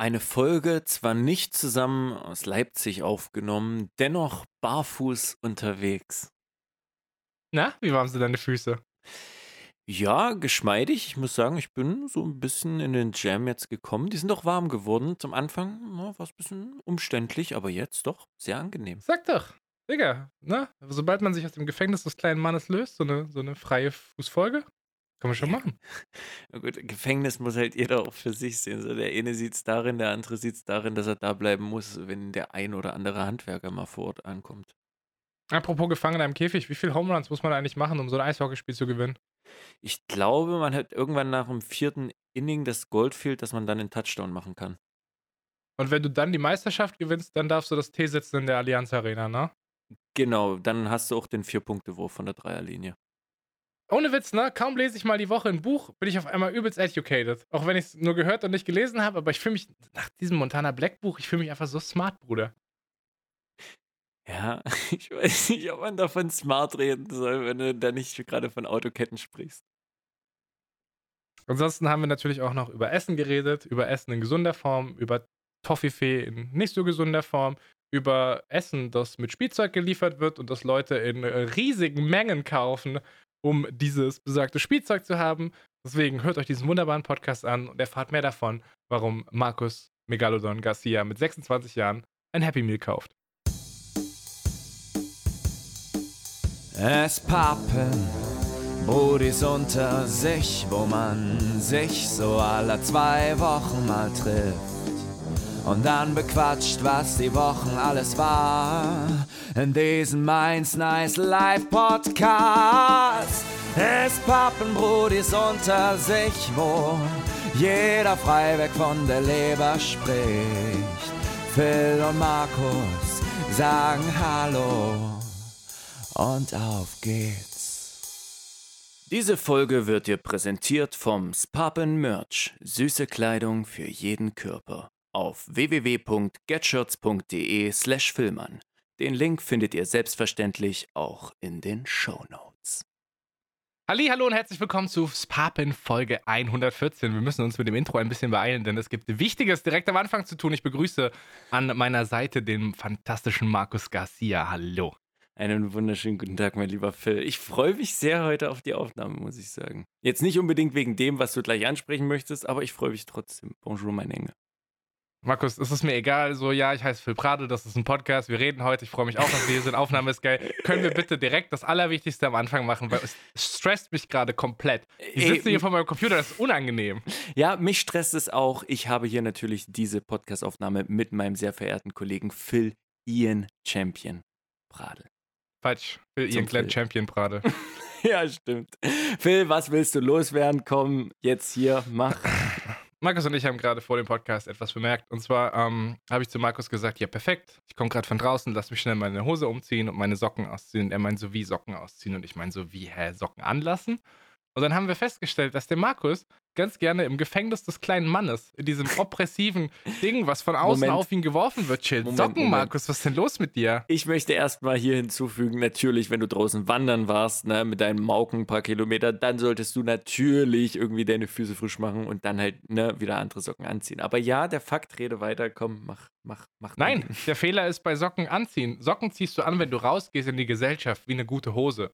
Eine Folge zwar nicht zusammen aus Leipzig aufgenommen, dennoch barfuß unterwegs. Na, wie waren sie deine Füße? Ja, geschmeidig. Ich muss sagen, ich bin so ein bisschen in den Jam jetzt gekommen. Die sind doch warm geworden. Zum Anfang war es ein bisschen umständlich, aber jetzt doch sehr angenehm. Sag doch, Digga, ne? Sobald man sich aus dem Gefängnis des kleinen Mannes löst, so eine, so eine freie Fußfolge, kann man schon machen. Na gut, Gefängnis muss halt jeder auch für sich sehen. So, der eine sieht es darin, der andere sieht es darin, dass er da bleiben muss, wenn der ein oder andere Handwerker mal vor Ort ankommt. Apropos Gefangener im Käfig, wie viele Home Runs muss man eigentlich machen, um so ein Eishockeyspiel zu gewinnen? Ich glaube, man hat irgendwann nach dem vierten Inning das Goldfield, dass man dann einen Touchdown machen kann. Und wenn du dann die Meisterschaft gewinnst, dann darfst du das T setzen in der Allianz Arena, ne? Genau, dann hast du auch den Vier-Punkte-Wurf von der Dreierlinie. Ohne Witz, ne? Kaum lese ich mal die Woche ein Buch, bin ich auf einmal übelst educated. Auch wenn ich es nur gehört und nicht gelesen habe, aber ich fühle mich nach diesem Montana Black Buch, ich fühle mich einfach so smart, Bruder. Ja, ich weiß nicht, ob man davon smart reden soll, wenn du da nicht gerade von Autoketten sprichst. Ansonsten haben wir natürlich auch noch über Essen geredet, über Essen in gesunder Form, über Toffifee in nicht so gesunder Form, über Essen, das mit Spielzeug geliefert wird und das Leute in äh, riesigen Mengen kaufen, um dieses besagte Spielzeug zu haben. Deswegen hört euch diesen wunderbaren Podcast an und erfahrt mehr davon, warum Markus Megalodon Garcia mit 26 Jahren ein Happy Meal kauft. Es pappen Brudis unter sich, wo man sich so alle zwei Wochen mal trifft. Und dann bequatscht, was die Wochen alles war. In diesem Mainz Nice Live Podcast. Es pappen Brudis unter sich, wo jeder frei weg von der Leber spricht. Phil und Markus sagen Hallo und auf geht's. Diese Folge wird dir präsentiert vom Spapen Merch. Süße Kleidung für jeden Körper. Auf www.getshirts.de slash filmern. Den Link findet ihr selbstverständlich auch in den Show Notes. Halli, hallo und herzlich willkommen zu Spapen Folge 114. Wir müssen uns mit dem Intro ein bisschen beeilen, denn es gibt Wichtiges direkt am Anfang zu tun. Ich begrüße an meiner Seite den fantastischen Markus Garcia. Hallo. Einen wunderschönen guten Tag, mein lieber Phil. Ich freue mich sehr heute auf die Aufnahme, muss ich sagen. Jetzt nicht unbedingt wegen dem, was du gleich ansprechen möchtest, aber ich freue mich trotzdem. Bonjour, mein Engel. Markus, es ist mir egal. So, ja, ich heiße Phil Prade, das ist ein Podcast. Wir reden heute. Ich freue mich auch, dass wir hier sind. Aufnahme ist geil. Können wir bitte direkt das Allerwichtigste am Anfang machen, weil es stresst mich gerade komplett. Ich sitze hier vor meinem Computer, das ist unangenehm. Ja, mich stresst es auch. Ich habe hier natürlich diese Podcastaufnahme mit meinem sehr verehrten Kollegen Phil Ian Champion Prade. Falsch. Phil Ian Glenn Champion Prade. ja, stimmt. Phil, was willst du loswerden? Komm, jetzt hier, mach. Markus und ich haben gerade vor dem Podcast etwas bemerkt. Und zwar ähm, habe ich zu Markus gesagt: Ja, perfekt. Ich komme gerade von draußen, lass mich schnell meine Hose umziehen und meine Socken ausziehen. Und er meint so wie Socken ausziehen. Und ich meine so wie, hä, Socken anlassen? Und dann haben wir festgestellt, dass der Markus ganz gerne im Gefängnis des kleinen Mannes, in diesem oppressiven Ding, was von außen Moment. auf ihn geworfen wird, chillt. Moment, Socken, Moment. Markus, was ist denn los mit dir? Ich möchte erstmal hier hinzufügen, natürlich, wenn du draußen wandern warst, ne, mit deinem Mauken ein paar Kilometer, dann solltest du natürlich irgendwie deine Füße frisch machen und dann halt ne, wieder andere Socken anziehen. Aber ja, der Fakt, rede weiter, komm, mach, mach, mach. Nein, den. der Fehler ist bei Socken anziehen. Socken ziehst du an, wenn du rausgehst in die Gesellschaft, wie eine gute Hose.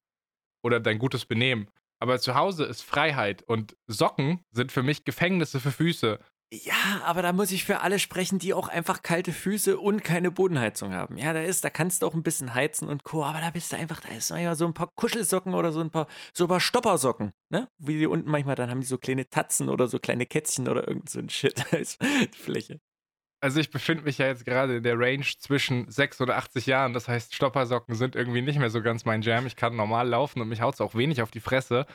Oder dein gutes Benehmen. Aber zu Hause ist Freiheit und Socken sind für mich Gefängnisse für Füße. Ja, aber da muss ich für alle sprechen, die auch einfach kalte Füße und keine Bodenheizung haben. Ja, da ist, da kannst du auch ein bisschen heizen und Co. Aber da bist du einfach, da ist manchmal so ein paar Kuschelsocken oder so ein paar, so ein paar Stoppersocken, ne? Wie die unten manchmal, dann haben die so kleine Tatzen oder so kleine Kätzchen oder irgend so ein Shit als Fläche. Also ich befinde mich ja jetzt gerade in der Range zwischen 6 oder 80 Jahren. Das heißt, Stoppersocken sind irgendwie nicht mehr so ganz mein Jam. Ich kann normal laufen und mich haut es auch wenig auf die Fresse.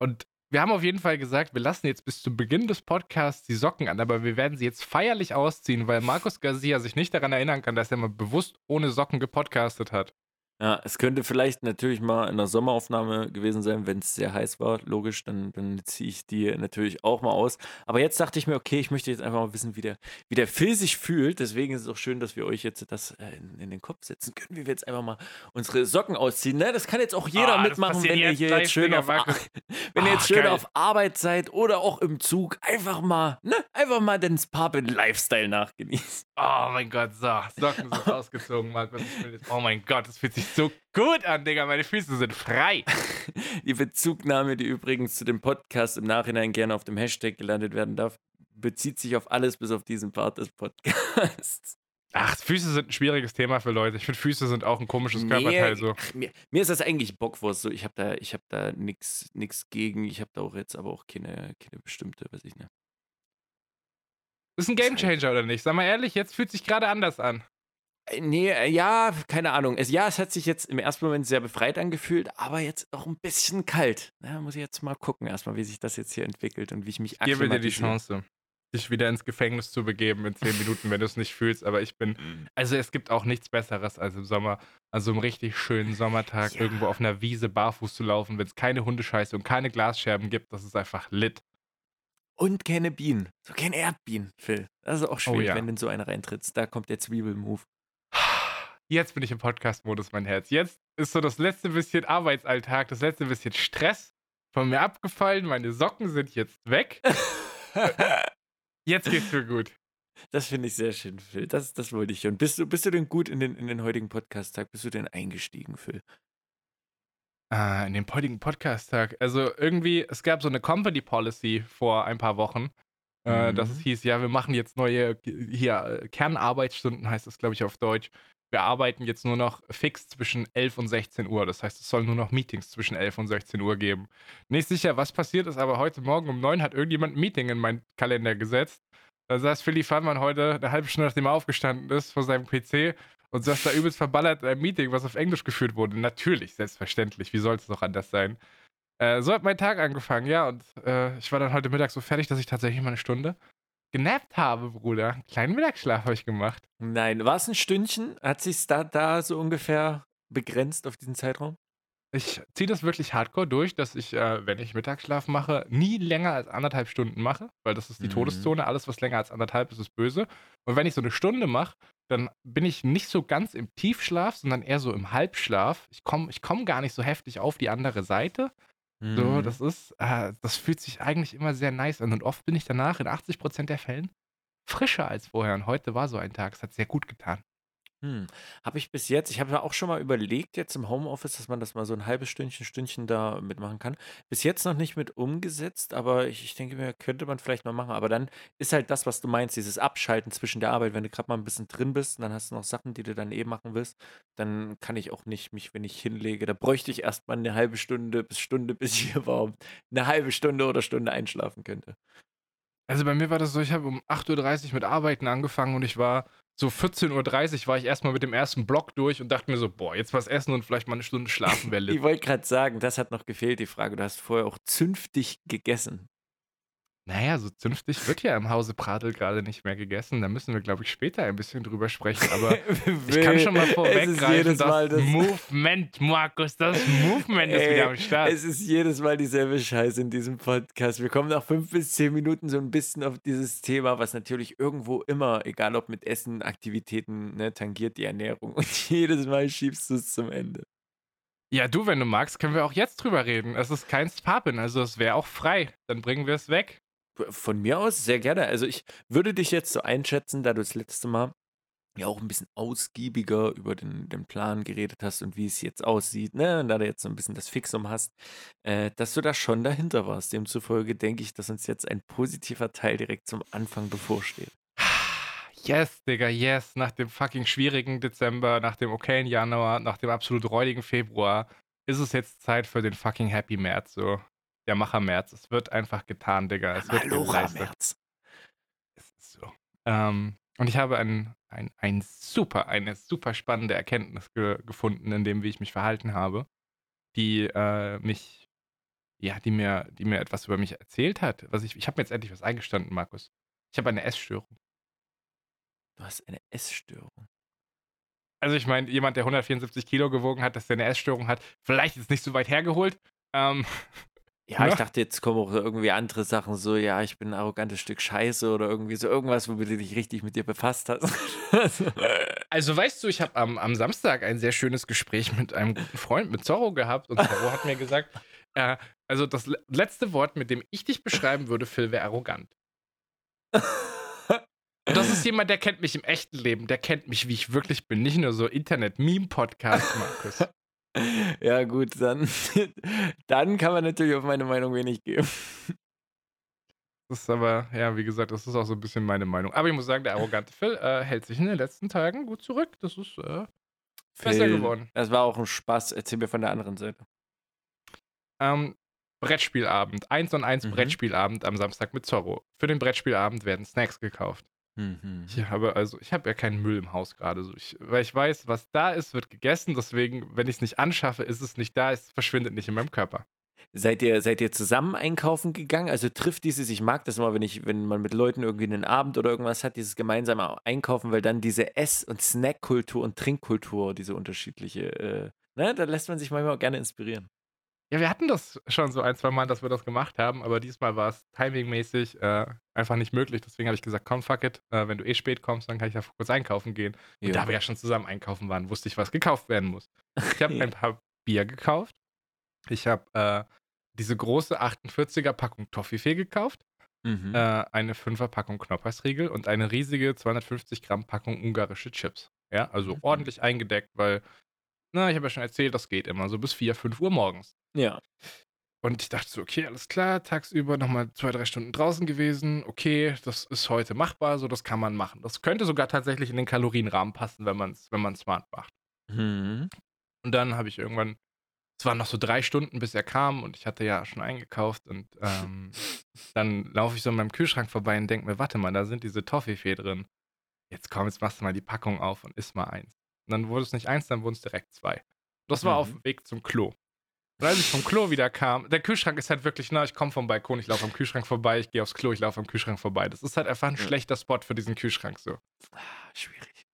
Und wir haben auf jeden Fall gesagt, wir lassen jetzt bis zum Beginn des Podcasts die Socken an, aber wir werden sie jetzt feierlich ausziehen, weil Markus Garcia sich nicht daran erinnern kann, dass er mal bewusst ohne Socken gepodcastet hat. Ja, es könnte vielleicht natürlich mal in der Sommeraufnahme gewesen sein, wenn es sehr heiß war. Logisch, dann, dann ziehe ich die natürlich auch mal aus. Aber jetzt dachte ich mir, okay, ich möchte jetzt einfach mal wissen, wie der, wie der Phil sich fühlt. Deswegen ist es auch schön, dass wir euch jetzt das äh, in, in den Kopf setzen können, wie wir jetzt einfach mal unsere Socken ausziehen. Ne? Das kann jetzt auch jeder Ah, mitmachen, wenn ihr hier jetzt schön auf, wenn ihr jetzt schön geil. auf Arbeit seid oder auch im Zug. Einfach mal, ne? Einfach mal den Sparpin-Lifestyle nachgenießen. Oh mein Gott, so, Socken sind ausgezogen, Markus. Oh mein Gott, das fühlt sich so gut an, Digga. Meine Füße sind frei. Die Bezugnahme, die übrigens zu dem Podcast im Nachhinein gerne auf dem Hashtag gelandet werden darf, bezieht sich auf alles bis auf diesen Part des Podcasts. Ach, Füße sind ein schwieriges Thema für Leute. Ich finde, Füße sind auch ein komisches Körperteil so. ach, mir, mir ist das eigentlich Bockwurst. So, ich habe da, ich hab da nichts gegen. Ich habe da auch jetzt aber auch keine, keine bestimmte, weiß ich nicht. Ist ein Gamechanger oder nicht? Sag mal ehrlich, jetzt fühlt sich gerade anders an. Äh, Nee, äh, ja, keine Ahnung. Es, ja, es hat sich jetzt im ersten Moment sehr befreit angefühlt, aber jetzt auch ein bisschen kalt. Na, muss ich jetzt mal gucken, erstmal, wie sich das jetzt hier entwickelt und wie ich mich Gebe dir die. Chance, dich wieder ins Gefängnis zu begeben in 10 Minuten, wenn du es nicht fühlst. Aber ich bin, Mhm. also es gibt auch nichts Besseres als im Sommer, an so einem richtig schönen Sommertag Ja. irgendwo auf einer Wiese barfuß zu laufen, wenn es keine Hundescheiße und keine Glasscherben gibt. Das ist einfach lit. Und keine Bienen. So keine Erdbienen, Phil. Das ist auch schwierig, Oh ja. wenn du in so eine reintrittst. Da kommt der Zwiebelmove. Jetzt bin ich im Podcast-Modus, mein Herz. Jetzt ist so das letzte bisschen Arbeitsalltag, das letzte bisschen Stress von mir abgefallen. Meine Socken sind jetzt weg. Jetzt geht's mir gut. Das finde ich sehr schön, Phil. Das, das wollte ich schon. Bist du, bist du denn gut in den, in den heutigen Podcast-Tag? Bist du denn eingestiegen, Phil? Ah, in dem heutigen Podcast-Tag. Also irgendwie, es gab so eine Company Policy vor ein paar Wochen, äh, dass Mhm. es hieß, ja, wir machen jetzt neue, hier, äh, Kernarbeitsstunden heißt das, glaube ich, auf Deutsch. Wir arbeiten jetzt nur noch fix zwischen 11 und 16 Uhr. Das heißt, es soll nur noch Meetings zwischen 11 und 16 Uhr geben. Nicht sicher, was passiert ist, aber heute Morgen um 9 hat irgendjemand ein Meeting in meinen Kalender gesetzt. Da saß Philly Fannmann heute eine halbe Stunde, nachdem er aufgestanden ist, vor seinem PC und saß da übelst verballert in einem Meeting, was auf Englisch geführt wurde. Natürlich, selbstverständlich. Wie soll es doch anders sein? Äh, so hat mein Tag angefangen, ja. Und äh, ich war dann heute Mittag so fertig, dass ich tatsächlich mal eine Stunde genappt habe, Bruder. Einen kleinen Mittagsschlaf habe ich gemacht. Nein, war es ein Stündchen? Hat sich da, da so ungefähr begrenzt auf diesen Zeitraum? Ich ziehe das wirklich hardcore durch, dass ich, äh, wenn ich Mittagsschlaf mache, nie länger als anderthalb Stunden mache, weil das ist die Mhm. Todeszone. Alles, was länger als anderthalb ist, ist böse. Und wenn ich so eine Stunde mache, dann bin ich nicht so ganz im Tiefschlaf, sondern eher so im Halbschlaf. Ich komme ich komm gar nicht so heftig auf die andere Seite. So, Mhm. das ist, äh, das fühlt sich eigentlich immer sehr nice an. Und oft bin ich danach in 80% der Fällen frischer als vorher. Und heute war so ein Tag. Es hat sehr gut getan. Hm. Habe ich bis jetzt, ich habe ja auch schon mal überlegt, jetzt im Homeoffice, dass man das mal so ein halbes Stündchen, Stündchen da mitmachen kann. Bis jetzt noch nicht mit umgesetzt, aber ich, ich denke mir, könnte man vielleicht mal machen. Aber dann ist halt das, was du meinst, dieses Abschalten zwischen der Arbeit, wenn du gerade mal ein bisschen drin bist und dann hast du noch Sachen, die du dann eh machen willst, dann kann ich auch nicht mich, wenn ich hinlege, da bräuchte ich erstmal eine halbe Stunde bis Stunde, bis ich überhaupt eine halbe Stunde oder Stunde einschlafen könnte. Also bei mir war das so, ich habe um 8.30 Uhr mit Arbeiten angefangen und ich war so 14.30 Uhr war ich erstmal mit dem ersten Block durch und dachte mir so, boah, jetzt was essen und vielleicht mal eine Stunde schlafen wäre Ich wollte gerade sagen, das hat noch gefehlt, die Frage. Du hast vorher auch zünftig gegessen. Naja, so zünftig wird ja im Hause Pradel gerade nicht mehr gegessen. Da müssen wir, glaube ich, später ein bisschen drüber sprechen. Aber ich kann schon mal ist vorweggreifen, das das- Movement, Markus, das Movement ist Ey, wieder am Start. Es ist jedes Mal dieselbe Scheiße in diesem Podcast. Wir kommen nach fünf bis zehn Minuten so ein bisschen auf dieses Thema, was natürlich irgendwo immer, egal ob mit Essen, Aktivitäten, ne, tangiert die Ernährung. Und jedes Mal schiebst du es zum Ende. Ja, du, wenn du magst, können wir auch jetzt drüber reden. Es ist kein Spapin, also es wäre auch frei. Dann bringen wir es weg. Von mir aus sehr gerne. Also ich würde dich jetzt so einschätzen, da du das letzte Mal ja auch ein bisschen ausgiebiger über den, den Plan geredet hast und wie es jetzt aussieht, ne? Und da du jetzt so ein bisschen das Fixum hast, äh, dass du da schon dahinter warst. Demzufolge denke ich, dass uns jetzt ein positiver Teil direkt zum Anfang bevorsteht. Yes, Digga, yes. Nach dem fucking schwierigen Dezember, nach dem okayen Januar, nach dem absolut räudigen Februar ist es jetzt Zeit für den fucking Happy März, so. Der Macher März. Es wird einfach getan, Digga. Es wird geleistet. März. Es ist so. Ähm, und ich habe ein, ein, ein super, eine super spannende Erkenntnis ge gefunden, in dem, wie ich mich verhalten habe, die äh, mich, ja, die mir, die mir etwas über mich erzählt hat. Was ich, ich habe mir jetzt endlich was eingestanden, Markus. Ich habe eine Essstörung. Du hast eine Essstörung. Also ich meine, jemand, der 174 Kilo gewogen hat, dass der eine Essstörung hat, vielleicht ist es nicht so weit hergeholt. Ähm, Ja, ich Ne? dachte, jetzt kommen auch irgendwie andere Sachen, so, ja, ich bin ein arrogantes Stück Scheiße oder irgendwie so irgendwas, womit du dich richtig mit dir befasst hast. Also, weißt du, ich habe am, am Samstag ein sehr schönes Gespräch mit einem guten Freund, mit Zorro gehabt. Und Zorro hat mir gesagt, äh, also das le- letzte Wort, mit dem ich dich beschreiben würde, Phil, wäre arrogant. Und das ist jemand, der kennt mich im echten Leben. Der kennt mich, wie ich wirklich bin. Nicht nur so Internet-Meme-Podcast, Markus. Ja, gut, dann, dann kann man natürlich auf meine Meinung wenig geben. Das ist aber, ja, wie gesagt, das ist auch so ein bisschen meine Meinung. Aber ich muss sagen, der arrogante Phil äh, hält sich in den letzten Tagen gut zurück. Das ist äh, besser Phil, geworden. Das war auch ein Spaß. Erzähl mir von der anderen Seite. Ähm, Brettspielabend. Eins und eins Mhm. Brettspielabend am Samstag mit Zorro. Für den Brettspielabend werden Snacks gekauft. Mhm. Ich habe also, ich habe ja keinen Müll im Haus gerade. So. Ich, weil ich weiß, was da ist, wird gegessen. Deswegen, wenn ich es nicht anschaffe, ist es nicht da, es verschwindet nicht in meinem Körper. Seid ihr, seid ihr zusammen einkaufen gegangen? Also trifft dieses, ich mag das immer, wenn ich, wenn man mit Leuten irgendwie einen Abend oder irgendwas hat, dieses gemeinsame Einkaufen, weil dann diese Ess- und Snackkultur und Trinkkultur, diese unterschiedliche, äh, ne, da lässt man sich manchmal auch gerne inspirieren. Ja, wir hatten das schon so ein, zwei Mal, dass wir das gemacht haben, aber diesmal war es timingmäßig äh, einfach nicht möglich. Deswegen habe ich gesagt, komm, fuck it, äh, wenn du eh spät kommst, dann kann ich ja kurz einkaufen gehen. Und da wir ja schon zusammen einkaufen waren, wusste ich, was gekauft werden muss. Ich habe Ja. ein paar Bier gekauft. Ich habe äh, diese große 48er Packung Toffifee gekauft, Mhm. äh, eine 5er Packung Knoppersriegel und eine riesige 250 Gramm Packung ungarische Chips. Ja, also Mhm. ordentlich eingedeckt, weil, na, ich habe ja schon erzählt, das geht immer so bis 4, 5 Uhr morgens. ja. Und ich dachte so, okay, alles klar, tagsüber nochmal zwei, drei Stunden draußen gewesen. Okay, das ist heute machbar, so das kann man machen. Das könnte sogar tatsächlich in den Kalorienrahmen passen, wenn man es wenn smart macht. Mhm. Und dann habe ich irgendwann, es waren noch so drei Stunden, bis er kam und ich hatte ja schon eingekauft und ähm, dann laufe ich so an meinem Kühlschrank vorbei und denke mir, warte mal, da sind diese Toffifee drin. Jetzt komm, jetzt machst du mal die Packung auf und isst mal eins. Und dann wurde es nicht eins, dann wurden es direkt zwei. Das war Mhm. auf dem Weg zum Klo. Und als ich vom Klo wieder kam, der Kühlschrank ist halt wirklich nah, ich komme vom Balkon, ich laufe am Kühlschrank vorbei, ich gehe aufs Klo, ich laufe am Kühlschrank vorbei. Das ist halt einfach ein Ja. schlechter Spot für diesen Kühlschrank so. Ah, schwierig.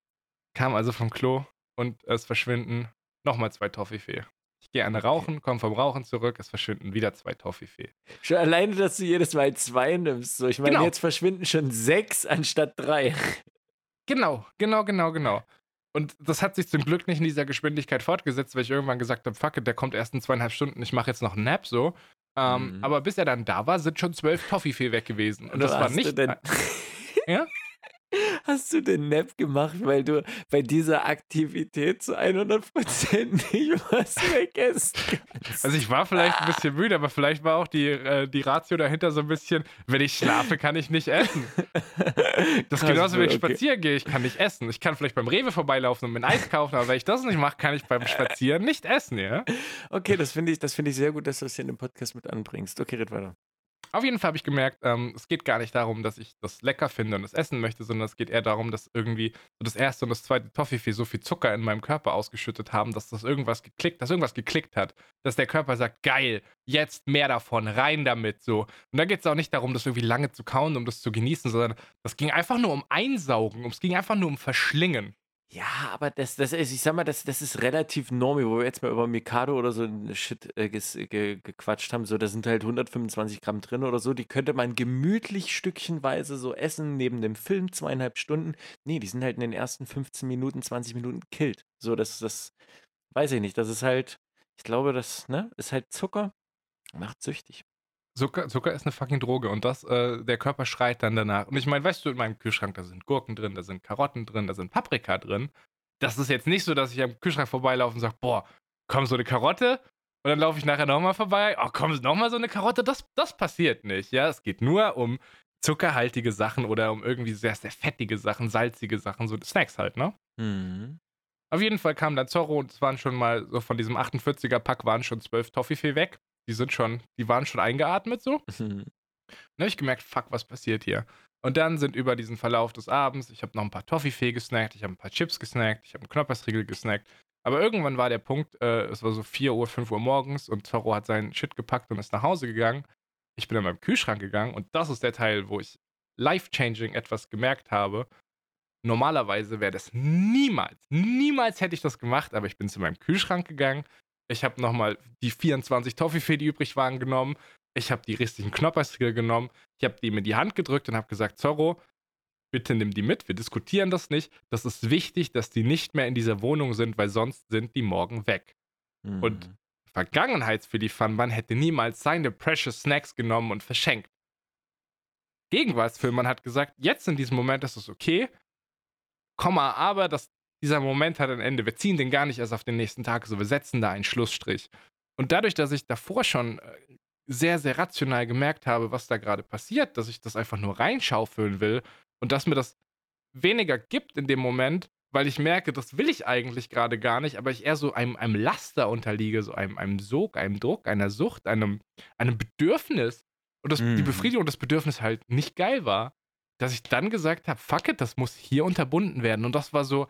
Kam also vom Klo und es verschwinden nochmal zwei Toffifee. Ich gehe eine rauchen, komme vom Rauchen zurück, es verschwinden wieder zwei Toffifee. Schon alleine, dass du jedes Mal zwei nimmst. So, ich meine, Genau. jetzt verschwinden schon sechs anstatt drei. Genau, genau, genau, genau. Und das hat sich zum Glück nicht in dieser Geschwindigkeit fortgesetzt, weil ich irgendwann gesagt habe, fuck it, der kommt erst in zweieinhalb Stunden, ich mache jetzt noch einen Nap so. Ähm, Mhm. Aber bis er dann da war, sind schon zwölf Toffifee weg gewesen. Und das war nicht. denn, Ja? Hast du den Nap gemacht, weil du bei dieser Aktivität zu 100% nicht was vergessen kannst? Also ich war vielleicht ein bisschen müde, aber vielleicht war auch die, äh, die Ratio dahinter so ein bisschen, wenn ich schlafe, kann ich nicht essen. Das ist genauso, wenn ich okay. spazieren gehe, ich kann nicht essen. Ich kann vielleicht beim Rewe vorbeilaufen und mir ein Eis kaufen, aber wenn ich das nicht mache, kann ich beim Spazieren nicht essen, ja? Okay, das finde ich, das finde ich sehr gut, dass du das hier in dem Podcast mit anbringst. Okay, red weiter. Auf jeden Fall habe ich gemerkt, ähm, es geht gar nicht darum, dass ich das lecker finde und es essen möchte, sondern es geht eher darum, dass irgendwie so das erste und das zweite Toffifee so viel Zucker in meinem Körper ausgeschüttet haben, dass das irgendwas geklickt, dass irgendwas geklickt hat, dass der Körper sagt, geil, jetzt mehr davon, rein damit, so. Und da geht es auch nicht darum, das irgendwie lange zu kauen, um das zu genießen, sondern das ging einfach nur um Einsaugen, es ging einfach nur um Verschlingen. Ja, aber das, das ist, ich sag mal, das, das ist relativ normi, wo wir jetzt mal über Mikado oder so ein Shit äh, ges, ge, gequatscht haben. So, da sind halt 125 Gramm drin oder so. Die könnte man gemütlich stückchenweise so essen, neben dem Film, zweieinhalb Stunden. Nee, die sind halt in den ersten 15 Minuten, 20 Minuten killt. So, das, das weiß ich nicht. Das ist halt, ich glaube, das, ne, ist halt Zucker. Macht süchtig. Zucker, Zucker ist eine fucking Droge und das, äh, der Körper schreit dann danach. Und ich meine, weißt du, in meinem Kühlschrank, da sind Gurken drin, da sind Karotten drin, da sind Paprika drin. Das ist jetzt nicht so, dass ich am Kühlschrank vorbeilaufe und sage, boah, komm, so eine Karotte. Und dann laufe ich nachher nochmal vorbei, oh, komm, nochmal so eine Karotte. Das, das passiert nicht, ja. Es geht nur um zuckerhaltige Sachen oder um irgendwie sehr, sehr fettige Sachen, salzige Sachen, so Snacks halt, ne? Mhm. Auf jeden Fall kam dann Zorro und es waren schon mal, so von diesem 48er-Pack waren schon zwölf Toffifee weg. Die sind schon, die waren schon eingeatmet so. Mhm. Dann habe ich gemerkt, fuck, was passiert hier? Und dann sind über diesen Verlauf des Abends, ich habe noch ein paar Toffifee gesnackt, ich habe ein paar Chips gesnackt, ich habe einen Knoppersriegel gesnackt. Aber irgendwann war der Punkt, äh, es war so 4 Uhr, 5 Uhr morgens und Zorro hat seinen Shit gepackt und ist nach Hause gegangen. Ich bin in meinem Kühlschrank gegangen und das ist der Teil, wo ich life-changing etwas gemerkt habe. Normalerweise wäre das niemals, niemals hätte ich das gemacht, aber ich bin zu meinem Kühlschrank gegangen. Ich habe nochmal die 24 Toffifee, die übrig waren, genommen. Ich habe die restlichen Knoppersriegel genommen. Ich habe die mir in die Hand gedrückt und habe gesagt, Zorro, bitte nimm die mit. Wir diskutieren das nicht. Das ist wichtig, dass die nicht mehr in dieser Wohnung sind, weil sonst sind die morgen weg. Mhm. Und Vergangenheitsfilifan hätte niemals seine Precious Snacks genommen und verschenkt. Gegenwartsfilmmann hat gesagt, jetzt in diesem Moment ist es okay, Komma, aber das, dieser Moment hat ein Ende. Wir ziehen den gar nicht erst auf den nächsten Tag, so wir setzen da einen Schlussstrich. Und dadurch, dass ich davor schon äh, sehr, sehr rational gemerkt habe, was da gerade passiert, dass ich das einfach nur reinschaufeln will und dass mir das weniger gibt in dem Moment, weil ich merke, das will ich eigentlich gerade gar nicht, aber ich eher so einem, einem Laster unterliege, so einem, einem Sog, einem Druck, einer Sucht, einem, einem Bedürfnis und das, Mhm. die Befriedigung des Bedürfnisses halt nicht geil war, dass ich dann gesagt habe, fuck it, das muss hier unterbunden werden. Und das war so,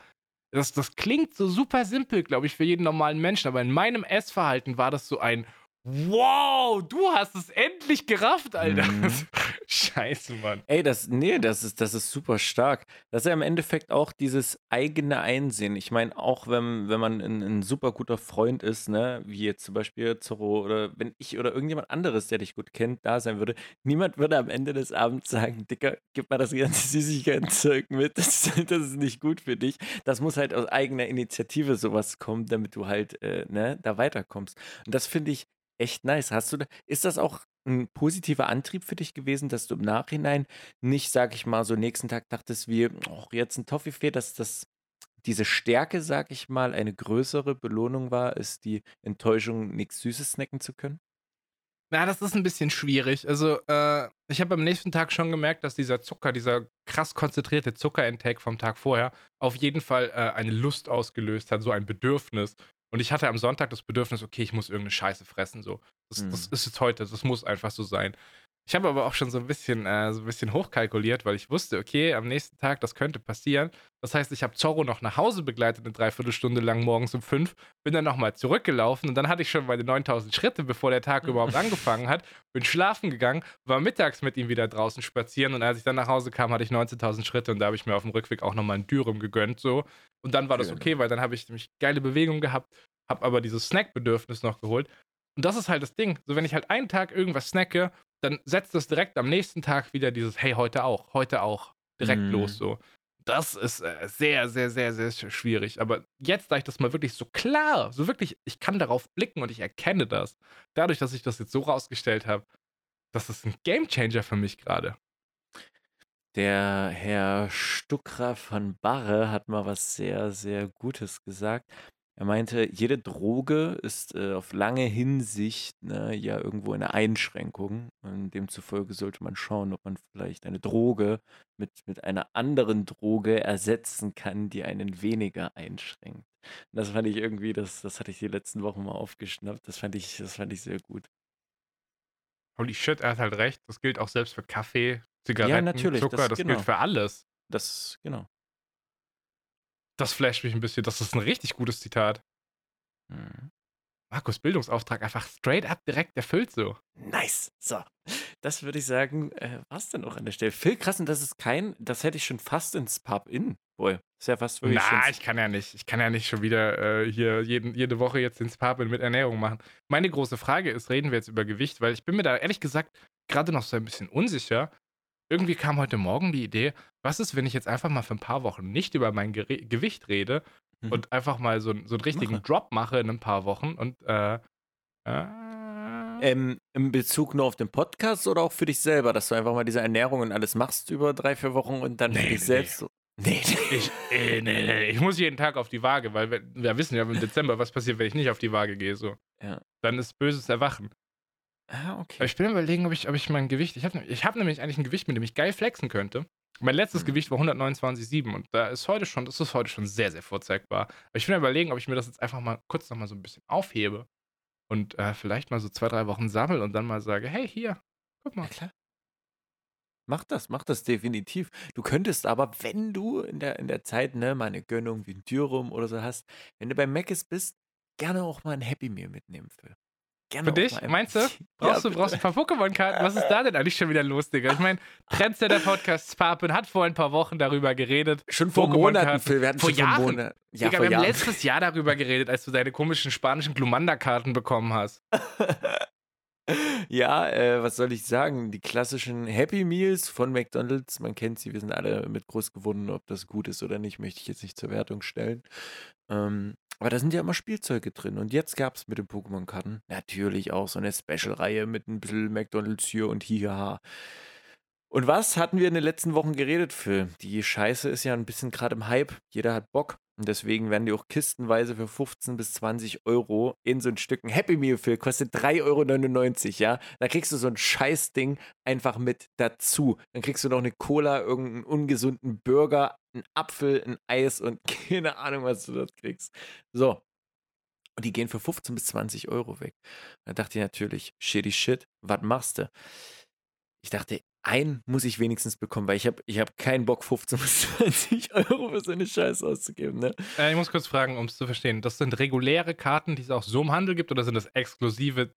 das, das klingt so super simpel, glaube ich, für jeden normalen Menschen, aber in meinem Essverhalten war das so ein Wow, du hast es endlich gerafft, Alter. Mhm. Scheiße, Mann. Ey, das, nee, das ist, das ist super stark. Das ist ja im Endeffekt auch dieses eigene Einsehen. Ich meine, auch wenn, wenn man ein, ein super guter Freund ist, ne, wie jetzt zum Beispiel Zorro oder wenn ich oder irgendjemand anderes, der dich gut kennt, da sein würde, niemand würde am Ende des Abends sagen, Dicker, gib mal das ganze Süßigkeiten-Zeug mit, das, das ist nicht gut für dich. Das muss halt aus eigener Initiative sowas kommen, damit du halt, äh, ne, da weiterkommst. Und das finde ich echt nice. Hast du, ist das auch ein positiver Antrieb für dich gewesen, dass du im Nachhinein nicht, sag ich mal, so nächsten Tag dachtest, wie, oh, jetzt ein Toffifee, dass das diese Stärke, sag ich mal, eine größere Belohnung war, ist die Enttäuschung, nichts Süßes snacken zu können? Na, das ist ein bisschen schwierig. Also, äh, ich habe am nächsten Tag schon gemerkt, dass dieser Zucker, dieser krass konzentrierte Zuckerintake vom Tag vorher, auf jeden Fall äh, eine Lust ausgelöst hat, so ein Bedürfnis. Und ich hatte am Sonntag das Bedürfnis, okay, ich muss irgendeine Scheiße fressen. So. Das, das Mhm. ist jetzt heute, das muss einfach so sein. Ich habe aber auch schon so ein bisschen, äh, so ein bisschen hochkalkuliert, weil ich wusste, okay, am nächsten Tag, das könnte passieren. Das heißt, ich habe Zorro noch nach Hause begleitet, eine Dreiviertelstunde lang morgens um fünf, bin dann nochmal zurückgelaufen und dann hatte ich schon meine 9000 Schritte, bevor der Tag überhaupt angefangen hat, bin schlafen gegangen, war mittags mit ihm wieder draußen spazieren und als ich dann nach Hause kam, hatte ich 19.000 Schritte und da habe ich mir auf dem Rückweg auch nochmal ein Dürüm gegönnt, so. Und dann war das okay, weil dann habe ich nämlich geile Bewegung gehabt, habe aber dieses Snackbedürfnis noch geholt. Und das ist halt das Ding. So, wenn ich halt einen Tag irgendwas snacke, dann setzt das direkt am nächsten Tag wieder dieses, hey, heute auch, heute auch, direkt Mhm. los, so. Das ist äh, sehr, sehr, sehr, sehr sch- schwierig. Aber jetzt, da ich das mal wirklich so klar, so wirklich, ich kann darauf blicken und ich erkenne das. Dadurch, dass ich das jetzt so rausgestellt habe, das ist ein Gamechanger für mich gerade. Der Herr Stuckra von Barre hat mal was sehr, sehr Gutes gesagt. Er meinte, jede Droge ist äh, auf lange Hinsicht ne, ja irgendwo eine Einschränkung. Und demzufolge sollte man schauen, ob man vielleicht eine Droge mit, mit einer anderen Droge ersetzen kann, die einen weniger einschränkt. Und das fand ich irgendwie, das, das hatte ich die letzten Wochen mal aufgeschnappt. Das fand ich, das fand ich sehr gut. Holy shit, er hat halt recht. Das gilt auch selbst für Kaffee, Zigaretten, natürlich, Zucker, das- das, genau. gilt für alles. Das, genau. Das flasht mich ein bisschen. Das ist ein richtig gutes Zitat. Mhm. Markus Bildungsauftrag einfach straight up direkt erfüllt so. Nice. So. Das würde ich sagen, äh, was denn auch an der Stelle? Viel krass, und das ist kein, das hätte ich schon fast ins Pub in. Boy, ist ja fast wirklich Na, ich kann ja nicht. Ich kann ja nicht schon wieder äh, hier jeden, jede Woche jetzt den Spa mit Ernährung machen. Meine große Frage ist, reden wir jetzt über Gewicht? Weil ich bin mir da ehrlich gesagt gerade noch so ein bisschen unsicher. Irgendwie kam heute Morgen die Idee, was ist, wenn ich jetzt einfach mal für ein paar Wochen nicht über mein Gere Gewicht rede Mhm. und einfach mal so, so einen richtigen Mache. Drop mache in ein paar Wochen und äh, äh, Ähm, in Bezug nur auf den Podcast oder auch für dich selber, dass du einfach mal diese Ernährung und alles machst über drei, vier Wochen und dann für Nee, dich nee, selbst so. Nee, Ich, äh, nee, nee, ich muss jeden Tag auf die Waage, weil wir, wir wissen ja im Dezember, was passiert, wenn ich nicht auf die Waage gehe. So. Ja. Dann ist böses Erwachen. Ah, Aber okay. ich bin überlegen, ob ich, ob ich mein Gewicht. Ich habe ich hab nämlich eigentlich ein Gewicht, mit dem ich geil flexen könnte. Mein letztes Mhm. Gewicht war 129,7 und da ist heute schon, das ist heute schon sehr, sehr vorzeigbar. Aber ich bin überlegen, ob ich mir das jetzt einfach mal kurz nochmal so ein bisschen aufhebe und äh, vielleicht mal so zwei, drei Wochen sammle und dann mal sage, hey, hier, guck Ja, mal. klar. Mach das, mach das definitiv. Du könntest aber, wenn du in der, in der Zeit, ne, mal eine Gönnung wie ein Dürrum oder so hast, wenn du bei Mc's bist, gerne auch mal ein Happy Meal mitnehmen für. Gerne Für dich? Meinst du? Ja, Brauchst du bitte. brauchst ein paar Pokémon-Karten? Was ist da denn eigentlich schon wieder los, Digga? Ich meine, Trendsetter Podcast Sparpin hat vor ein paar Wochen darüber geredet. Schon vor. Monaten, Phil. Wir hatten Vor schon vor Jahren. Monaten. Ja, Digga, vor wir haben Jahren. letztes Jahr darüber geredet, als du deine komischen spanischen Glumanda-Karten bekommen hast. Ja, äh, was soll ich sagen? Die klassischen Happy Meals von McDonald's, man kennt sie, wir sind alle mit groß geworden. Ob das gut ist oder nicht, möchte ich jetzt nicht zur Wertung stellen. Ähm, aber da sind ja immer Spielzeuge drin. Und jetzt gab es mit den Pokémon-Karten natürlich auch so eine Special-Reihe mit ein bisschen McDonald's hier und hihaha. Und was hatten wir in den letzten Wochen geredet, Phil? Die Scheiße ist ja ein bisschen gerade im Hype. Jeder hat Bock. Und deswegen werden die auch kistenweise für 15 bis 20 Euro in so ein Stück. Ein Happy Meal, Phil, kostet 3,99 Euro, ja? Da kriegst du so ein Scheißding einfach mit dazu. Dann kriegst du noch eine Cola, irgendeinen ungesunden Burger, einen Apfel, ein Eis und keine Ahnung, was du dort kriegst. So. Und die gehen für 15 bis 20 Euro weg. Da dachte ich natürlich, shitty shit, was machst du? Ich dachte, einen muss ich wenigstens bekommen, weil ich habe ich hab keinen Bock, 15 bis 20 Euro für so eine Scheiße auszugeben, ne? Äh, ich muss kurz fragen, um es zu verstehen. Das sind reguläre Karten, die es auch so im Handel gibt, oder sind das exklusive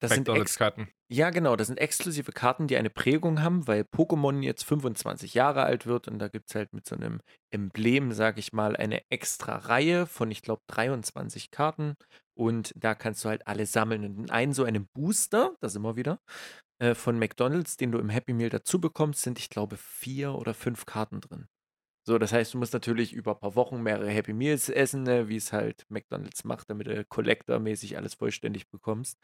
Das McDonalds-Karten? ja, genau, das sind exklusive Karten, die eine Prägung haben, weil Pokémon jetzt 25 Jahre alt wird und da gibt es halt mit so einem Emblem, sag ich mal, eine extra Reihe von, ich glaube, 23 Karten und da kannst du halt alle sammeln. Und in einen so einem Booster, da sind wir wieder, äh, von McDonalds, den du im Happy Meal dazu bekommst, sind, ich glaube, vier oder fünf Karten drin. So, das heißt, du musst natürlich über ein paar Wochen mehrere Happy Meals essen, ne, wie es halt McDonalds macht, damit du Collector-mäßig alles vollständig bekommst.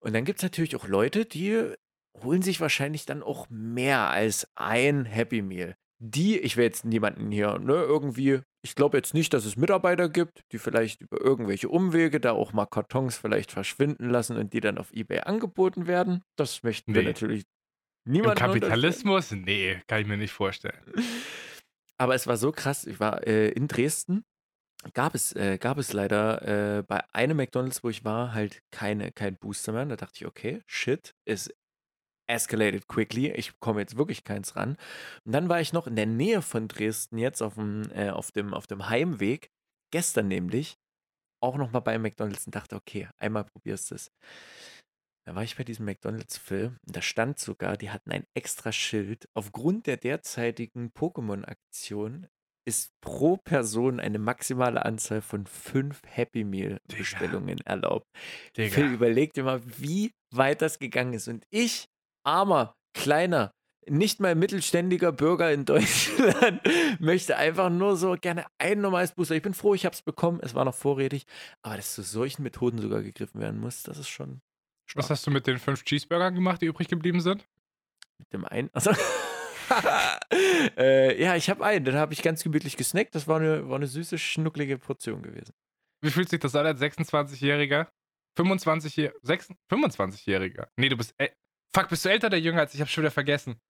Und dann gibt es natürlich auch Leute, die holen sich wahrscheinlich dann auch mehr als ein Happy Meal. Die, ich will jetzt niemanden hier, ne, irgendwie, ich glaube jetzt nicht, dass es Mitarbeiter gibt, die vielleicht über irgendwelche Umwege da auch mal Kartons vielleicht verschwinden lassen und die dann auf Ebay angeboten werden. Das möchten wir Nee. natürlich Im niemanden unterstellen. Kapitalismus? Nee, kann ich mir nicht vorstellen. Aber es war so krass, ich war äh, in Dresden, gab es, äh, gab es leider äh, bei einem McDonalds, wo ich war, halt keine, kein Booster mehr. Da dachte ich, okay, shit, es escalated quickly. Ich komme jetzt wirklich keins ran. Und dann war ich noch in der Nähe von Dresden jetzt auf dem, äh, auf dem, auf dem Heimweg, gestern nämlich, auch nochmal bei McDonalds und dachte, okay, einmal probierst du es. Da war ich bei diesem McDonalds-Film und da stand sogar, die hatten ein extra Schild. Aufgrund der derzeitigen Pokémon-Aktion ist pro Person eine maximale Anzahl von fünf Happy Meal-Bestellungen erlaubt. Phil, Digga. überleg dir mal, wie weit das gegangen ist. Und ich, armer, kleiner, nicht mal mittelständiger Bürger in Deutschland, möchte einfach nur so gerne ein normales Booster. Ich bin froh, ich habe es bekommen. Es war noch vorrätig. Aber dass zu solchen Methoden sogar gegriffen werden muss, das ist schon Was stark. hast du mit den fünf Cheeseburgern gemacht, die übrig geblieben sind? Mit dem einen. Also, äh, ja, ich habe einen. Den habe ich ganz gemütlich gesnackt. Das war eine, war eine süße, schnucklige Portion gewesen. Wie fühlt sich das an als 26-Jähriger? 25-Jähriger? 25-Jähriger? Nee, du bist. Fuck, bist du älter oder jünger als ich? Ich hab's schon wieder vergessen.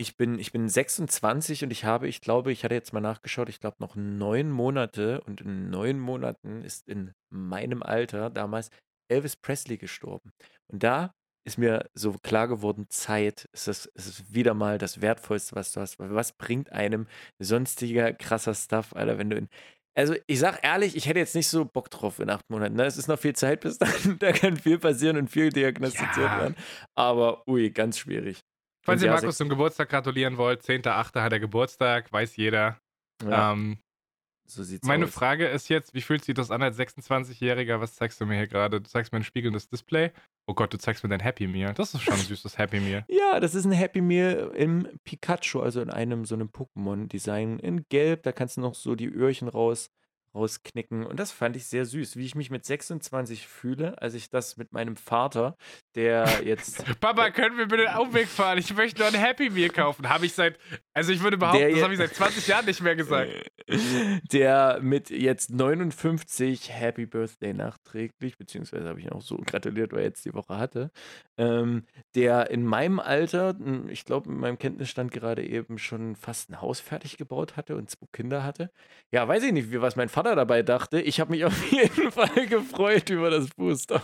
Ich bin, ich bin 26 und ich habe, ich glaube, ich hatte jetzt mal nachgeschaut, ich glaube noch neun Monate und in neun Monaten ist in meinem Alter damals Elvis Presley gestorben. Und da ist mir so klar geworden, Zeit ist, das, ist es wieder mal das Wertvollste, was du hast. Weil was bringt einem sonstiger krasser Stuff, Alter, wenn du in. Also ich sag ehrlich, ich hätte jetzt nicht so Bock drauf in acht Monaten. Ne? Es ist noch viel Zeit bis dahin, da kann viel passieren und viel diagnostiziert Ja. werden. Aber ui, ganz schwierig. Falls ihr Markus zum Geburtstag gratulieren wollt, 10.8. hat er Geburtstag, weiß jeder. Ja, Ähm, so sieht's meine aus. Frage ist jetzt, wie fühlt sich das an als 26-Jähriger? Was zeigst du mir hier gerade? Du zeigst mir ein spiegelndes Display. Oh Gott, du zeigst mir dein Happy Meal. Das ist schon ein süßes Happy Meal. Ja, das ist ein Happy Meal im Pikachu, also in einem so einem Pokémon-Design in Gelb. Da kannst du noch so die Öhrchen raus, rausknicken. Und das fand ich sehr süß, wie ich mich mit 26 fühle, als ich das mit meinem Vater, der jetzt. Papa, können wir bitte den Umweg fahren? Ich möchte nur ein Happy Meal kaufen. Habe ich seit, also ich würde behaupten, Der das habe ich seit 20 Jahren nicht mehr gesagt. der mit jetzt 59 Happy Birthday nachträglich, beziehungsweise habe ich ihn auch so gratuliert, weil er jetzt die Woche hatte, ähm, der in meinem Alter, ich glaube, in meinem Kenntnisstand gerade eben schon fast ein Haus fertig gebaut hatte und zwei Kinder hatte. Ja, weiß ich nicht, wie, was mein Vater dabei dachte. Ich habe mich auf jeden Fall gefreut über das Booster.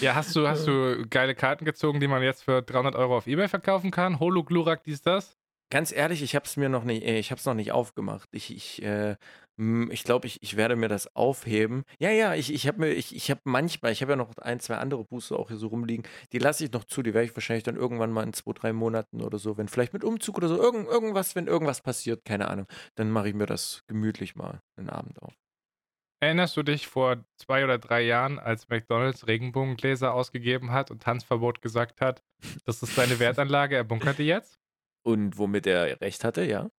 Ja, hast du, hast du geile Karten gezogen, die man jetzt für 300 Euro auf Ebay verkaufen kann? Holo, Glurak, dies, das? Ganz ehrlich, ich habe es mir noch nicht, äh, ich habe es noch nicht aufgemacht. Ich, ich, äh, ich glaube, ich, ich werde mir das aufheben. Ja, ja, ich, ich habe mir, ich, ich habe manchmal, ich habe ja noch ein, zwei andere Booster auch hier so rumliegen. Die lasse ich noch zu. Die werde ich wahrscheinlich dann irgendwann mal in zwei, drei Monaten oder so, wenn vielleicht mit Umzug oder so irgend, irgendwas, wenn irgendwas passiert, keine Ahnung, dann mache ich mir das gemütlich mal einen Abend auf. Erinnerst du dich vor zwei oder drei Jahren, als McDonalds Regenbogengläser ausgegeben hat und Tanzverbot gesagt hat, das ist seine Wertanlage, er bunkert die jetzt? Und womit er recht hatte, ja.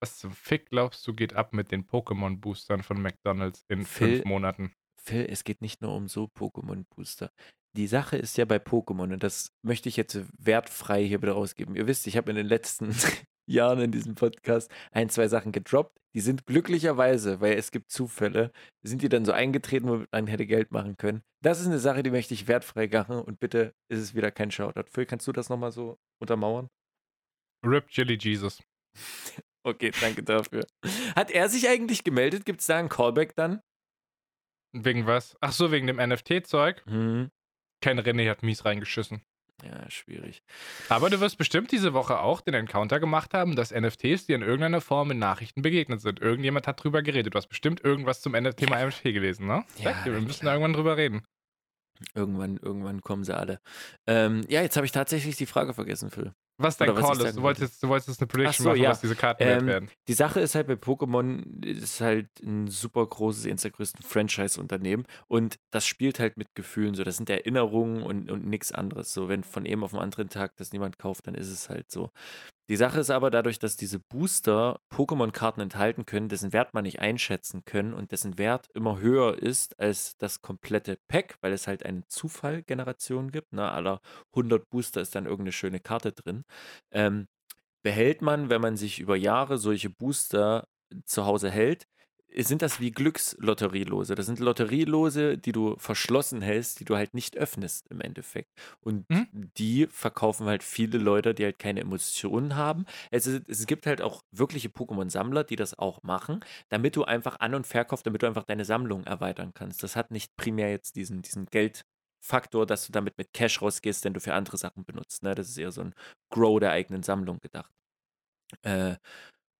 Was zum Fick glaubst du geht ab mit den Pokémon-Boostern von McDonalds in Phil, fünf Monaten? Phil, es geht nicht nur um so Pokémon-Booster. Die Sache ist ja bei Pokémon, und das möchte ich jetzt wertfrei hier wieder rausgeben. Ihr wisst, ich habe in den letzten Jahren in diesem Podcast ein, zwei Sachen gedroppt. Die sind glücklicherweise, weil es gibt Zufälle, sind die dann so eingetreten, womit man hätte Geld machen können. Das ist eine Sache, die möchte ich wertfrei machen und bitte ist es wieder kein Shoutout. Phil, kannst du das nochmal so untermauern? Rip Chili Jesus. Okay, danke dafür. Hat er sich eigentlich gemeldet? Gibt es da einen Callback dann? Wegen was? Ach so, wegen dem NFT-Zeug? Hm. Kein René hat mies reingeschissen. Ja, schwierig. Aber du wirst bestimmt diese Woche auch den Encounter gemacht haben, dass NFTs dir in irgendeiner Form in Nachrichten begegnet sind. Irgendjemand hat drüber geredet. Du hast bestimmt irgendwas zum Thema NFT gelesen, ne? Ja, Sag dir, wir müssen klar. irgendwann drüber reden. Irgendwann, irgendwann kommen sie alle. Ähm, ja, jetzt habe ich tatsächlich die Frage vergessen, Phil. Was dein Oder Call ist, du wolltest, du wolltest eine Prediction so, machen, ja. was diese Karten Ähm, werden. Die Sache ist halt bei Pokémon, ist halt ein super großes, eines der größten Franchise-Unternehmen und das spielt halt mit Gefühlen so. Das sind Erinnerungen und, und nichts anderes. So, wenn von eben auf den anderen Tag das niemand kauft, dann ist es halt so. Die Sache ist aber dadurch, dass diese Booster Pokémon-Karten enthalten können, dessen Wert man nicht einschätzen können und dessen Wert immer höher ist als das komplette Pack, weil es halt eine Zufallgeneration gibt. Ne? Aller 100 Booster ist dann irgendeine schöne Karte drin. Ähm, behält man, wenn man sich über Jahre solche Booster zu Hause hält, sind das wie Glückslotterielose. Das sind Lotterielose, die du verschlossen hältst, die du halt nicht öffnest im Endeffekt. Und Mhm. die verkaufen halt viele Leute, die halt keine Emotionen haben. Es, ist, es gibt halt auch wirkliche Pokémon-Sammler, die das auch machen, damit du einfach an- und verkaufst, damit du einfach deine Sammlung erweitern kannst. Das hat nicht primär jetzt diesen, diesen Geldfaktor, dass du damit mit Cash rausgehst, den du für andere Sachen benutzt. Ne? Das ist eher so ein Grow der eigenen Sammlung gedacht. Äh,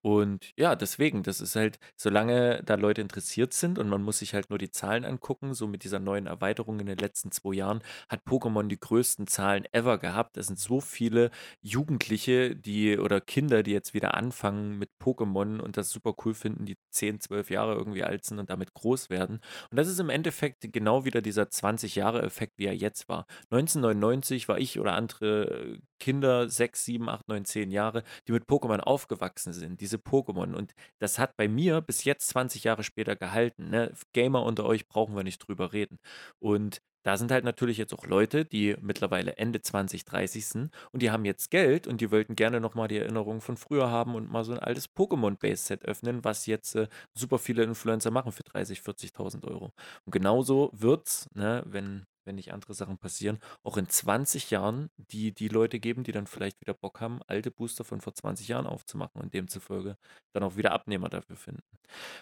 und ja, deswegen, das ist halt, solange da Leute interessiert sind und man muss sich halt nur die Zahlen angucken, so mit dieser neuen Erweiterung in den letzten zwei Jahren hat Pokémon die größten Zahlen ever gehabt. Es sind so viele Jugendliche, die oder Kinder, die jetzt wieder anfangen mit Pokémon und das super cool finden, die 10, 12 Jahre irgendwie alt sind und damit groß werden. Und das ist im Endeffekt genau wieder dieser 20-Jahre-Effekt, wie er jetzt war. 1999 war ich oder andere Kinder, 6, 7, 8, 9, 10 Jahre, die mit Pokémon aufgewachsen sind, diese Pokémon. Und das hat bei mir bis jetzt 20 Jahre später gehalten. Ne? Gamer unter euch brauchen wir nicht drüber reden. Und da sind halt natürlich jetzt auch Leute, die mittlerweile Ende 20, 30 sind und die haben jetzt Geld und die wollten gerne nochmal die Erinnerungen von früher haben und mal so ein altes Pokémon-Base-Set öffnen, was jetzt äh, super viele Influencer machen für 30, 40.000 Euro. Und genauso wird's, ne, wenn, wenn nicht andere Sachen passieren, auch in 20 Jahren die, die Leute geben, die dann vielleicht wieder Bock haben, alte Booster von vor 20 Jahren aufzumachen und demzufolge dann auch wieder Abnehmer dafür finden.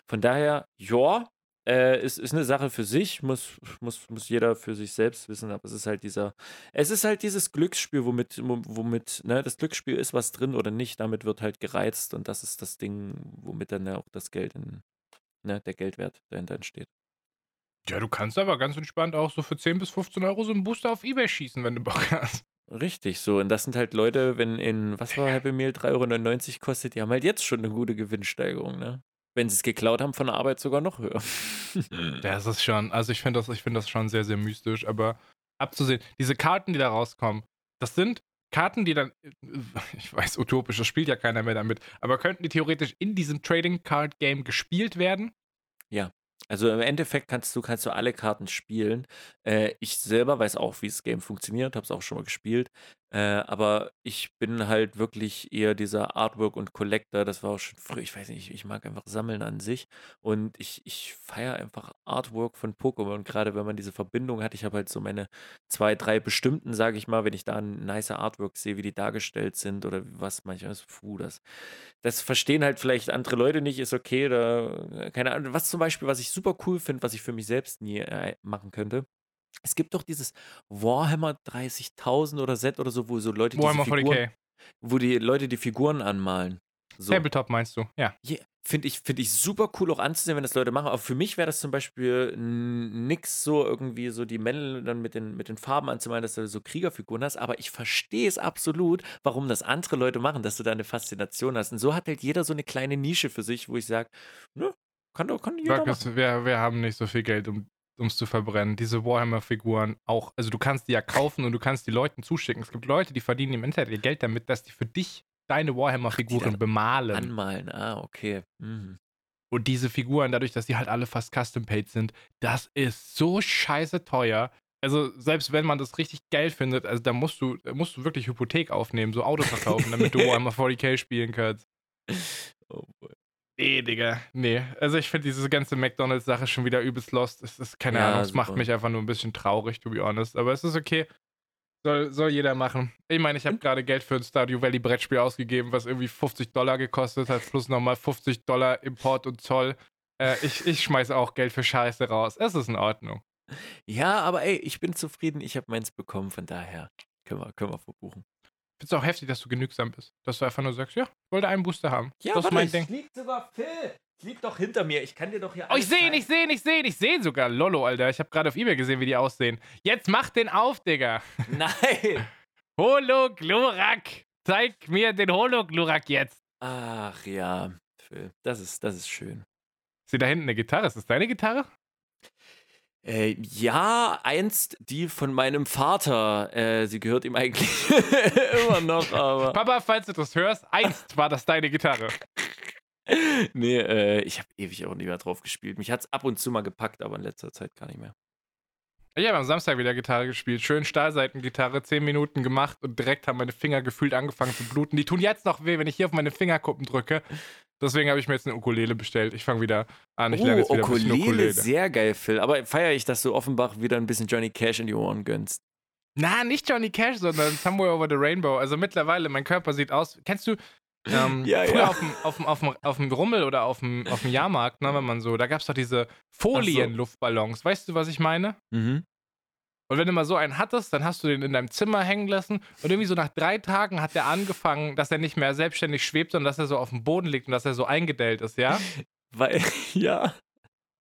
Von daher, ja, äh, ist, ist eine Sache für sich, muss, muss, muss jeder für sich selbst wissen, aber es ist halt dieser, es ist halt dieses Glücksspiel, womit, wo- womit, ne, das Glücksspiel ist was drin oder nicht, damit wird halt gereizt und das ist das Ding, womit dann ja auch das Geld in, ne, der Geldwert dahinter entsteht. Ja, du kannst aber ganz entspannt auch so für 10 bis 15 Euro so einen Booster auf Ebay schießen, wenn du Bock hast. Richtig, so. Und das sind halt Leute, wenn in, was war Happy Meal, 3,99 Euro kostet, die haben halt jetzt schon eine gute Gewinnsteigerung, ne? Wenn sie es geklaut haben, von der Arbeit sogar noch höher. Das ist schon, also ich finde das, ich finde das schon sehr, sehr mystisch, aber abzusehen, diese Karten, die da rauskommen, das sind Karten, die dann, ich weiß, utopisch, das spielt ja keiner mehr damit, aber könnten die theoretisch in diesem Trading Card Game gespielt werden? Also im Endeffekt kannst du, kannst du alle Karten spielen. Äh, ich selber weiß auch, wie das Game funktioniert, habe es auch schon mal gespielt. Äh, aber ich bin halt wirklich eher dieser Artwork und Collector. Das war auch schon früher, ich weiß nicht, ich mag einfach Sammeln an sich. Und ich, ich feiere einfach Artwork von Pokémon, gerade wenn man diese Verbindung hat. Ich habe halt so meine zwei, drei bestimmten, sage ich mal, wenn ich da ein nicer Artwork sehe, wie die dargestellt sind oder was manchmal ist, puh, das, das verstehen halt vielleicht andere Leute nicht, ist okay, oder keine Ahnung. Was zum Beispiel, was ich super cool finde, was ich für mich selbst nie äh, machen könnte. Es gibt doch dieses Warhammer 30.000 oder Set oder so, wo so Leute diese Warhammer Figuren, 40k. wo die Leute die Figuren anmalen. So. Tabletop meinst du? Ja. Ja, Finde ich, find ich super cool auch anzusehen, wenn das Leute machen. Aber für mich wäre das zum Beispiel nix so irgendwie so die Männle dann mit den, mit den Farben anzumalen, dass du so Kriegerfiguren hast. Aber ich verstehe es absolut, warum das andere Leute machen, dass du da eine Faszination hast. Und so hat halt jeder so eine kleine Nische für sich, wo ich sage, ne, kann doch, kann jeder machen. Markus, wir, wir haben nicht so viel Geld, um es zu verbrennen. Diese Warhammer-Figuren auch, also du kannst die ja kaufen und du kannst die Leuten zuschicken. Es gibt Leute, die verdienen im Internet ihr Geld damit, dass die für dich deine Warhammer-Figuren bemalen. Anmalen, ah, okay. Mhm. Und diese Figuren, dadurch, dass die halt alle fast custom-paid sind, das ist so scheiße teuer. Also, selbst wenn man das richtig geil findet, also da musst du, da musst du wirklich Hypothek aufnehmen, so Autos verkaufen, damit du Warhammer 40k spielen kannst. Oh boy. Nee, Digga. Nee. Also ich finde diese ganze McDonalds-Sache schon wieder übelst lost. Es ist, keine Ja, Ahnung, es macht mich einfach nur ein bisschen traurig, to be honest. Aber es ist okay. Soll, soll jeder machen. Ich meine, ich habe gerade Geld für ein Stardew Valley Brettspiel ausgegeben, was irgendwie 50 Dollar gekostet hat, plus nochmal 50 Dollar Import und Zoll. Äh, ich, ich schmeiße auch Geld für Scheiße raus. Es ist in Ordnung. Ja, aber ey, ich bin zufrieden, ich habe meins bekommen, von daher können wir, können wir verbuchen. Ich finde es auch heftig, dass du genügsam bist. Dass du einfach nur sagst, ja, ich wollte einen Booster haben. Ja, das ist mein Ding. liegt sogar Phil. Es liegt doch hinter mir. Ich kann dir doch hier Oh, ich sehe ihn, ich sehe ihn, ich sehe ihn, ich sehe ihn sogar. Lolo, Alter. Ich habe gerade auf Ebay gesehen, wie die aussehen. Jetzt mach den auf, Digga. Nein. Hologlurak. Zeig mir den Hologlurak jetzt. Ach ja, Phil, das ist, das ist schön. Hier da hinten eine Gitarre? Ist das deine Gitarre? Äh, ja, einst die von meinem Vater. Äh, sie gehört ihm eigentlich immer noch, aber. Papa, falls du das hörst, einst war das deine Gitarre. nee, äh, ich habe ewig auch nicht mehr drauf gespielt. Mich hat es ab und zu mal gepackt, aber in letzter Zeit gar nicht mehr. Ich habe am Samstag wieder Gitarre gespielt. Schön Stahlseitengitarre, 10 Minuten gemacht und direkt haben meine Finger gefühlt angefangen zu bluten. Die tun jetzt noch weh, wenn ich hier auf meine Fingerkuppen drücke. Deswegen habe ich mir jetzt eine Ukulele bestellt. Ich fange wieder an. Ich lerne jetzt wieder ein bisschen Oh, Ukulele, Ukulele. sehr geil, Phil. Aber feiere ich, dass du Offenbach wieder ein bisschen Johnny Cash in die Ohren gönnst. Na, nicht Johnny Cash, sondern Somewhere Over the Rainbow. Also mittlerweile, mein Körper sieht aus. Kennst du ähm, Ja, früher ja. Auf, dem, auf, dem, auf, dem, auf dem Rummel oder auf dem, auf dem Jahrmarkt, ne, wenn man so, da gab es doch diese Folienluftballons. Weißt du, was ich meine? Mhm. Und wenn du mal so einen hattest, dann hast du den in deinem Zimmer hängen lassen und irgendwie so nach drei Tagen hat der angefangen, dass er nicht mehr selbstständig schwebt, sondern dass er so auf dem Boden liegt und dass er so eingedellt ist, ja? Weil, ja.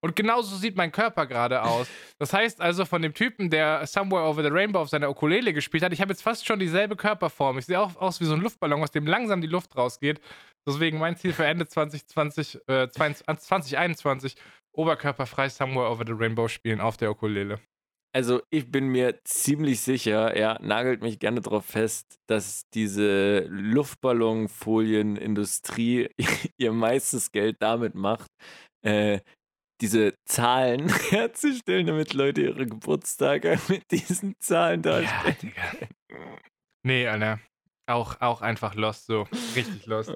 Und genauso sieht mein Körper gerade aus. Das heißt also, von dem Typen, der Somewhere Over the Rainbow auf seiner Ukulele gespielt hat, ich habe jetzt fast schon dieselbe Körperform. Ich sehe auch aus wie so ein Luftballon, aus dem langsam die Luft rausgeht. Deswegen mein Ziel für Ende 2020, äh, 20, 2021, oberkörperfrei Somewhere Over the Rainbow spielen auf der Ukulele. Also ich bin mir ziemlich sicher, er nagelt mich gerne darauf fest, dass diese Luftballonfolienindustrie ihr meistes Geld damit macht, äh, diese Zahlen herzustellen, damit Leute ihre Geburtstage mit diesen Zahlen darstellen. Digga. Nee, Alter. Auch, auch einfach lost, so. Richtig lost.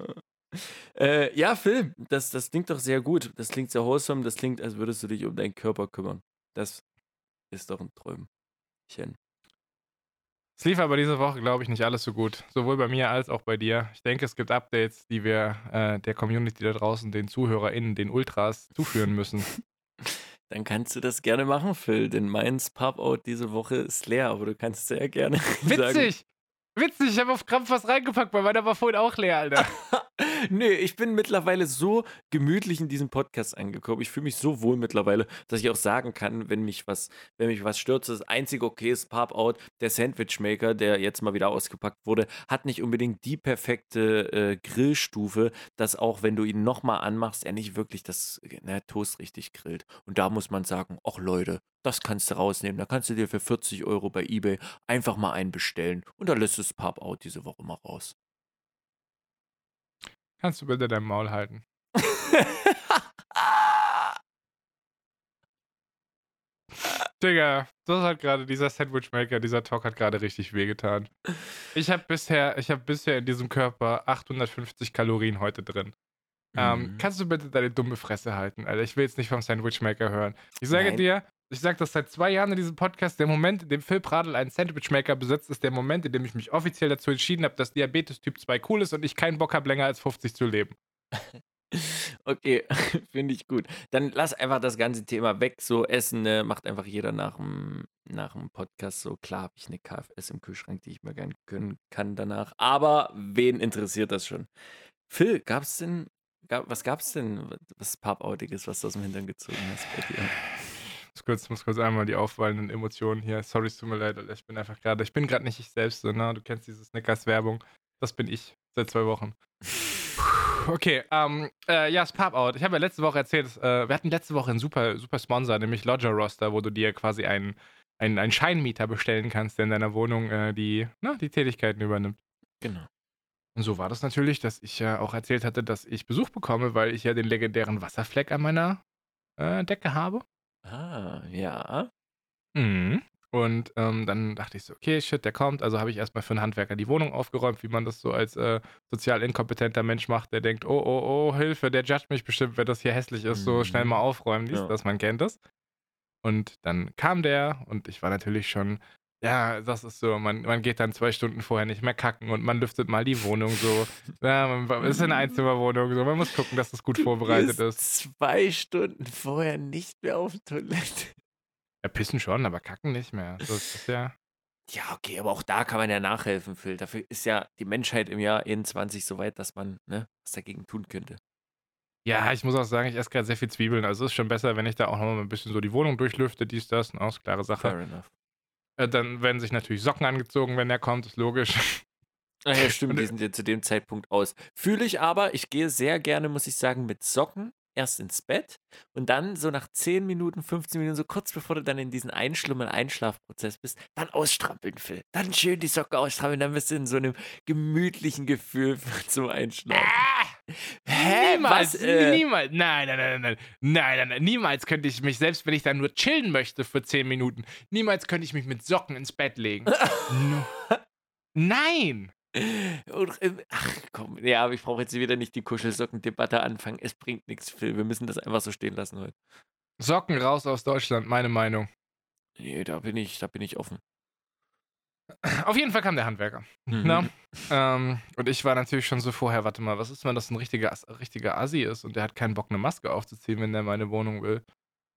Äh, ja, Phil, das, das klingt doch sehr gut. Das klingt sehr wholesome. Das klingt, als würdest du dich um deinen Körper kümmern. Das ist doch ein Träumchen. Es lief aber diese Woche, glaube ich, nicht alles so gut. Sowohl bei mir als auch bei dir. Ich denke, es gibt Updates, die wir äh, der Community da draußen, den ZuhörerInnen, den Ultras zuführen müssen. Dann kannst du das gerne machen, Phil, denn meins Pop-Out diese Woche ist leer, aber du kannst sehr gerne sagen. Witzig! Witzig, ich habe auf Krampf was reingepackt, weil meiner war vorhin auch leer, Alter. nee, ich bin mittlerweile so gemütlich in diesem Podcast angekommen. Ich fühle mich so wohl mittlerweile, dass ich auch sagen kann, wenn mich was, wenn mich was stürzt, das einzige okay ist Pop-Out. Der Sandwich-Maker, der jetzt mal wieder ausgepackt wurde, hat nicht unbedingt die perfekte äh, Grillstufe, dass auch wenn du ihn nochmal anmachst, er nicht wirklich das ne, Toast richtig grillt. Und da muss man sagen, ach Leute, das kannst du rausnehmen. Da kannst du dir für 40 Euro bei Ebay einfach mal einen bestellen. Und da lässt es Pop-Out diese Woche mal raus. Kannst du bitte dein Maul halten? Digga, das hat gerade, dieser Sandwichmaker, dieser Talk hat gerade richtig wehgetan. Ich habe bisher, ich habe bisher in diesem Körper 850 Kalorien heute drin. Ähm, Mhm. kannst du bitte deine dumme Fresse halten, Alter? Ich will jetzt nicht vom Sandwichmaker hören. Ich sage Nein. dir, ich sage das seit zwei Jahren in diesem Podcast, der Moment, in dem Phil Pradl einen Sandwichmaker besitzt, ist der Moment, in dem ich mich offiziell dazu entschieden habe, dass Diabetes Typ 2 cool ist und ich keinen Bock habe, länger als 50 zu leben. Okay, finde ich gut. Dann lass einfach das ganze Thema weg. So Essen ne, macht einfach jeder nach dem, nach dem Podcast. So klar habe ich eine KFS im Kühlschrank, die ich mir gerne gönnen kann danach. Aber wen interessiert das schon? Phil, gab es denn, gab, was gab es denn, was Pappautiges, was du aus dem Hintern gezogen hast bei dir? Muss kurz, muss kurz einmal die auffallenden Emotionen hier. Sorry, es tut mir leid. Ich bin einfach gerade, ich bin gerade nicht ich selbst, so, ne? Du kennst diese Snickers-Werbung. Das bin ich seit zwei Wochen. Okay, ähm, äh, ja, Spap-Out. Ich habe ja letzte Woche erzählt, äh, wir hatten letzte Woche einen super, super Sponsor, nämlich Lodger Roster, wo du dir quasi einen, einen, einen Scheinmieter bestellen kannst, der in deiner Wohnung äh, die, na, die Tätigkeiten übernimmt. Genau. Und so war das natürlich, dass ich ja auch erzählt hatte, dass ich Besuch bekomme, weil ich ja den legendären Wasserfleck an meiner äh, Decke habe. Ah, ja. Mhm. Und ähm, dann dachte ich so, okay, shit, der kommt. Also habe ich erstmal für einen Handwerker die Wohnung aufgeräumt, wie man das so als äh, sozial inkompetenter Mensch macht, der denkt, oh, oh, oh, Hilfe, der judgt mich bestimmt, wenn das hier hässlich ist, so schnell Mhm. mal aufräumen, dies, Ja. das, man kennt das. Und dann kam der und ich war natürlich schon, ja, das ist so, man, man geht dann zwei Stunden vorher nicht mehr kacken und man lüftet mal die Wohnung so. Ja, man, es ist eine Einzimmerwohnung, so, man muss gucken, dass das gut vorbereitet ist. zwei Stunden vorher nicht mehr auf Toilette. Ja, pissen schon, aber kacken nicht mehr. Das ist ja. Ja, okay, aber auch da kann man ja nachhelfen, Phil. Dafür ist ja die Menschheit im Jahr 21 so weit, dass man ne, was dagegen tun könnte. Ja, ich muss auch sagen, ich esse gerade sehr viel Zwiebeln. Also es ist schon besser, wenn ich da auch noch mal ein bisschen so die Wohnung durchlüfte, dies, das, eine klare Sache. Fair enough. Äh, dann werden sich natürlich Socken angezogen, wenn der kommt, ist logisch. Ah ja, stimmt, die sind ja zu dem Zeitpunkt aus. Fühle ich aber, ich gehe sehr gerne, muss ich sagen, mit Socken erst ins Bett und dann so nach 10 Minuten, 15 Minuten, so kurz bevor du dann in diesen Einschlummern, Einschlafprozess bist, dann ausstrampeln, Phil. Dann schön die Socken ausstrampeln, dann bist du in so einem gemütlichen Gefühl zum Einschlafen. Ah! Hä? niemals, Was, äh? niemals, nein, nein, nein, nein, nein, nein, nein, niemals könnte ich mich, selbst wenn ich da nur chillen möchte für 10 Minuten, niemals könnte ich mich mit Socken ins Bett legen. no. Nein! Ähm, ach komm, ja, aber ich brauche jetzt wieder nicht die Kuschelsocken-Debatte anfangen. Es bringt nichts, Phil. Wir müssen das einfach so stehen lassen heute. Socken raus aus Deutschland, meine Meinung. Nee, da bin ich, da bin ich offen. Auf jeden Fall kam der Handwerker. Mhm. Na, ähm, und ich war natürlich schon so vorher, warte mal, was ist, wenn das ein richtiger, richtiger Assi ist und der hat keinen Bock, eine Maske aufzuziehen, wenn der meine Wohnung will.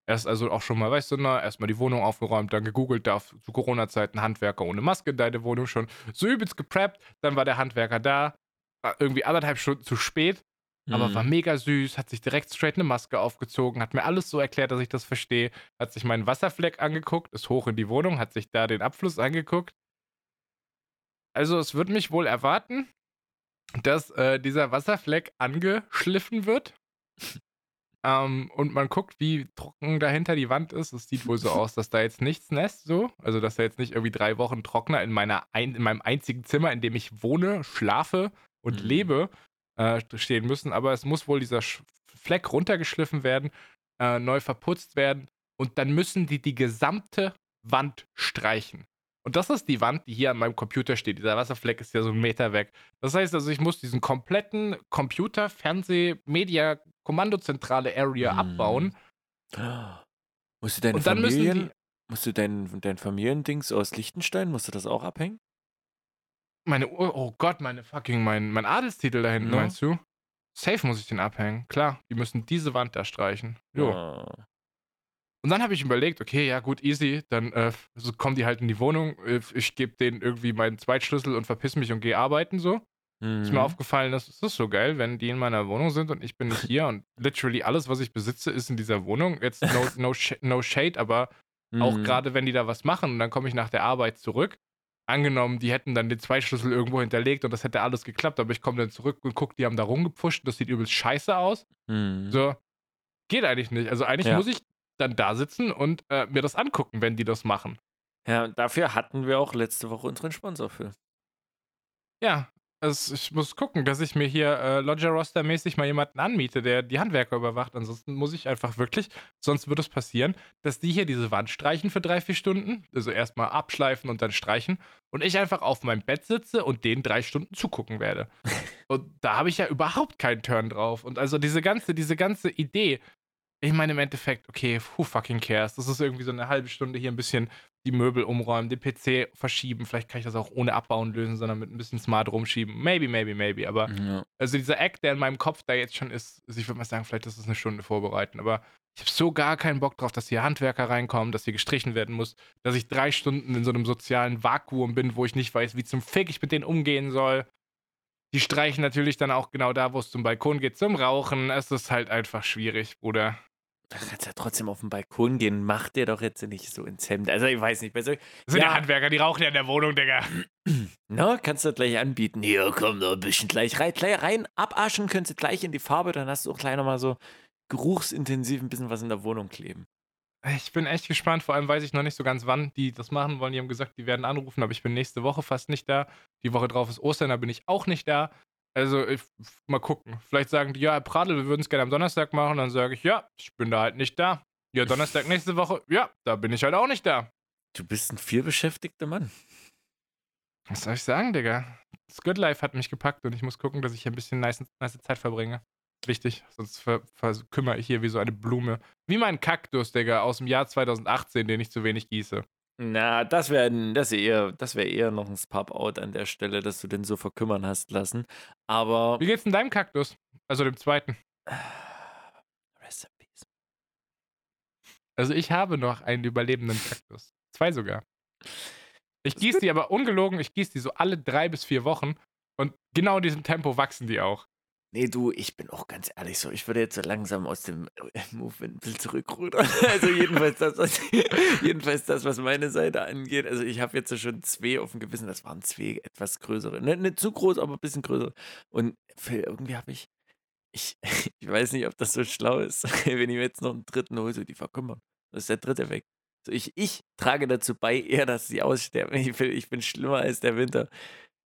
Erst also auch schon mal, weißt du, na, erstmal die Wohnung aufgeräumt, dann gegoogelt, darf zu Corona-Zeiten Handwerker ohne Maske in deine Wohnung schon so übelst gepreppt. Dann war der Handwerker da, war irgendwie anderthalb Stunden zu spät, aber Mhm. war mega süß, hat sich direkt straight eine Maske aufgezogen, hat mir alles so erklärt, dass ich das verstehe, hat sich meinen Wasserfleck angeguckt, ist hoch in die Wohnung, hat sich da den Abfluss angeguckt. Also es wird mich wohl erwarten, dass äh, dieser Wasserfleck angeschliffen wird. ähm, und man guckt, wie trocken dahinter die Wand ist. Es sieht wohl so aus, dass da jetzt nichts nässt, so. Also, dass da jetzt nicht irgendwie drei Wochen Trockner in, meiner ein, in meinem einzigen Zimmer, in dem ich wohne, schlafe und Mhm. lebe, äh, stehen müssen. Aber es muss wohl dieser Sch Fleck runtergeschliffen werden, äh, neu verputzt werden. Und dann müssen die die gesamte Wand streichen. Und das ist die Wand, die hier an meinem Computer steht. Dieser Wasserfleck ist ja so einen Meter weg. Das heißt also, ich muss diesen kompletten Computer, Fernseh, Media, Kommandozentrale Area Mhm. abbauen. Musst du deine Und dann müssen Familien, die- musst du dein, dein Familiendings aus Liechtenstein, musst du das auch abhängen? Meine, oh, Gott, meine fucking, mein, mein Adelstitel da hinten, No. meinst du? Safe muss ich den abhängen. Klar, die müssen diese Wand da streichen. Jo. Ah. Und dann habe ich überlegt, okay, ja gut, easy, dann äh, so kommen die halt in die Wohnung, äh, ich gebe denen irgendwie meinen Zweitschlüssel und verpiss mich und gehe arbeiten so. Ist mir Mhm. aufgefallen, das ist so geil, wenn die in meiner Wohnung sind und ich bin nicht hier und literally alles, was ich besitze, ist in dieser Wohnung. Jetzt no, no, sh no shade, aber auch Mhm. gerade wenn die da was machen und dann komme ich nach der Arbeit zurück. Angenommen, die hätten dann den Zweitschlüssel irgendwo hinterlegt und das hätte alles geklappt, aber ich komme dann zurück und gucke, die haben da rumgepusht, das sieht übelst scheiße aus. Mhm. So, geht eigentlich nicht. Also eigentlich Ja. muss ich dann da sitzen und äh, mir das angucken, wenn die das machen. Ja, dafür hatten wir auch letzte Woche unseren Sponsor für. Ja, es, ich muss gucken, dass ich mir hier äh, Lodger-Roster-mäßig mal jemanden anmiete, der die Handwerker überwacht. Ansonsten muss ich einfach wirklich, sonst wird es passieren, dass die hier diese Wand streichen für drei, vier Stunden. Also erstmal abschleifen und dann streichen. Und ich einfach auf meinem Bett sitze und denen drei Stunden zugucken werde. und da habe ich ja überhaupt keinen Turn drauf. Und also diese ganze, diese ganze Idee, ich meine im Endeffekt, okay, who fucking cares? Das ist irgendwie so eine halbe Stunde hier ein bisschen die Möbel umräumen, den PC verschieben. Vielleicht kann ich das auch ohne Abbauen lösen, sondern mit ein bisschen smart rumschieben. Maybe, maybe, maybe. Aber Ja. also dieser Act, der in meinem Kopf da jetzt schon ist, also ich würde mal sagen, vielleicht ist es eine Stunde vorbereiten. Aber ich habe so gar keinen Bock drauf, dass hier Handwerker reinkommen, dass hier gestrichen werden muss, dass ich drei Stunden in so einem sozialen Vakuum bin, wo ich nicht weiß, wie zum Fick ich mit denen umgehen soll. Die streichen natürlich dann auch genau da, wo es zum Balkon geht, zum Rauchen. Es ist halt einfach schwierig, Bruder. Da kannst ja trotzdem auf den Balkon gehen. Mach dir doch jetzt nicht so ins Hemd. Also ich weiß nicht. Bei so, Das sind ja. Ja. Handwerker, die rauchen ja in der Wohnung, Digga. na, kannst du gleich anbieten. Hier, komm doch ein bisschen gleich rein. Gleich rein, abaschen, könntest du gleich in die Farbe. Dann hast du auch gleich nochmal so geruchsintensiv ein bisschen was in der Wohnung kleben. Ich bin echt gespannt, vor allem weiß ich noch nicht so ganz, wann die das machen wollen. Die haben gesagt, die werden anrufen, aber ich bin nächste Woche fast nicht da. Die Woche drauf ist Ostern, da bin ich auch nicht da. Also, ich, mal gucken. Vielleicht sagen die, ja, Herr Pradl, wir würden es gerne am Donnerstag machen. Dann sage ich, ja, ich bin da halt nicht da. Ja, Donnerstag nächste Woche, ja, da bin ich halt auch nicht da. Du bist ein vielbeschäftigter Mann. Was soll ich sagen, Digga? Das Good Life hat mich gepackt und ich muss gucken, dass ich hier ein bisschen nice, nice Zeit verbringe. Wichtig, sonst ver verkümmere ich hier wie so eine Blume. Wie mein Kaktus, Digga, aus dem Jahr 2018, den ich zu wenig gieße. Na, das wäre das wär eher, das wär eher noch ein Pop-Out an der Stelle, dass du den so verkümmern hast lassen. Aber. Wie geht's denn deinem Kaktus? Also dem zweiten. Rest in peace. Also ich habe noch einen überlebenden Kaktus. Zwei sogar. Ich gieße die aber ungelogen, ich gieße die so alle drei bis vier Wochen und genau in diesem Tempo wachsen die auch. Nee, du, ich bin auch ganz ehrlich so. Ich würde jetzt so langsam aus dem äh, Movement ein bisschen zurückrudern. Also, jedenfalls das, was, jedenfalls das, was meine Seite angeht. Also, ich habe jetzt schon zwei auf dem Gewissen. Das waren zwei etwas größere. Ne, nicht zu groß, aber ein bisschen größere. Und für, irgendwie habe ich, ich. Ich weiß nicht, ob das so schlau ist, wenn ich mir jetzt noch einen dritten hole, so die verkümmern. Das ist der dritte weg. So, ich, ich trage dazu bei, eher, dass sie aussterben. Ich bin, ich bin schlimmer als der Winter.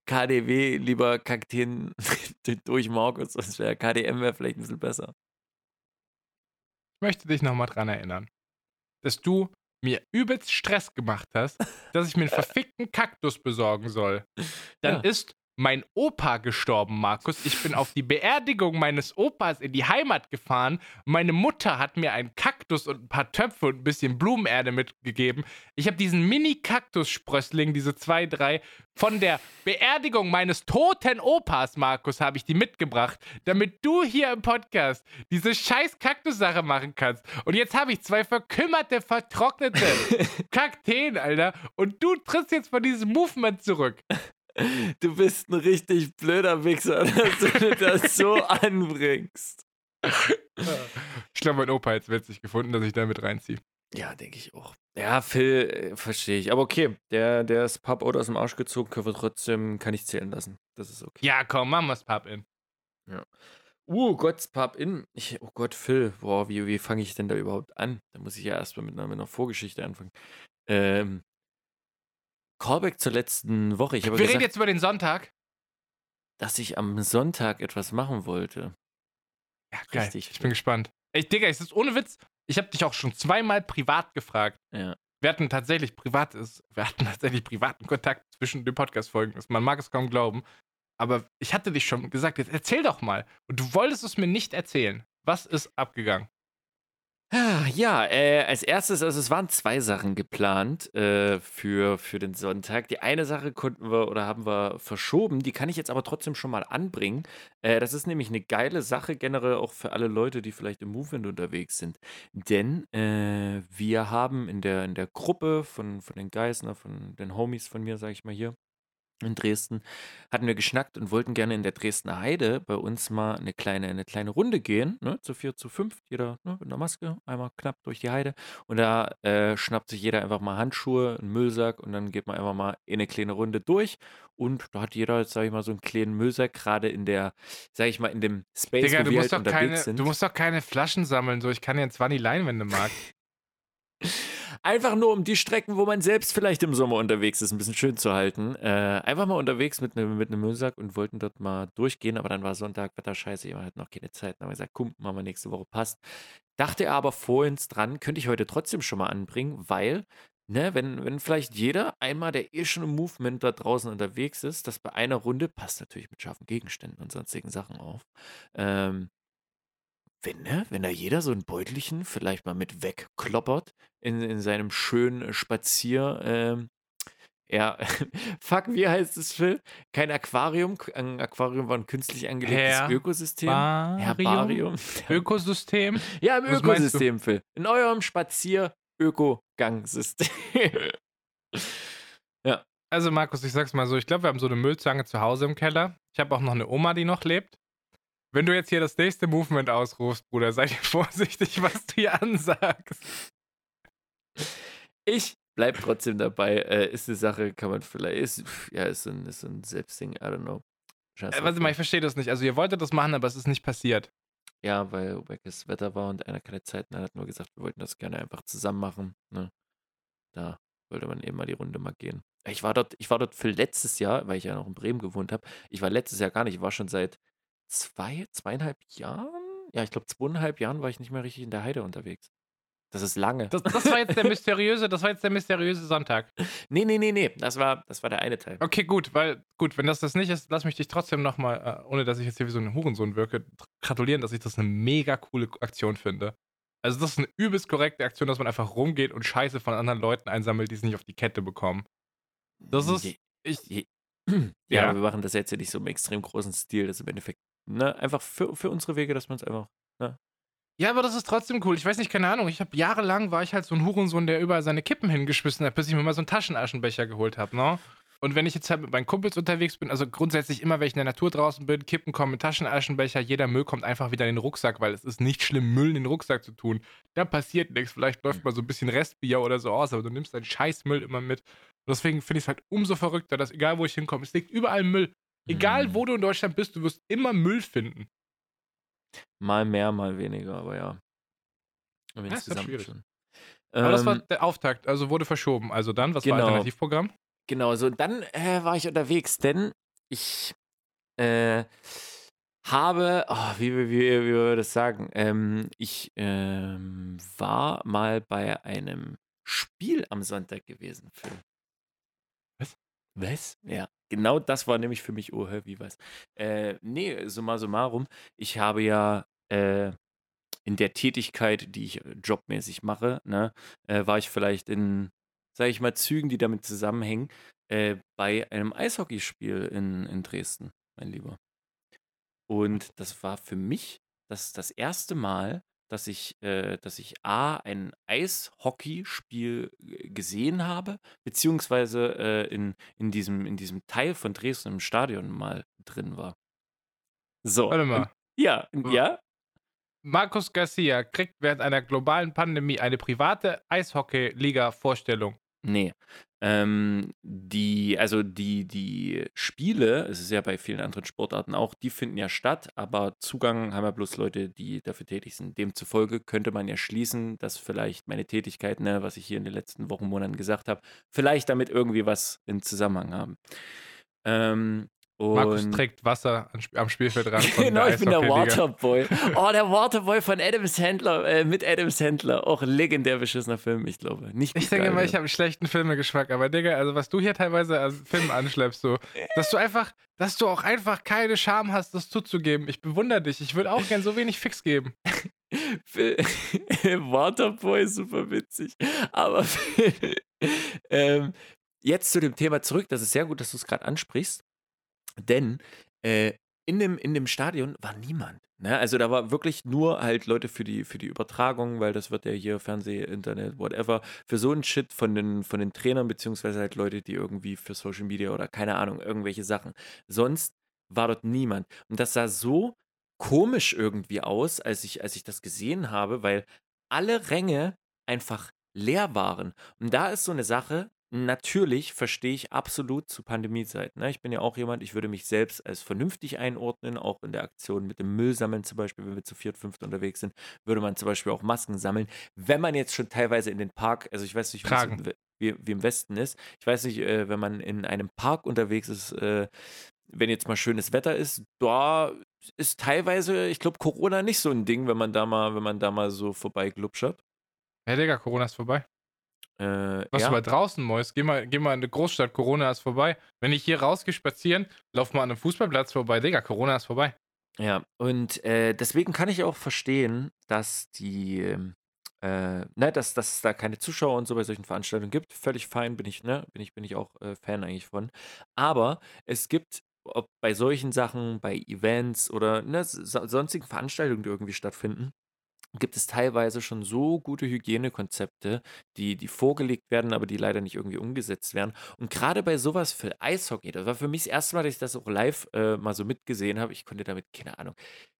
KDW, lieber Kakteen durch Markus, sonst wäre KDM wäre vielleicht ein bisschen besser. Ich möchte dich nochmal dran erinnern, dass du mir übelst Stress gemacht hast, dass ich mir einen verfickten Kaktus besorgen soll. Dann Ja. ist mein Opa gestorben, Markus. Ich bin auf die Beerdigung meines Opas in die Heimat gefahren. Meine Mutter hat mir einen Kaktus und ein paar Töpfe und ein bisschen Blumenerde mitgegeben. Ich habe diesen Mini-Kaktus-Sprössling, diese zwei, drei, von der Beerdigung meines toten Opas, Markus, habe ich die mitgebracht, damit du hier im Podcast diese scheiß Kaktussache machen kannst. Und jetzt habe ich zwei verkümmerte, vertrocknete Kakteen, Alter. Und du trittst jetzt von diesem Movement zurück. Du bist ein richtig blöder Wichser, dass du das so anbringst. Ich glaube, mein Opa hat es witzig gefunden, dass ich da mit reinziehe. Ja, denke ich auch. Ja, Phil, äh, verstehe ich. Aber okay, der, der ist Pub out aus dem Arsch gezogen, können wir trotzdem, kann ich zählen lassen. Das ist okay. Ja, komm, machen wir's Pub in. Uh, Gott's Pub in. Ich, oh Gott, Phil, boah, wie, wie fange ich denn da überhaupt an? Da muss ich ja erstmal mit mit einer Vorgeschichte anfangen. Ähm, Callback zur letzten Woche. Ich habe Wir reden gesagt, jetzt über den Sonntag. dass ich am Sonntag etwas machen wollte. Ja, geil. Richtig. Ich bin gespannt. Ey, Digga, es ist ohne Witz. Ich habe dich auch schon zweimal privat gefragt. Ja. Wir hatten tatsächlich privates, wir hatten tatsächlich privaten Kontakt zwischen den Podcast-Folgen. Man mag es kaum glauben. Aber ich hatte dich schon gesagt, jetzt erzähl doch mal. Und du wolltest es mir nicht erzählen. Was ist abgegangen? Ah, Ja, äh, als erstes, also es waren zwei Sachen geplant äh, für, für den Sonntag. Die eine Sache konnten wir oder haben wir verschoben, die kann ich jetzt aber trotzdem schon mal anbringen. Äh, das ist nämlich eine geile Sache, generell auch für alle Leute, die vielleicht im Movement unterwegs sind. Denn äh, wir haben in der, in der Gruppe von, von den Geisner, von den Homies von mir, sage ich mal hier, in Dresden, hatten wir geschnackt und wollten gerne in der Dresdner Heide bei uns mal eine kleine, eine kleine Runde gehen, ne? zu vier, zu fünf, jeder ne? mit einer Maske, einmal knapp durch die Heide. Und da äh, schnappt sich jeder einfach mal Handschuhe, einen Müllsack und dann geht man einfach mal in eine kleine Runde durch. Und da hat jeder, sage ich mal, so einen kleinen Müllsack, gerade in der, sage ich mal, in dem Space, Digga, wo du wir musst, halt doch keine, unterwegs sind. du musst doch keine Flaschen sammeln. So, ich kann jetzt 20 leihen, wenn du magst. Einfach nur um die Strecken, wo man selbst vielleicht im Sommer unterwegs ist, ein bisschen schön zu halten. Äh, einfach mal unterwegs mit einem mit einem Müllsack und wollten dort mal durchgehen, aber dann war Sonntag, Wetter scheiße, jemand hat noch keine Zeit. Dann haben wir gesagt, komm, machen wir nächste Woche, passt. Dachte aber vorhin dran, könnte ich heute trotzdem schon mal anbringen, weil, ne, wenn, wenn vielleicht jeder einmal, der eh schon im Movement da draußen unterwegs ist, das bei einer Runde, passt natürlich mit scharfen Gegenständen und sonstigen Sachen auf, ähm, wenn, ne, wenn da jeder so ein Beutelchen vielleicht mal mit wegkloppert in, in seinem schönen Spazier, ähm, ja, fuck, wie heißt es, Phil? Kein Aquarium. Ein Aquarium war ein künstlich angelegtes Her- Ökosystem. Barium? Herbarium. Ökosystem. Ja, im Was? Ökosystem, Phil. In eurem Spazier-Ökogangsystem. Also Markus, ich sag's mal so, ich glaube, wir haben so eine Müllzange zu Hause im Keller. Ich habe auch noch eine Oma, die noch lebt. Wenn du jetzt hier das nächste Movement ausrufst, Bruder, sei dir vorsichtig, was du hier ansagst. ich bleib trotzdem dabei. Äh, ist eine Sache, kann man vielleicht. Ist, ja, ist so ein, ist so ein Selbstding, I don't know. Scheiß Äh, warte mal, ich verstehe das nicht. Also ihr wolltet das machen, aber es ist nicht passiert. Ja, weil wackes Wetter war und einer keine Zeit mehr hat nur gesagt, wir wollten das gerne einfach zusammen machen. Ne? Da wollte man eben mal die Runde mal gehen. Ich war dort, ich war dort für letztes Jahr, weil ich ja noch in Bremen gewohnt habe. Ich war letztes Jahr gar nicht, ich war schon seit zwei, zweieinhalb Jahren. Ja, ich glaube zweieinhalb Jahren war ich nicht mehr richtig in der Heide unterwegs. Das ist lange. Das, das war jetzt der mysteriöse, das war jetzt der mysteriöse Sonntag. nee, nee, nee, nee. Das war, das war der eine Teil. Okay, gut, weil, gut, wenn das das nicht ist, lass mich dich trotzdem nochmal, äh, ohne dass ich jetzt hier wie so ein Hurensohn wirke, gratulieren, dass ich das eine mega coole Aktion finde. Also das ist eine übelst korrekte Aktion, dass man einfach rumgeht und Scheiße von anderen Leuten einsammelt, die es nicht auf die Kette bekommen. Das ist, Je- ich, ja, Ja. wir machen das jetzt ja nicht so im extrem großen Stil. Das ist im Endeffekt ne, einfach für, für unsere Wege, dass man es einfach. Ja, aber das ist trotzdem cool. Ich weiß nicht, keine Ahnung. Ich habe jahrelang war ich halt so ein Hurensohn, der überall seine Kippen hingeschmissen hat, bis ich mir mal so einen Taschenaschenbecher geholt habe, ne? Und wenn ich jetzt halt mit meinen Kumpels unterwegs bin, also grundsätzlich immer, wenn ich in der Natur draußen bin, Kippen kommen mit Taschenaschenbecher, jeder Müll kommt einfach wieder in den Rucksack, weil es ist nicht schlimm, Müll in den Rucksack zu tun. Da passiert nichts. Vielleicht läuft mal so ein bisschen Restbier oder so aus, aber du nimmst deinen Scheißmüll immer mit. Und deswegen finde ich es halt umso verrückter, dass egal wo ich hinkomme, es liegt überall Müll. Egal Mhm. wo du in Deutschland bist, du wirst immer Müll finden. Mal mehr, mal weniger, aber ja. Aber Ja, ist insgesamt schwierig. schon. Aber das war Ähm, der Auftakt, also wurde verschoben. Also dann, was war Genau. Alternativprogramm? Genau, so dann äh, war ich unterwegs, denn ich äh, habe, oh, wie, wie, wie, wie wir das sagen, ähm, ich ähm, war mal bei einem Spiel am Sonntag gewesen, Phil. Was? Ja, genau das war nämlich für mich, oh, wie was? Äh, nee, summa summarum, ich habe ja äh, in der Tätigkeit, die ich äh, jobmäßig mache, ne, äh, war ich vielleicht in, sage ich mal, Zügen, die damit zusammenhängen, äh, bei einem Eishockeyspiel in, in Dresden, mein Lieber. Und das war für mich das, das erste Mal, dass ich, äh, dass ich A, ein Eishockeyspiel gesehen habe, beziehungsweise äh, in, in, diesem, in diesem Teil von Dresden im Stadion mal drin war. So. Warte mal. Ja, ja. Markus Garcia kriegt während einer globalen Pandemie eine private Eishockey-Liga-Vorstellung. Nee. Ähm, die, also die, die Spiele, es ist ja bei vielen anderen Sportarten auch, die finden ja statt, aber Zugang haben ja bloß Leute, die dafür tätig sind. Demzufolge könnte man ja schließen, dass vielleicht meine Tätigkeit, ne, was ich hier in den letzten Wochen, Monaten gesagt habe, vielleicht damit irgendwie was in Zusammenhang haben. Ähm, Markus und trägt Wasser am Sp- am Spielfeldrand Genau, ich bin der. Waterboy. Oh, der Waterboy von Adam Sandler, äh, mit Adam Sandler. Auch legendär beschissener Film, ich glaube. Nicht Ich denke mal, gealtert. ich habe einen schlechten Filmegeschmack, aber Digga, also was du hier teilweise als Film anschleppst, so, dass du einfach, dass du auch einfach keine Scham hast, das zuzugeben. Ich bewundere dich. Ich würde auch gern so wenig Fix geben. Waterboy ist super witzig. Aber ähm, jetzt zu dem Thema zurück. Das ist sehr gut, dass du es gerade ansprichst. Denn äh, in, dem, in dem Stadion war niemand. Ne? Also da war wirklich nur halt Leute für die, für die Übertragung, weil das wird ja hier Fernseh, Internet, whatever, für so einen Shit von den, von den Trainern, beziehungsweise halt Leute, die irgendwie für Social Media oder keine Ahnung, irgendwelche Sachen. Sonst war dort niemand. Und das sah so komisch irgendwie aus, als ich, als ich das gesehen habe, weil alle Ränge einfach leer waren. Und da ist so eine Sache, natürlich verstehe ich absolut zu Pandemiezeiten. Ne? Ich bin ja auch jemand, ich würde mich selbst als vernünftig einordnen, auch in der Aktion mit dem Müllsammeln zum Beispiel, wenn wir zu viert, fünft unterwegs sind, würde man zum Beispiel auch Masken sammeln. Wenn man jetzt schon teilweise in den Park, also ich weiß nicht, wie wie, wie im Westen ist, ich weiß nicht, äh, wenn man in einem Park unterwegs ist, äh, wenn jetzt mal schönes Wetter ist, da ist teilweise, ich glaube, Corona nicht so ein Ding, wenn man da mal, wenn man da mal so vorbeiglubschert. Hey Digga, Corona ist vorbei. Äh, Was ja. du mal draußen, Mois? Geh mal, geh mal in eine Großstadt, Corona ist vorbei. Wenn ich hier rausgehe spazieren, lauf mal an einem Fußballplatz vorbei. Digga, Corona ist vorbei. Ja, und äh, deswegen kann ich auch verstehen, dass die, ähm, äh, ne, dass, dass es da keine Zuschauer und so bei solchen Veranstaltungen gibt. Völlig fein, bin ich, ne, bin ich, bin ich auch äh, Fan eigentlich von. Aber es gibt, ob bei solchen Sachen, bei Events oder ne, so, sonstigen Veranstaltungen, die irgendwie stattfinden, gibt es teilweise schon so gute Hygienekonzepte, die, die vorgelegt werden, aber die leider nicht irgendwie umgesetzt werden. Und gerade bei sowas für Eishockey, das war für mich das erste Mal, dass ich das auch live äh, mal so mitgesehen habe. Ich konnte damit, keine Ahnung,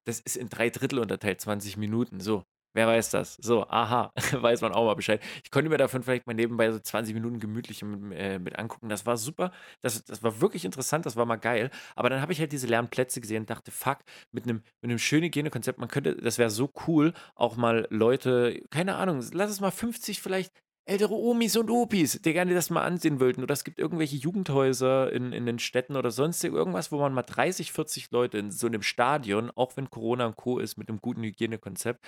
das ist in drei Drittel unterteilt, 20 Minuten. So, Wer weiß das? So, aha, weiß man auch mal Bescheid. Ich konnte mir davon vielleicht mal nebenbei so 20 Minuten gemütlich mit, äh, mit angucken. Das war super. Das, das war wirklich interessant. Das war mal geil. Aber dann habe ich halt diese leeren Plätze gesehen und dachte, fuck, mit einem, mit einem schönen Hygienekonzept, man könnte, das wäre so cool, auch mal Leute, keine Ahnung, lass es mal 50 vielleicht ältere Omis und Opis, die gerne das mal ansehen wollten. Oder es gibt irgendwelche Jugendhäuser in, in den Städten oder sonst irgendwas, wo man mal 30, 40 Leute in so einem Stadion, auch wenn Corona und Co. ist, mit einem guten Hygienekonzept,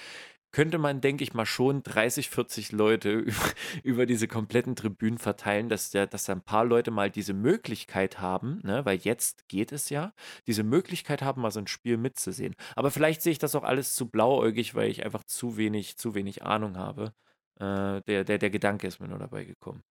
könnte man, denke ich mal, schon 30, 40 Leute über, diese kompletten Tribünen verteilen, dass, der, dass da ein paar Leute mal diese Möglichkeit haben, ne, weil jetzt geht es ja, diese Möglichkeit haben, mal so ein Spiel mitzusehen. Aber vielleicht sehe ich das auch alles zu blauäugig, weil ich einfach zu wenig, zu wenig Ahnung habe. Äh, der, der, der Gedanke ist mir nur dabei gekommen.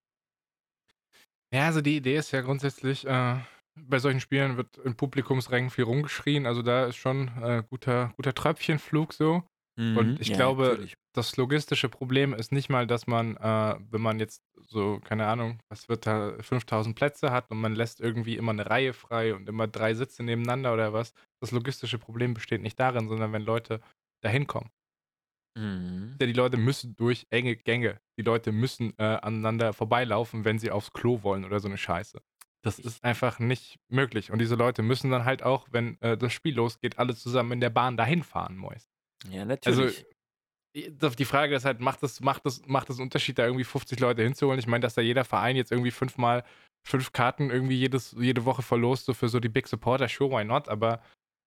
Ja, also die Idee ist ja grundsätzlich, äh, bei solchen Spielen wird in Publikumsrängen viel rumgeschrien. Also da ist schon äh, guter, guter Tröpfchenflug so. Mhm, Und ich ja, glaube, natürlich. das logistische Problem ist nicht mal, dass man, äh, wenn man jetzt so, keine Ahnung, was wird da, 5000 Plätze hat und man lässt irgendwie immer eine Reihe frei und immer drei Sitze nebeneinander oder was. Das logistische Problem besteht nicht darin, sondern wenn Leute da hinkommen. Mhm. Ja, die Leute müssen durch enge Gänge. Die Leute müssen äh, aneinander vorbeilaufen, wenn sie aufs Klo wollen oder so eine Scheiße. Das ist einfach nicht möglich. Und diese Leute müssen dann halt auch, wenn äh, das Spiel losgeht, alle zusammen in der Bahn dahin fahren, Mois. Ja, Also, natürlich. das- die Frage ist halt, macht es macht das, macht das einen Unterschied, da irgendwie 50 Leute hinzuholen? Ich meine, dass da jeder Verein jetzt irgendwie fünfmal fünf Karten irgendwie jedes, jede Woche verlost, so für so die Big Supporter, sure, why not? Aber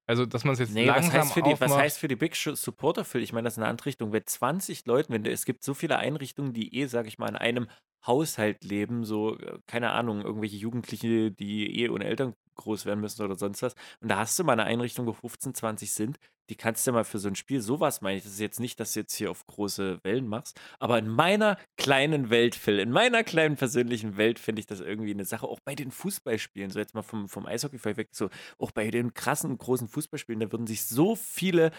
also, dass man es jetzt Nee, was langsam heißt, für die, was heißt für die Big Supporter Phil? Ich meine, das ist eine andere Richtung. Bei 20 Leuten, wenn es gibt so viele Einrichtungen, die eh, sag ich mal, in einem Haushalt leben, so, äh, keine Ahnung, irgendwelche Jugendliche, die eh ohne Eltern groß werden müssen oder sonst was. Und da hast du mal eine Einrichtung, wo 15, 20 sind, die kannst du mal für so ein Spiel, sowas meine ich. Das ist jetzt nicht, dass du jetzt hier auf große Wellen machst, aber in meiner kleinen Welt, Phil, in meiner kleinen persönlichen Welt finde ich das irgendwie eine Sache, auch bei den Fußballspielen, so jetzt mal vom, vom Eishockey weg, so auch bei den krassen großen Fußballspielen, da würden sich so viele,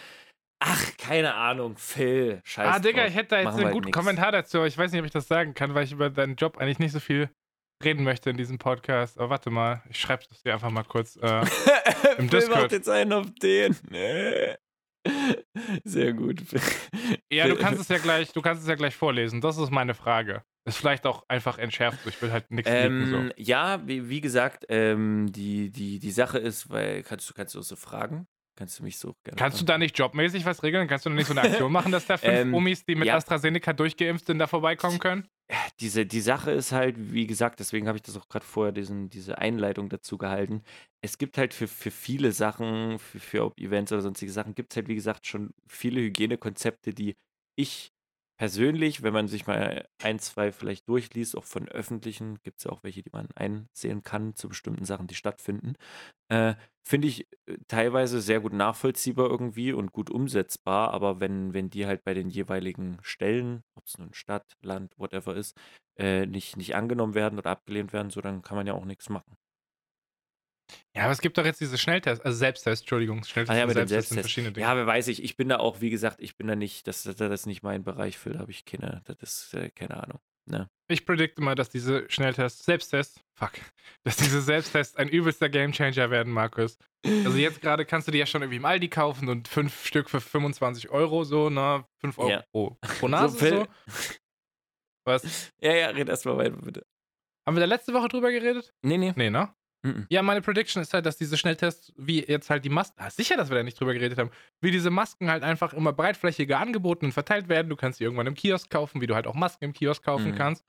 ach, keine Ahnung, Phil, scheiße. Ah, Digga, ich hätte da jetzt Machen einen halt guten nix. Kommentar dazu, aber ich weiß nicht, ob ich das sagen kann, weil ich über deinen Job eigentlich nicht so viel reden möchte in diesem Podcast. Aber warte mal, ich schreibe es dir einfach mal kurz. Äh, Im Discord. macht jetzt einen auf den. Sehr gut. ja, du kannst es ja gleich, du kannst es ja gleich vorlesen. Das ist meine Frage. Ist vielleicht auch einfach entschärft. so. Ich will halt nichts Ähm, ja, wie, wie gesagt, ähm, die, die, die Sache ist, weil, kannst du, kannst du so fragen? Kannst du mich so gerne Kannst du fragen? da nicht jobmäßig was regeln? Kannst du da nicht so eine Aktion machen, dass da fünf Ähm, Omis, die mit ja. AstraZeneca durchgeimpft sind, da vorbeikommen können? Diese, die Sache ist halt, wie gesagt, deswegen habe ich das auch gerade vorher diesen, diese Einleitung dazu gehalten. Es gibt halt für, für viele Sachen, für, für Events oder sonstige Sachen, gibt es halt, wie gesagt, schon viele Hygienekonzepte, die ich persönlich, wenn man sich mal ein, zwei vielleicht durchliest, auch von öffentlichen, gibt es ja auch welche, die man einsehen kann zu bestimmten Sachen, die stattfinden, äh, finde ich äh, teilweise sehr gut nachvollziehbar irgendwie und gut umsetzbar, aber wenn, wenn die halt bei den jeweiligen Stellen, ob es nun Stadt, Land, whatever ist, äh, nicht, nicht angenommen werden oder abgelehnt werden, so dann kann man ja auch nichts machen. Ja, aber es gibt doch jetzt diese Schnelltests, also Selbsttest, Entschuldigung, Schnelltests Ah ja, und mit Selbsttest sind verschiedene Dinge. Ja, wer weiß ich, ich bin da auch, wie gesagt, ich bin da nicht, das, das, das ist nicht mein Bereich, Phil, da habe ich keine, das ist äh, keine Ahnung. Ne? Ich predikte mal, dass diese Schnelltests, Selbsttests, fuck, dass diese Selbsttests ein übelster Gamechanger werden, Markus. Also jetzt gerade kannst du die ja schon irgendwie im Aldi kaufen und fünf Stück für 25 Euro, so, ne? 5 Euro Ja. pro, pro Nase, Phil. so. Was? Ja, ja, red erst mal weiter, bitte. Haben wir da letzte Woche drüber geredet? Nee, nee. Nee, ne? Mhm. Ja, meine Prediction ist halt, dass diese Schnelltests, wie jetzt halt die Masken, ah, sicher, dass wir da nicht drüber geredet haben, wie diese Masken halt einfach immer breitflächiger angeboten und verteilt werden. Du kannst sie irgendwann im Kiosk kaufen, wie du halt auch Masken im Kiosk kaufen Mhm. kannst.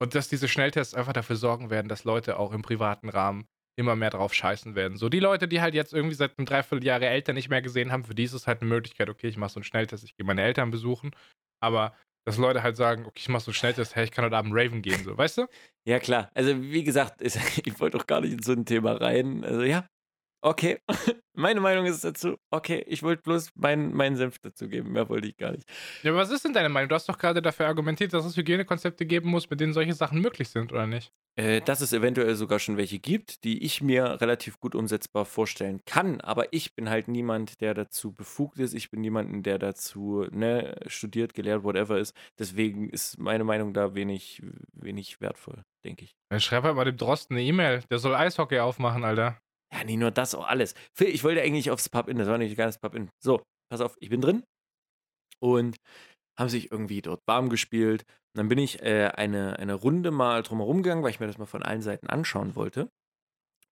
Und dass diese Schnelltests einfach dafür sorgen werden, dass Leute auch im privaten Rahmen immer mehr drauf scheißen werden. So die Leute, die halt jetzt irgendwie seit einem Dreivierteljahr ihre Eltern nicht mehr gesehen haben, für die ist es halt eine Möglichkeit, okay, ich mache so einen Schnelltest, ich gehe meine Eltern besuchen. Aber dass Leute halt sagen, okay, ich mache so einen Schnelltest, hey, ich kann heute Abend Raven gehen, so, weißt du? Ja, klar. Also, wie gesagt, ich wollte doch gar nicht in so ein Thema rein. Also, ja, Okay, meine Meinung ist dazu, okay, ich wollte bloß meinen mein Senf dazu geben, mehr wollte ich gar nicht. Ja, aber was ist denn deine Meinung? Du hast doch gerade dafür argumentiert, dass es Hygienekonzepte geben muss, mit denen solche Sachen möglich sind, oder nicht? Äh, dass es eventuell sogar schon welche gibt, die ich mir relativ gut umsetzbar vorstellen kann, aber ich bin halt niemand, der dazu befugt ist. Ich bin niemand, der dazu ne, studiert, gelehrt, whatever ist. Deswegen ist meine Meinung da wenig, wenig wertvoll, denke ich. Dann schreib halt mal dem Drosten eine E-Mail. Der soll Eishockey aufmachen, Alter. Ja, nicht nur das, auch alles. Phil, ich wollte eigentlich aufs Pub-In, das war nicht ganz Pub-In. So, pass auf, ich bin drin und haben sich irgendwie dort warm gespielt. Und dann bin ich äh, eine, eine Runde mal drumherum gegangen, weil ich mir das mal von allen Seiten anschauen wollte.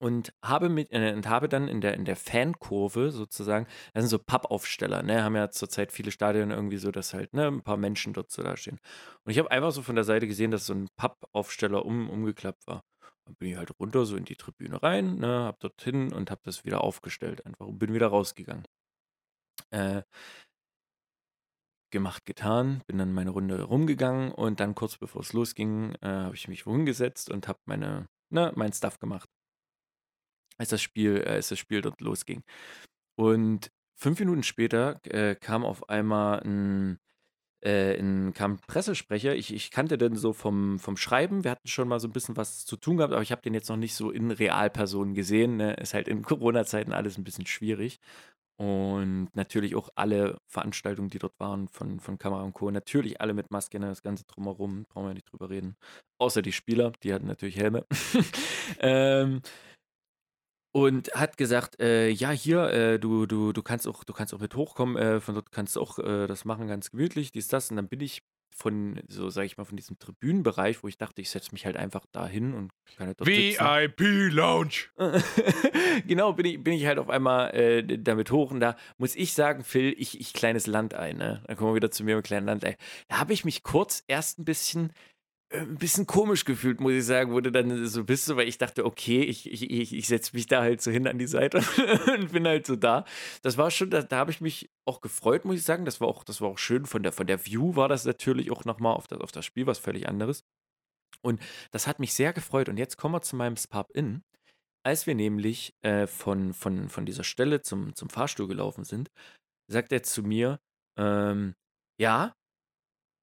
Und habe, mit, äh, und habe dann in der, in der Fankurve sozusagen, das sind so Pappaufsteller, ne, haben ja zurzeit viele Stadien irgendwie so, dass halt ne, ein paar Menschen dort so da stehen. Und ich habe einfach so von der Seite gesehen, dass so ein Pappaufsteller um, umgeklappt war. Dann bin ich halt runter so in die Tribüne rein, ne, hab dorthin und hab das wieder aufgestellt einfach und bin wieder rausgegangen. Äh, gemacht, getan, bin dann meine Runde rumgegangen und dann kurz bevor es losging, äh, habe ich mich wohin gesetzt und habe meine, ne, mein Stuff gemacht. Als das Spiel, äh, als das Spiel dort losging. Und fünf Minuten später äh, kam auf einmal ein äh, in, kam Pressesprecher. Ich, ich kannte den so vom, vom Schreiben. Wir hatten schon mal so ein bisschen was zu tun gehabt, aber ich habe den jetzt noch nicht so in Realperson gesehen. Ne? Ist halt in Corona-Zeiten alles ein bisschen schwierig. Und natürlich auch alle Veranstaltungen, die dort waren von, von Kamera und Co. Natürlich alle mit Maske, ne? das Ganze drumherum, brauchen wir nicht drüber reden. Außer die Spieler, die hatten natürlich Helme. ähm, und hat gesagt, äh, ja, hier, äh, du, du, du kannst auch, du kannst auch mit hochkommen, äh, von dort kannst du auch äh, das machen, ganz gemütlich, dies, das. Und dann bin ich von, so sage ich mal, von diesem Tribünenbereich, wo ich dachte, ich setze mich halt einfach da hin und kann halt dort. VIP-Lounge. genau, bin ich, bin ich halt auf einmal äh, damit hoch und da muss ich sagen, Phil, ich, ich kleines Landei, ne? Dann kommen wir wieder zu mir mit kleinen Landei. Da habe ich mich kurz erst ein bisschen ein bisschen komisch gefühlt, muss ich sagen, wurde dann so bist du, weil ich dachte, okay, ich, ich, ich, setze mich da halt so hin an die Seite und bin halt so da. Das war schon, da, da habe ich mich auch gefreut, muss ich sagen. Das war auch, das war auch schön. Von der, von der View war das natürlich auch nochmal auf das, auf das Spiel was völlig anderes. Und das hat mich sehr gefreut. Und jetzt kommen wir zu meinem Spub-In. Als wir nämlich äh, von, von, von dieser Stelle zum, zum Fahrstuhl gelaufen sind, sagt er zu mir, ähm, ja,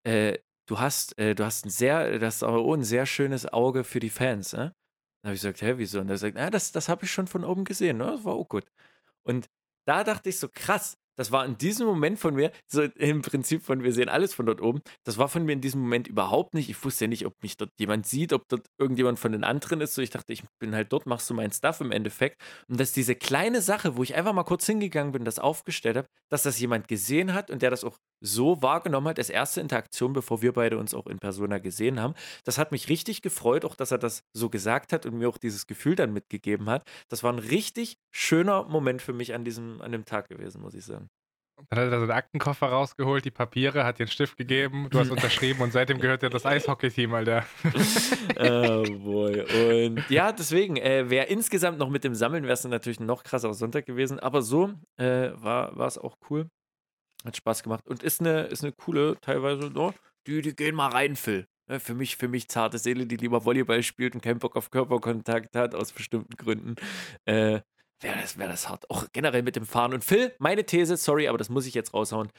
äh, du hast, äh, du hast ein sehr, das auch ein sehr schönes Auge für die Fans, ne? Dann habe ich gesagt, hä, wieso? Und er sagt, ah, das, das habe ich schon von oben gesehen, ne? Das war auch gut. Und da dachte ich so, krass, das war in diesem Moment von mir, so im Prinzip von wir sehen alles von dort oben, das war von mir in diesem Moment überhaupt nicht. Ich wusste ja nicht, ob mich dort jemand sieht, ob dort irgendjemand von den anderen ist. So, ich dachte, ich bin halt dort, machst du mein Stuff im Endeffekt. Und dass diese kleine Sache, wo ich einfach mal kurz hingegangen bin, das aufgestellt habe, dass das jemand gesehen hat und der das auch so wahrgenommen hat, als erste Interaktion, bevor wir beide uns auch in Persona gesehen haben. Das hat mich richtig gefreut, auch dass er das so gesagt hat und mir auch dieses Gefühl dann mitgegeben hat. Das war ein richtig schöner Moment für mich an diesem, an dem Tag gewesen, muss ich sagen. Dann hat er so einen Aktenkoffer rausgeholt, die Papiere, hat den Stift gegeben, du hast unterschrieben und seitdem gehört er das Eishockey-Team, Alter. oh boy. Und ja, deswegen, äh, wäre insgesamt noch mit dem Sammeln, wäre es natürlich ein noch krasserer Sonntag gewesen. Aber so äh, war es auch cool. Hat Spaß gemacht. Und ist eine, ist eine coole, teilweise, oh, die, die gehen mal rein, Phil. Ne, für mich, für mich zarte Seele, die lieber Volleyball spielt und keinen Bock auf Körperkontakt hat, aus bestimmten Gründen. Äh, wäre das, wär das hart. Auch generell mit dem Fahren. Und Phil, meine These, sorry, aber das muss ich jetzt raushauen.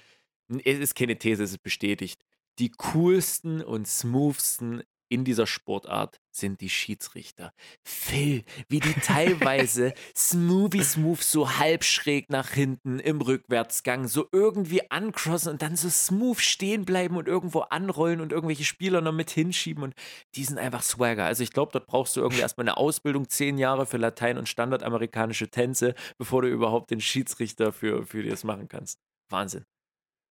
Es ist keine These, es ist bestätigt. Die coolsten und smoothsten in dieser Sportart sind die Schiedsrichter. Phil, wie die teilweise smoothie smooth so halb schräg nach hinten im Rückwärtsgang so irgendwie ancrossen und dann so smooth stehen bleiben und irgendwo anrollen und irgendwelche Spieler noch mit hinschieben und die sind einfach Swagger. Also ich glaube, dort brauchst du irgendwie erstmal eine Ausbildung, zehn Jahre für Latein und standardamerikanische Tänze, bevor du überhaupt den Schiedsrichter für, für das machen kannst. Wahnsinn.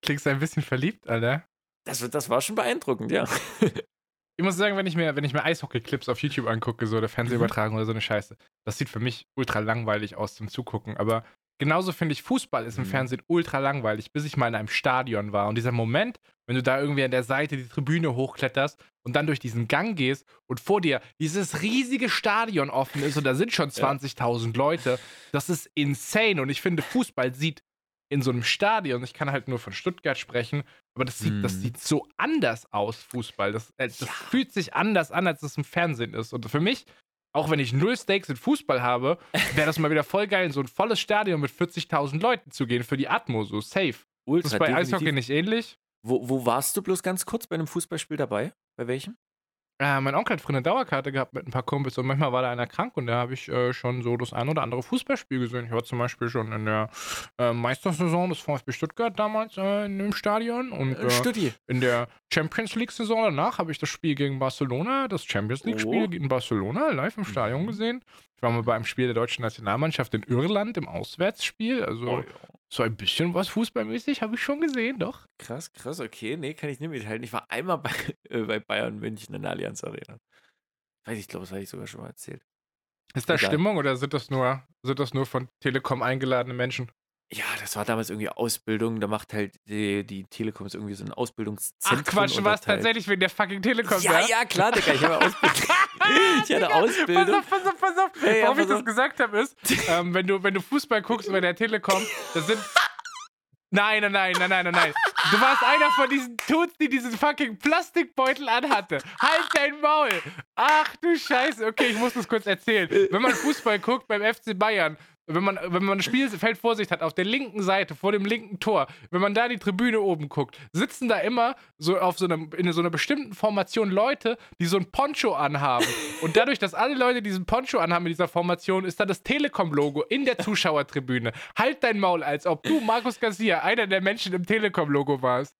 Klingst ein bisschen verliebt, Alter. Das, das war schon beeindruckend, ja. Ich muss sagen, wenn ich mir, wenn ich mir Eishockey-Clips auf YouTube angucke, so der Fernsehübertragung mhm. oder so eine Scheiße, das sieht für mich ultra langweilig aus zum Zugucken. Aber genauso finde ich, Fußball ist im mhm. Fernsehen ultra langweilig, bis ich mal in einem Stadion war. Und dieser Moment, wenn du da irgendwie an der Seite die Tribüne hochkletterst und dann durch diesen Gang gehst und vor dir dieses riesige Stadion offen ist und da sind schon 20.000 ja. Leute, das ist insane. Und ich finde, Fußball sieht in so einem Stadion, ich kann halt nur von Stuttgart sprechen, aber das sieht, mm. das sieht so anders aus, Fußball. Das, äh, das ja. fühlt sich anders an, als es im Fernsehen ist. Und für mich auch wenn ich null Stakes in Fußball habe, wäre das mal wieder voll geil, in so ein volles Stadion mit 40.000 Leuten zu gehen für die Atmo, so safe. Ultra, Das ist bei definitiv. Eishockey nicht ähnlich. Wo, wo warst du bloß ganz kurz bei einem Fußballspiel dabei? Bei welchem? Äh, mein Onkel hat früher eine Dauerkarte gehabt mit ein paar Kumpels und manchmal war da einer krank und da habe ich äh, schon so das ein oder andere Fußballspiel gesehen. Ich war zum Beispiel schon in der äh, Meistersaison des VfB Stuttgart damals äh, in dem Stadion und Äh, äh, in der Champions League-Saison danach habe ich das Spiel gegen Barcelona, das Champions League-Spiel Oh. in Barcelona live im Stadion Mhm. gesehen. Ich war mal bei einem Spiel der deutschen Nationalmannschaft in Irland im Auswärtsspiel. Also Oh, ja. so ein bisschen was fußballmäßig habe ich schon gesehen, doch. Krass, krass, okay. Nee, kann ich nicht mithalten. Ich war einmal bei, äh, bei Bayern München in der Allianz Arena. Weiß ich, glaube, das habe ich sogar schon mal erzählt. Ist da Egal. Stimmung oder sind das nur, sind das nur von Telekom eingeladene Menschen? Ja, das war damals irgendwie Ausbildung. Da macht halt die, die Telekoms irgendwie so ein Ausbildungszentrum. Ach Quatsch, du und warst das halt- tatsächlich wegen der fucking Telekom Ja, da? ja, klar, Digga. Ich habe Ausbildung. ich hatte Pass Ausbildung. auf, pass auf, pass auf. Ja, Warum ich pass das auf. gesagt habe, ist, ähm, wenn, du, wenn du Fußball guckst bei der Telekom, das sind. Nein, nein, nein, nein, nein, nein, nein. Du warst einer von diesen Tuts, die diesen fucking Plastikbeutel anhatte. Halt dein Maul. Ach du Scheiße. Okay, ich muss das kurz erzählen. Wenn man Fußball guckt beim FC Bayern, wenn man, wenn man ein Spielfeld vor sich hat, auf der linken Seite, vor dem linken Tor, wenn man da die Tribüne oben guckt, sitzen da immer so auf so einem, in so einer bestimmten Formation Leute, die so ein Poncho anhaben. Und dadurch, dass alle Leute diesen Poncho anhaben in dieser Formation, ist da das Telekom-Logo in der Zuschauertribüne. Halt dein Maul, als ob du, Markus Garcia, einer der Menschen im Telekom-Logo warst.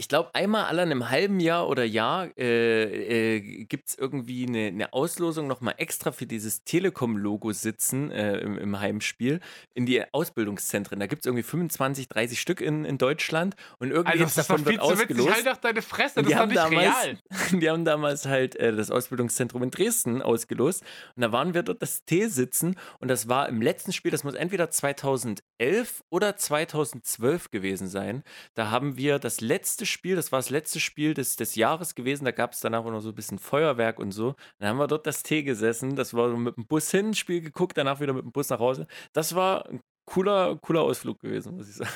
Ich glaube, einmal alle in einem halben Jahr oder Jahr äh, äh, gibt es irgendwie eine, eine Auslosung nochmal extra für dieses Telekom-Logo sitzen äh, im, im Heimspiel in die Ausbildungszentren. Da gibt es irgendwie 25, 30 Stück in, in Deutschland und irgendwie doch davon viel wird zu witzig. ausgelost. Halt doch deine Fresse, das die ist nicht damals, real. die haben damals halt äh, das Ausbildungszentrum in Dresden ausgelost. Und da waren wir dort das T sitzen. Und das war im letzten Spiel, das muss entweder 2011 oder 2012 gewesen sein. Da haben wir das letzte Spiel, das war das letzte Spiel des, des Jahres gewesen. Da gab es danach auch noch so ein bisschen Feuerwerk und so. Dann haben wir dort das T gesessen. Das war mit dem Bus hin, Spiel geguckt, danach wieder mit dem Bus nach Hause. Das war ein cooler, cooler Ausflug gewesen, muss ich sagen.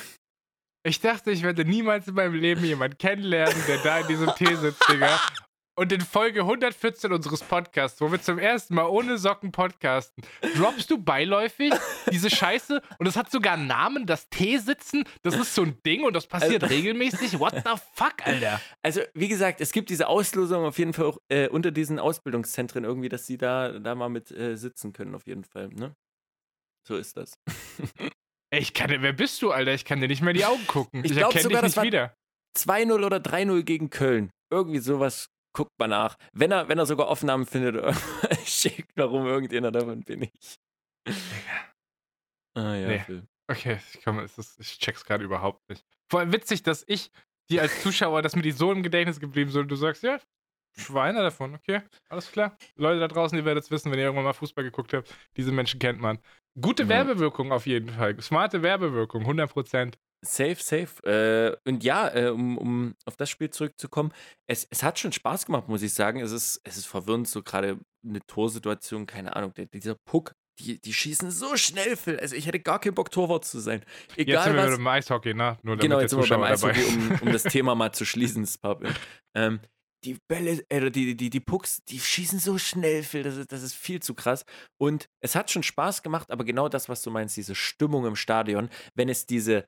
Ich dachte, ich werde niemals in meinem Leben jemanden kennenlernen, der da in diesem Tee sitzt, Digga. Und in Folge 114 unseres Podcasts, wo wir zum ersten Mal ohne Socken podcasten, droppst du beiläufig diese Scheiße und es hat sogar einen Namen, das Teesitzen, das ist so ein Ding und das passiert Also- regelmäßig. What the fuck, Alter? Also, wie gesagt, es gibt diese Auslosung auf jeden Fall auch äh, unter diesen Ausbildungszentren irgendwie, dass sie da, da mal mit äh, sitzen können, auf jeden Fall. Ne? So ist das. Ich kann, wer bist du, Alter? Ich kann dir nicht mehr in die Augen gucken. Ich Ich, erkenne sogar, dich das nicht war- wieder. 2-0 oder 3-0 gegen Köln. Irgendwie sowas guckt man nach. Wenn er, wenn er sogar Aufnahmen findet, schickt, warum irgendjemand davon bin ich. Ah ja, Nee. Phil. Okay, ich, komme, es ist, ich check's gerade überhaupt nicht. Vor allem witzig, dass ich dir als Zuschauer, dass mir die so im Gedächtnis geblieben sind und du sagst, ja, Schweine davon, okay, alles klar. Leute da draußen, ihr werdet es wissen, wenn ihr irgendwann mal Fußball geguckt habt, diese Menschen kennt man. Gute Ja. Werbewirkung auf jeden Fall. Smarte Werbewirkung, 100%. Safe, safe. Äh, und ja, äh, um, um auf das Spiel zurückzukommen, es, es hat schon Spaß gemacht, muss ich sagen. Es ist, es ist verwirrend, so gerade eine Torsituation, keine Ahnung, der, dieser Puck, die, die schießen so schnell, Phil. Also ich hätte gar keinen Bock, Torwart zu sein. Jetzt Egal sind wir was. wieder im Eishockey, ne? Nur damit Genau, jetzt sind wir beim Eishockey, um, um das Thema mal zu schließen, das. Ähm, die Bälle, äh, die, die, die Pucks, die schießen so schnell, Phil, das ist, das ist viel zu krass. Und es hat schon Spaß gemacht, aber genau das, was du meinst, diese Stimmung im Stadion, wenn es diese,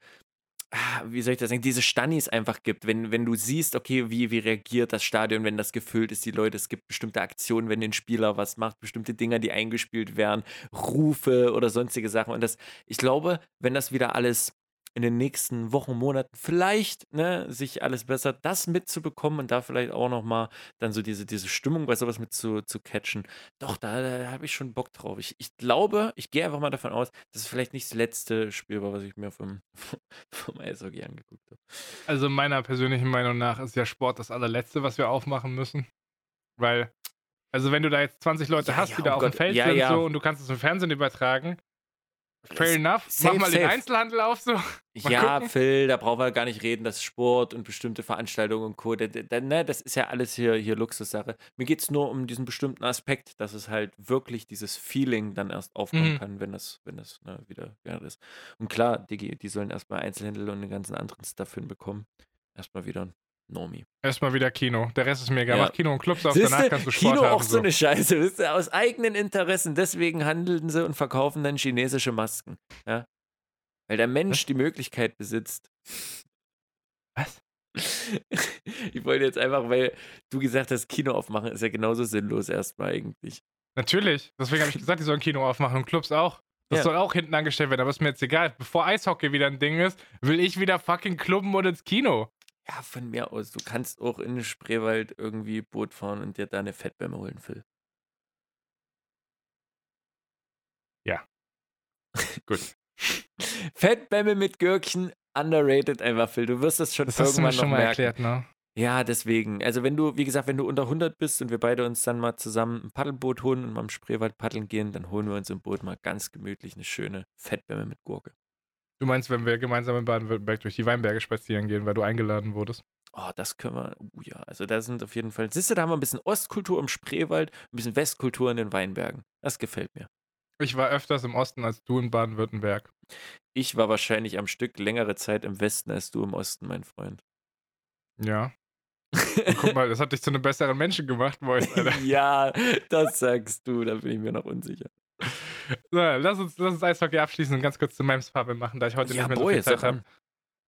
wie soll ich das sagen, diese Stannis einfach gibt, wenn, wenn du siehst, okay, wie, wie reagiert das Stadion, wenn das gefüllt ist, die Leute, es gibt bestimmte Aktionen, wenn ein Spieler was macht, bestimmte Dinger, die eingespielt werden, Rufe oder sonstige Sachen. Und das, ich glaube, wenn das wieder alles in den nächsten Wochen, Monaten vielleicht ne, sich alles bessert, das mitzubekommen und da vielleicht auch nochmal dann so diese, diese Stimmung bei sowas mit zu, zu catchen. Doch, da, da habe ich schon Bock drauf. Ich, ich glaube, ich gehe einfach mal davon aus, dass es vielleicht nicht das letzte Spiel war, was ich mir vom, vom Eishockey angeguckt habe. Also meiner persönlichen Meinung nach ist ja Sport das allerletzte, was wir aufmachen müssen. Weil, also wenn du da jetzt 20 Leute Ja, hast, ja, die da um auf dem Feld ja, sind so und du kannst es im Fernsehen übertragen, fair enough. safe, Mach mal den safe. Einzelhandel auf so. Mal ja, gucken. Phil, da brauchen wir gar nicht reden, das ist Sport und bestimmte Veranstaltungen und Co. Da, da, ne, das ist ja alles hier, hier Luxussache. Mir geht es nur um diesen bestimmten Aspekt, dass es halt wirklich dieses Feeling dann erst aufkommen Mhm. kann, wenn das, wenn das ne, wieder während ist. Und klar, Digi, die sollen erstmal Einzelhändler und den ganzen anderen Stuff hinbekommen. Erstmal wieder Normi. Erstmal wieder Kino. Der Rest ist mir egal. Ja. Mach Kino und Clubs auf, Siehste, danach kannst du Sport Kino haben. auch so eine Scheiße. Das ist aus eigenen Interessen. Deswegen handeln sie und verkaufen dann chinesische Masken. Ja? Weil der Mensch Was? die Möglichkeit besitzt. Was? Ich wollte jetzt einfach, weil du gesagt hast, Kino aufmachen ist ja genauso sinnlos erstmal eigentlich. Natürlich. Deswegen habe ich gesagt, die sollen Kino aufmachen und Clubs auch. Das Ja. soll auch hinten angestellt werden, aber ist mir jetzt egal. Bevor Eishockey wieder ein Ding ist, will ich wieder fucking klubben und ins Kino. Ja, von mir aus. Du kannst auch in den Spreewald irgendwie Boot fahren und dir da eine Fettbämme holen, Phil. Gut. Fettbämme mit Gürkchen, underrated einfach, Phil. Du wirst das schon Das hast du mir irgendwann schon mal merken. erklärt, ne? Ja, deswegen. Also wenn du, wie gesagt, wenn du unter 100 bist und wir beide uns dann mal zusammen ein Paddelboot holen und mal im Spreewald paddeln gehen, dann holen wir uns im Boot mal ganz gemütlich eine schöne Fettbämme mit Gurke. Du meinst, wenn wir gemeinsam in Baden-Württemberg durch die Weinberge spazieren gehen, weil du eingeladen wurdest? Oh, das können wir, oh ja, also da sind auf jeden Fall, siehst du, da haben wir ein bisschen Ostkultur im Spreewald, ein bisschen Westkultur in den Weinbergen. Das gefällt mir. Ich war öfters im Osten als du in Baden-Württemberg. Ich war wahrscheinlich am Stück längere Zeit im Westen als du im Osten, mein Freund. Ja. Und guck mal, das hat dich zu einem besseren Menschen gemacht, Mois, Alter. ja, das sagst du, da bin ich mir noch unsicher. So, lass uns, lass uns Eishockey abschließen und ganz kurz zu meinem Pappe machen, da ich heute Ja, nicht mehr so boy, viel Zeit habe.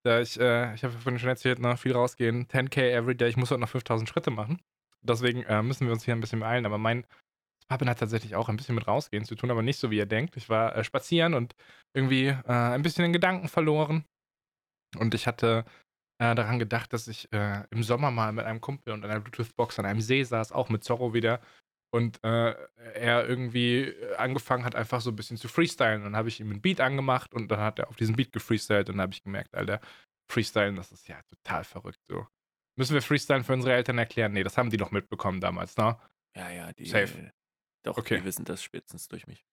Da ich, äh, ich habe vorhin schon erzählt, noch viel rausgehen. 10k every day. Ich muss heute noch 5000 Schritte machen. Deswegen äh, müssen wir uns hier ein bisschen beeilen. Aber mein Pappen hat tatsächlich auch ein bisschen mit rausgehen zu tun, aber nicht so, wie ihr denkt. Ich war äh, spazieren und irgendwie äh, ein bisschen in Gedanken verloren. Und ich hatte äh, daran gedacht, dass ich äh, im Sommer mal mit einem Kumpel und einer Bluetooth-Box an einem See saß, auch mit Zorro wieder. Und äh, er irgendwie angefangen hat, einfach so ein bisschen zu freestylen. Dann habe ich ihm einen Beat angemacht und dann hat er auf diesen Beat gefreestylt. Und dann habe ich gemerkt, Alter, Freestylen, das ist ja total verrückt so. Müssen wir Freestylen für unsere Eltern erklären? Nee, das haben die doch mitbekommen damals, ne? Ja, ja, die. Safe. Doch, Okay. die wissen das spätestens durch mich.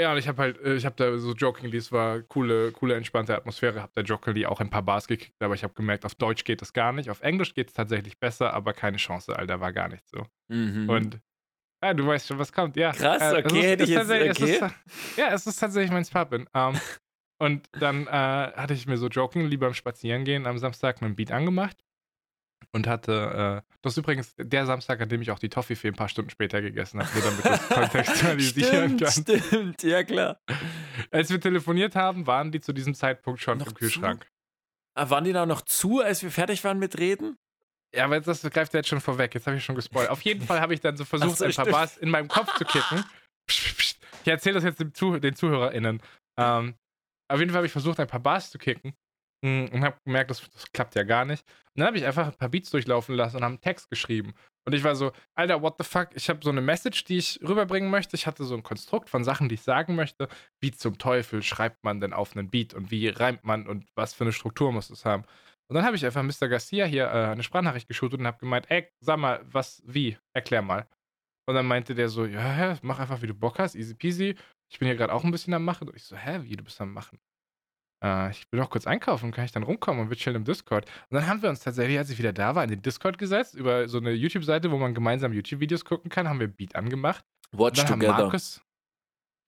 Ja, und ich habe halt, äh, ich habe da so jokingly, es war coole, coole, entspannte Atmosphäre, habe da jokingly auch ein paar Bars gekickt, aber ich habe gemerkt, auf Deutsch geht das gar nicht. Auf Englisch geht es tatsächlich besser, aber keine Chance, Alter, war gar nicht so. Mhm. Und ja, du weißt schon, was kommt. Ja, Krass, äh, okay, ist- hätte ich jetzt- tatsächlich- es okay. ist, ja, es ist tatsächlich mein Spappen. Ähm, und dann äh, hatte ich mir so jokingly beim Spazierengehen am Samstag meinen Beat angemacht und hatte, äh, das ist übrigens der Samstag, an dem ich auch die Toffifee ein paar Stunden später gegessen habe, nur damit du es kontextualisieren stimmt, kannst. stimmt, ja klar. Als wir telefoniert haben, waren die zu diesem Zeitpunkt schon Noch im Kühlschrank. Ah, waren die da noch zu, als wir fertig waren mit Reden? Ja, aber das greift jetzt schon vorweg. Jetzt habe ich schon gespoilt. Auf jeden Fall habe ich dann so versucht, so, ein paar stimmt. Bars in meinem Kopf zu psst. Ich erzähle das jetzt dem Zuh den ZuhörerInnen. Ähm, auf jeden Fall habe ich versucht, ein paar Bars zu kicken mm, und habe gemerkt, das, das klappt ja gar nicht. Und dann habe ich einfach ein paar Beats durchlaufen lassen und habe einen Text geschrieben. Und ich war so, Alter, what the fuck? Ich habe so eine Message, die ich rüberbringen möchte. Ich hatte so ein Konstrukt von Sachen, die ich sagen möchte. Wie zum Teufel schreibt man denn auf einen Beat und wie reimt man und was für eine Struktur muss es haben? Und dann habe ich einfach Mr. Garcia hier äh, eine Sprachnachricht geschult und habe gemeint, ey, sag mal, was, wie? Erklär mal. Und dann meinte der so, ja, mach einfach, wie du Bock hast, easy peasy. Ich bin hier gerade auch ein bisschen am Machen. Und ich so, hä, wie, du bist am Machen? Äh, ich will noch kurz einkaufen, kann ich dann rumkommen und wir chillen im Discord. Und dann haben wir uns tatsächlich, als ich wieder da war, in den Discord gesetzt, über so eine YouTube-Seite, wo man gemeinsam YouTube-Videos gucken kann, haben wir Beat angemacht. Und Watch dann haben Together. Markus,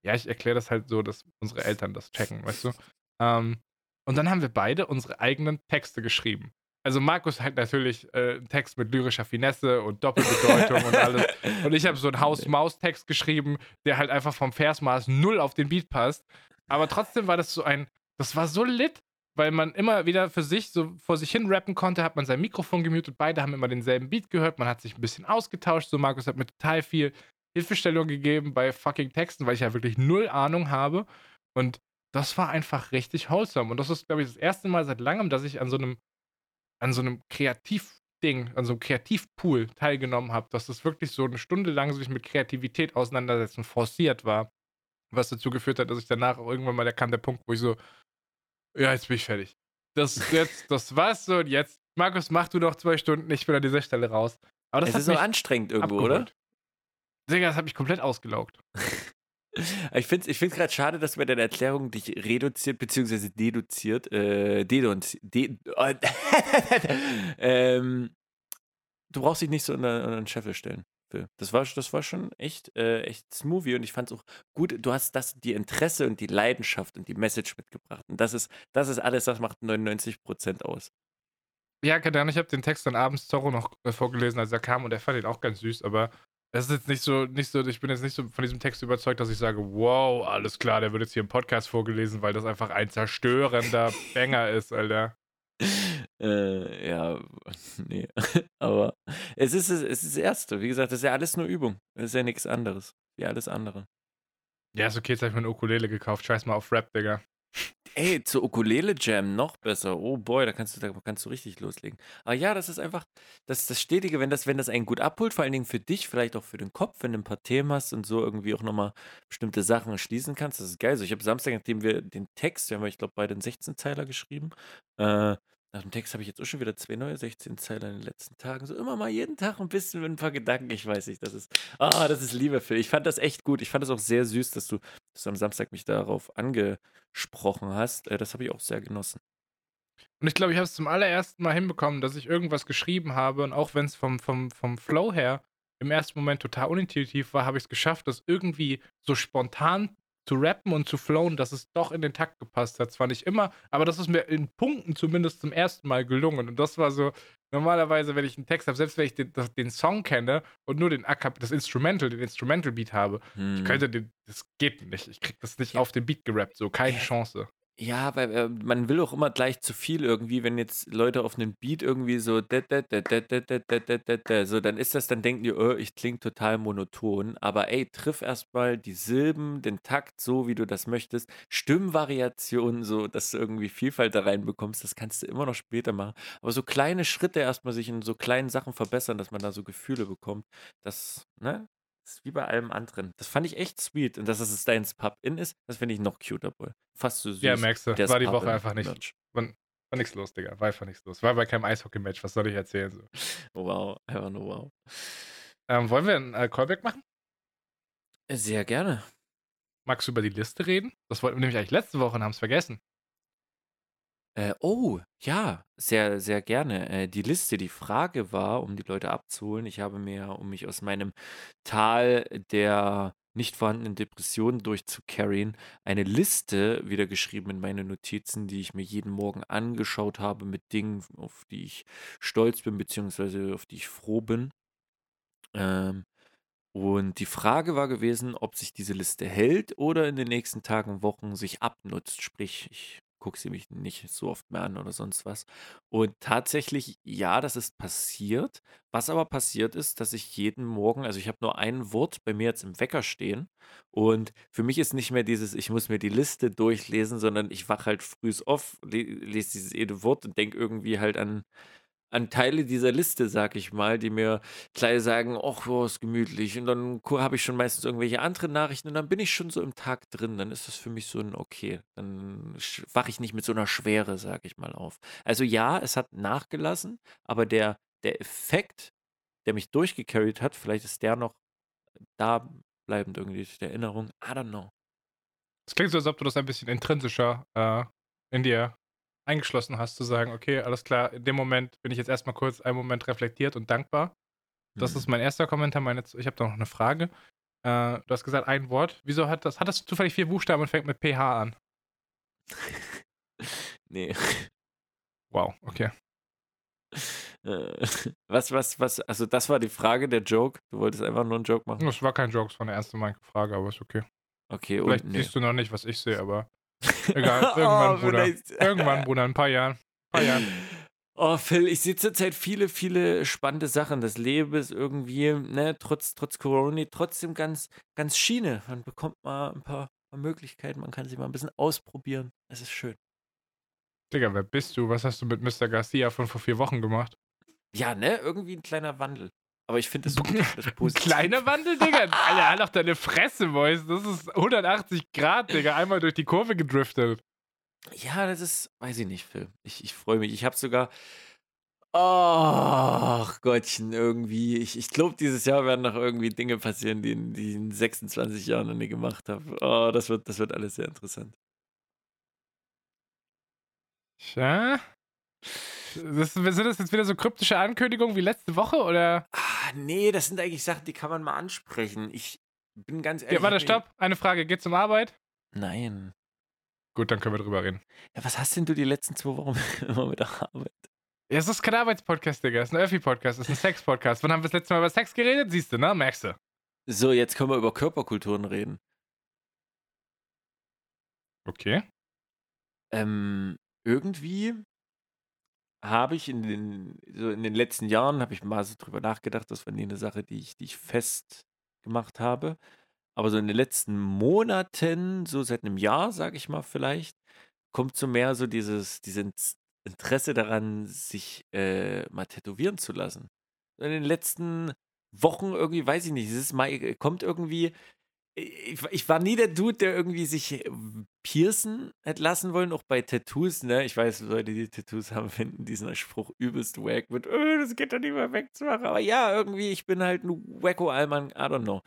ja, ich erkläre das halt so, dass unsere Eltern das checken, weißt du? Ähm, und dann haben wir beide unsere eigenen Texte geschrieben. Also Markus hat natürlich äh, einen Text mit lyrischer Finesse und Doppelbedeutung und alles. Und ich habe so einen Haus-Maus-Text geschrieben, der halt einfach vom Versmaß null auf den Beat passt. Aber trotzdem war das so ein, das war so lit, weil man immer wieder für sich so vor sich hin rappen konnte, hat man sein Mikrofon gemutet, beide haben immer denselben Beat gehört, man hat sich ein bisschen ausgetauscht. So Markus hat mir total viel Hilfestellung gegeben bei fucking Texten, weil ich ja wirklich null Ahnung habe. Und das war einfach richtig wholesome. Und das ist, glaube ich, das erste Mal seit langem, dass ich an so einem, an so einem Kreativding, an so einem Kreativpool teilgenommen habe, dass das wirklich so eine Stunde lang sich mit Kreativität auseinandersetzen forciert war. Was dazu geführt hat, dass ich danach auch irgendwann mal, da kam der Punkt, wo ich so, ja, jetzt bin ich fertig. Das, jetzt, das war's so und jetzt, Markus, mach du noch zwei Stunden, ich bin an dieser Stelle raus. Aber das Es ist mich anstrengend irgendwo, abgeholt. oder? Digga, das hat mich komplett ausgelaugt. Ich finde es ich gerade schade, dass bei deiner Erklärung dich reduziert bzw. deduziert, äh, dedunzi- de, äh, ähm, du brauchst dich nicht so unter, unter den Scheffel stellen. Das war, das war schon echt, äh, echt smoothie und ich fand es auch gut, du hast das, die Interesse und die Leidenschaft und die Message mitgebracht. Und das ist, das ist alles, das macht 99% aus. Ja, keine Ahnung, ich habe den Text dann abends Zorro noch äh, vorgelesen, als er kam und er fand ihn auch ganz süß, aber es ist jetzt nicht so, nicht so, ich bin jetzt nicht so von diesem Text überzeugt, dass ich sage, wow, alles klar, der wird jetzt hier im Podcast vorgelesen, weil das einfach ein zerstörender Banger ist, Alter. Äh, ja, nee. Aber es ist, es ist das Erste. Wie gesagt, das ist ja alles nur Übung. Das ist ja nichts anderes. Wie alles andere. Ja, ist okay, jetzt habe ich mir eine Ukulele gekauft. Scheiß mal auf Rap, Digga. Ey, zur Ukulele Jam noch besser. Oh boy, da kannst du, da kannst du richtig loslegen. Aber ja, das ist einfach das, das Stetige, wenn das, wenn das einen gut abholt, vor allen Dingen für dich, vielleicht auch für den Kopf, wenn du ein paar Themen hast und so irgendwie auch nochmal bestimmte Sachen schließen kannst. Das ist geil. So, ich habe Samstag, nachdem wir den Text, wir haben, ich glaube, beide einen 16-Zeiler geschrieben, äh, nach dem Text habe ich jetzt auch schon wieder zwei neue 16 Zeiler in den letzten Tagen. So immer mal jeden Tag ein bisschen mit ein paar Gedanken. Ich weiß nicht, das ist, ah, das ist Liebe, Phil. Ich fand das echt gut. Ich fand das auch sehr süß, dass du, dass du am Samstag mich darauf angesprochen hast. Äh, das habe ich auch sehr genossen. Und ich glaube, ich habe es zum allerersten Mal hinbekommen, dass ich irgendwas geschrieben habe und auch wenn es vom, vom, vom Flow her im ersten Moment total unintuitiv war, habe ich es geschafft, das irgendwie so spontan zu rappen und zu flowen, dass es doch in den Takt gepasst hat. Zwar nicht immer, aber das ist mir in Punkten zumindest zum ersten Mal gelungen. Und das war so, normalerweise, wenn ich einen Text habe, selbst wenn ich den, den Song kenne und nur den das Instrumental, den Instrumental Beat habe, hm. ich könnte den, das geht nicht. Ich krieg das nicht ja. auf den Beat gerappt, so keine Chance. Ja, weil äh, man will auch immer gleich zu viel irgendwie, wenn jetzt Leute auf einen Beat irgendwie so, so, dann ist das, dann denken die, oh, ich klinge total monoton. Aber ey, triff erstmal die Silben, den Takt so, wie du das möchtest. Stimmvariationen, so, dass du irgendwie Vielfalt da reinbekommst, das kannst du immer noch später machen. Aber so kleine Schritte erstmal sich in so kleinen Sachen verbessern, dass man da so Gefühle bekommt, das, ne? Das ist wie bei allem anderen. Das fand ich echt sweet. Und dass es Steins Pub-In ist, das finde ich noch cuter, boy. Fast so süß. Ja, merkst du. War die Woche einfach nicht. War, war nichts los, Digga. War einfach nichts los. War bei keinem Eishockey-Match. Was soll ich erzählen? So. Wow, einfach nur wow. Ähm, wollen wir ein äh, Callback machen? Sehr gerne. Magst du über die Liste reden? Das wollten wir nämlich eigentlich letzte Woche und haben es vergessen. Äh, oh, ja, sehr, sehr gerne. Äh, die Liste, die Frage war, um die Leute abzuholen, ich habe mir, um mich aus meinem Tal der nicht vorhandenen Depressionen durchzucarryen, eine Liste wieder geschrieben in meine Notizen, die ich mir jeden Morgen angeschaut habe mit Dingen, auf die ich stolz bin, beziehungsweise auf die ich froh bin. Ähm, und die Frage war gewesen, ob sich diese Liste hält oder in den nächsten Tagen, Wochen sich abnutzt. Sprich, ich gucke sie mich nicht so oft mehr an oder sonst was. Und tatsächlich, ja, das ist passiert. Was aber passiert ist, dass ich jeden Morgen, also ich habe nur ein Wort bei mir jetzt im Wecker stehen. Und für mich ist nicht mehr dieses, ich muss mir die Liste durchlesen, sondern ich wache halt früh auf, lese dieses jede Wort und denke irgendwie halt an an Teile dieser Liste, sag ich mal, die mir gleich sagen, ach, oh, ist gemütlich. Und dann habe ich schon meistens irgendwelche anderen Nachrichten und dann bin ich schon so im Tag drin. Dann ist das für mich so ein Okay. Dann wache ich nicht mit so einer Schwere, sag ich mal, auf. Also ja, es hat nachgelassen, aber der, der Effekt, der mich durchgecarried hat, vielleicht ist der noch da bleibend irgendwie der Erinnerung. I don't know. Es klingt so, als ob du das ein bisschen intrinsischer äh, in dir eingeschlossen hast, zu sagen, okay, alles klar, in dem Moment bin ich jetzt erstmal kurz einen Moment reflektiert und dankbar. Das mhm. ist mein erster Kommentar. Meine, ich habe da noch eine Frage. Äh, du hast gesagt, ein Wort. Wieso hat das, hat das zufällig vier Buchstaben und fängt mit PH an? nee. Wow, okay. Äh, was, was, was, also das war die Frage, der Joke. Du wolltest einfach nur einen Joke machen. Das war kein Joke, das war eine erste Frage, aber ist okay. Okay, Vielleicht und, nee. siehst du noch nicht, was ich sehe, aber Egal, irgendwann, oh, Bruder. Irgendwann, Bruder, in ein paar Jahren. Ein paar Jahren. Oh, Phil, ich sehe zurzeit viele, viele spannende Sachen. Das Leben ist irgendwie, ne, trotz, trotz Corona, trotzdem ganz, ganz Schiene. Man bekommt mal ein paar, paar Möglichkeiten, man kann sich mal ein bisschen ausprobieren. Es ist schön. Digga, wer bist du? Was hast du mit Mr. Garcia von vor vier Wochen gemacht? Ja, ne, irgendwie ein kleiner Wandel. Aber ich finde es positiv. Kleiner Wandel, Digga. Alter, halt doch deine Fresse, Boys. Das ist 180 Grad, Digga. Einmal durch die Kurve gedriftet. Ja, das ist, weiß ich nicht, Phil. Ich, ich freue mich. Ich habe sogar. Ach Gottchen, irgendwie. Ich, ich glaube, dieses Jahr werden noch irgendwie Dinge passieren, die, die ich in 26 Jahren noch nie gemacht habe. Oh, das wird, das wird alles sehr interessant. Ja. Das, sind das jetzt wieder so kryptische Ankündigungen wie letzte Woche oder? Ah, nee, das sind eigentlich Sachen, die kann man mal ansprechen. Ich bin ganz ehrlich. Ja, warte, stopp. Eine Frage. Geht's um Arbeit? Nein. Gut, dann können wir drüber reden. Ja, was hast denn du die letzten zwei Wochen immer mit der Arbeit? Ja, es ist kein Arbeitspodcast, Digga. Es ist ein Öffi-Podcast, es ist ein Sex-Podcast. Wann haben wir das letzte Mal über Sex geredet? Siehst du, ne? Merkst du. So, jetzt können wir über Körperkulturen reden. Okay. Ähm, irgendwie habe ich in den, so in den letzten Jahren, habe ich mal so drüber nachgedacht, das war nie eine Sache, die ich, die ich fest gemacht habe. Aber so in den letzten Monaten, so seit einem Jahr, sage ich mal vielleicht, kommt so mehr so dieses, dieses Interesse daran, sich äh, mal tätowieren zu lassen. In den letzten Wochen irgendwie, weiß ich nicht, es ist mal, kommt irgendwie, ich, ich war nie der Dude, der irgendwie sich piercen hätte lassen wollen, auch bei Tattoos, ne? Ich weiß, Leute, die Tattoos haben, finden diesen Spruch übelst wack mit, oh, das geht doch nicht mehr wegzumachen. Aber ja, irgendwie, ich bin halt ein Wacko-Allmann, I don't know.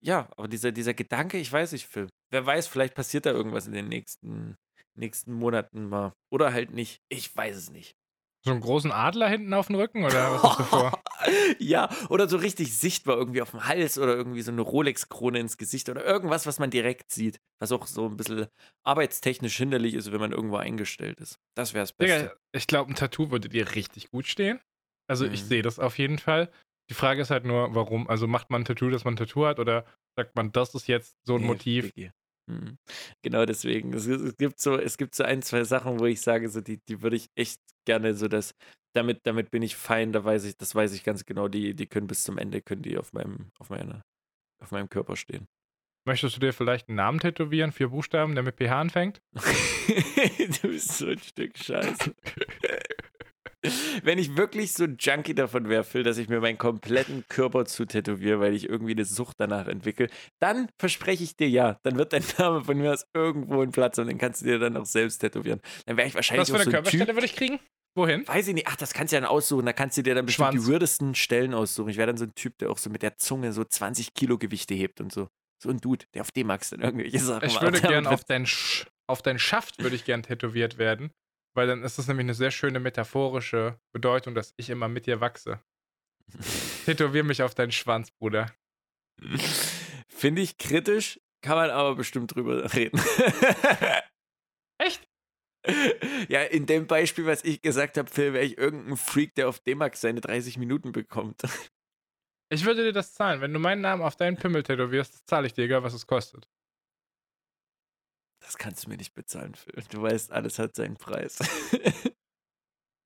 Ja, aber dieser, dieser Gedanke, ich weiß nicht, Phil. Wer weiß, vielleicht passiert da irgendwas in den nächsten, nächsten Monaten mal. Oder halt nicht. Ich weiß es nicht. So einen großen Adler hinten auf dem Rücken oder was hast du vor? ja, oder so richtig sichtbar irgendwie auf dem Hals oder irgendwie so eine Rolex-Krone ins Gesicht oder irgendwas, was man direkt sieht, was auch so ein bisschen arbeitstechnisch hinderlich ist, wenn man irgendwo eingestellt ist. Das wäre das Beste. Digga, ich glaube, ein Tattoo würde dir richtig gut stehen. Also Mhm. ich sehe das auf jeden Fall. Die Frage ist halt nur, warum? Also macht man ein Tattoo, dass man ein Tattoo hat oder sagt man, das ist jetzt so ein Nee, Motiv? Biggie. Mhm. Genau deswegen. Es, es, gibt so, es gibt so ein, zwei Sachen, wo ich sage, so die, die würde ich echt gerne so das, damit, damit bin ich fein, da weiß ich, das weiß ich ganz genau, die, die können bis zum Ende, können die auf meinem, auf meiner, auf meinem Körper stehen. Möchtest du dir vielleicht einen Namen tätowieren, vier Buchstaben, der mit PH anfängt? du bist so ein Stück Scheiße. Wenn ich wirklich so ein Junkie davon wäre, Phil, dass ich mir meinen kompletten Körper zu tätowiere, weil ich irgendwie eine Sucht danach entwickle, dann verspreche ich dir ja, dann wird dein Name von mir aus irgendwo ein Platz und den kannst du dir dann auch selbst tätowieren. Dann wäre ich wahrscheinlich Was für eine so Körperstelle Typ, würde ich kriegen? Wohin? weiß ich nicht, ach, das kannst du ja dann aussuchen, da kannst du dir dann bestimmt Schwanz. die würdesten Stellen aussuchen. Ich wäre dann so ein Typ, der auch so mit der Zunge so 20 Kilo Gewichte hebt und so. So ein Dude, der auf D-Max dann irgendwelche Sachen Ich würde gern auf dein, Sch auf dein Schaft würde ich gern tätowiert werden, weil dann ist das nämlich eine sehr schöne metaphorische Bedeutung, dass ich immer mit dir wachse. Tätowier mich auf deinen Schwanz, Bruder. Finde ich kritisch, kann man aber bestimmt drüber reden. Echt? Ja, in dem Beispiel, was ich gesagt habe, Phil, wäre ich irgendein Freak, der auf D-Max seine 30 Minuten bekommt. Ich würde dir das zahlen. Wenn du meinen Namen auf deinen Pimmel tätowierst, zahle ich dir, egal was es kostet. Das kannst du mir nicht bezahlen, Phil. Du weißt, alles hat seinen Preis.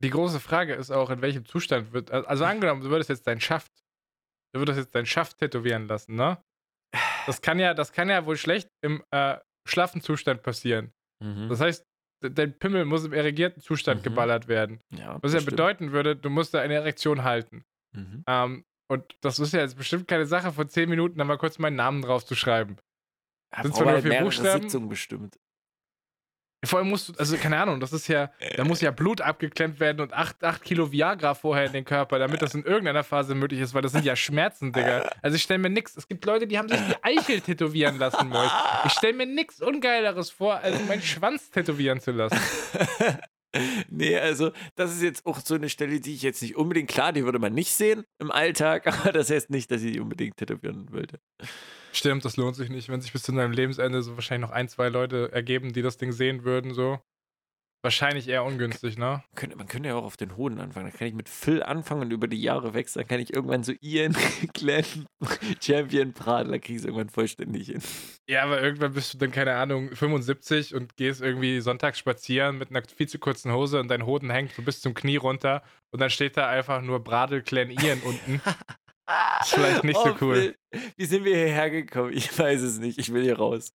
Die große Frage ist auch, in welchem Zustand wird. Also angenommen, du würdest jetzt deinen Schaft, du würdest jetzt deinen Schaft tätowieren lassen, ne? Das kann ja, das kann ja wohl schlecht im äh, schlaffen Zustand passieren. Mhm. Das heißt, de- dein Pimmel muss im erregierten Zustand Mhm. geballert werden. ja, Was ja bestimmt. bedeuten würde, du musst da eine Erektion halten. Mhm. Ähm, und das ist ja jetzt bestimmt keine Sache von 10 Minuten, da mal kurz meinen Namen drauf zu schreiben. Ja, Sind zwar nur halt vier mehrere Buchstaben. Sitzungen bestimmt. Vor allem musst du, also keine Ahnung, das ist ja, da muss ja Blut abgeklemmt werden und 8, 8 Kilo Viagra vorher in den Körper, damit das in irgendeiner Phase möglich ist, weil das sind ja Schmerzen, Digga. Also ich stelle mir nix, es gibt Leute, die haben sich die Eichel tätowieren lassen, Mois. Ich stelle mir nix Ungeileres vor, als meinen Schwanz tätowieren zu lassen. nee, also das ist jetzt auch so eine Stelle, die ich jetzt nicht unbedingt, klar, die würde man nicht sehen im Alltag, aber das heißt nicht, dass ich die unbedingt tätowieren wollte. Stimmt, das lohnt sich nicht, wenn sich bis zu deinem Lebensende so wahrscheinlich noch ein, zwei Leute ergeben, die das Ding sehen würden, so. Wahrscheinlich eher ungünstig, ne? Man könnte, man könnte ja auch auf den Hoden anfangen. Dann kann ich mit Phil anfangen und über die Jahre wechseln. Dann kann ich irgendwann so Ian, Glenn, Champion Praten, dann krieg ich es irgendwann vollständig hin. Ja, aber irgendwann bist du dann, keine Ahnung, 75 und gehst irgendwie sonntags spazieren mit einer viel zu kurzen Hose und dein Hoden hängt so bis zum Knie runter und dann steht da einfach nur Bradel Clan Ian unten. Ist vielleicht nicht so cool. Oh, wie sind wir hierher gekommen? Ich weiß es nicht. Ich will hier raus.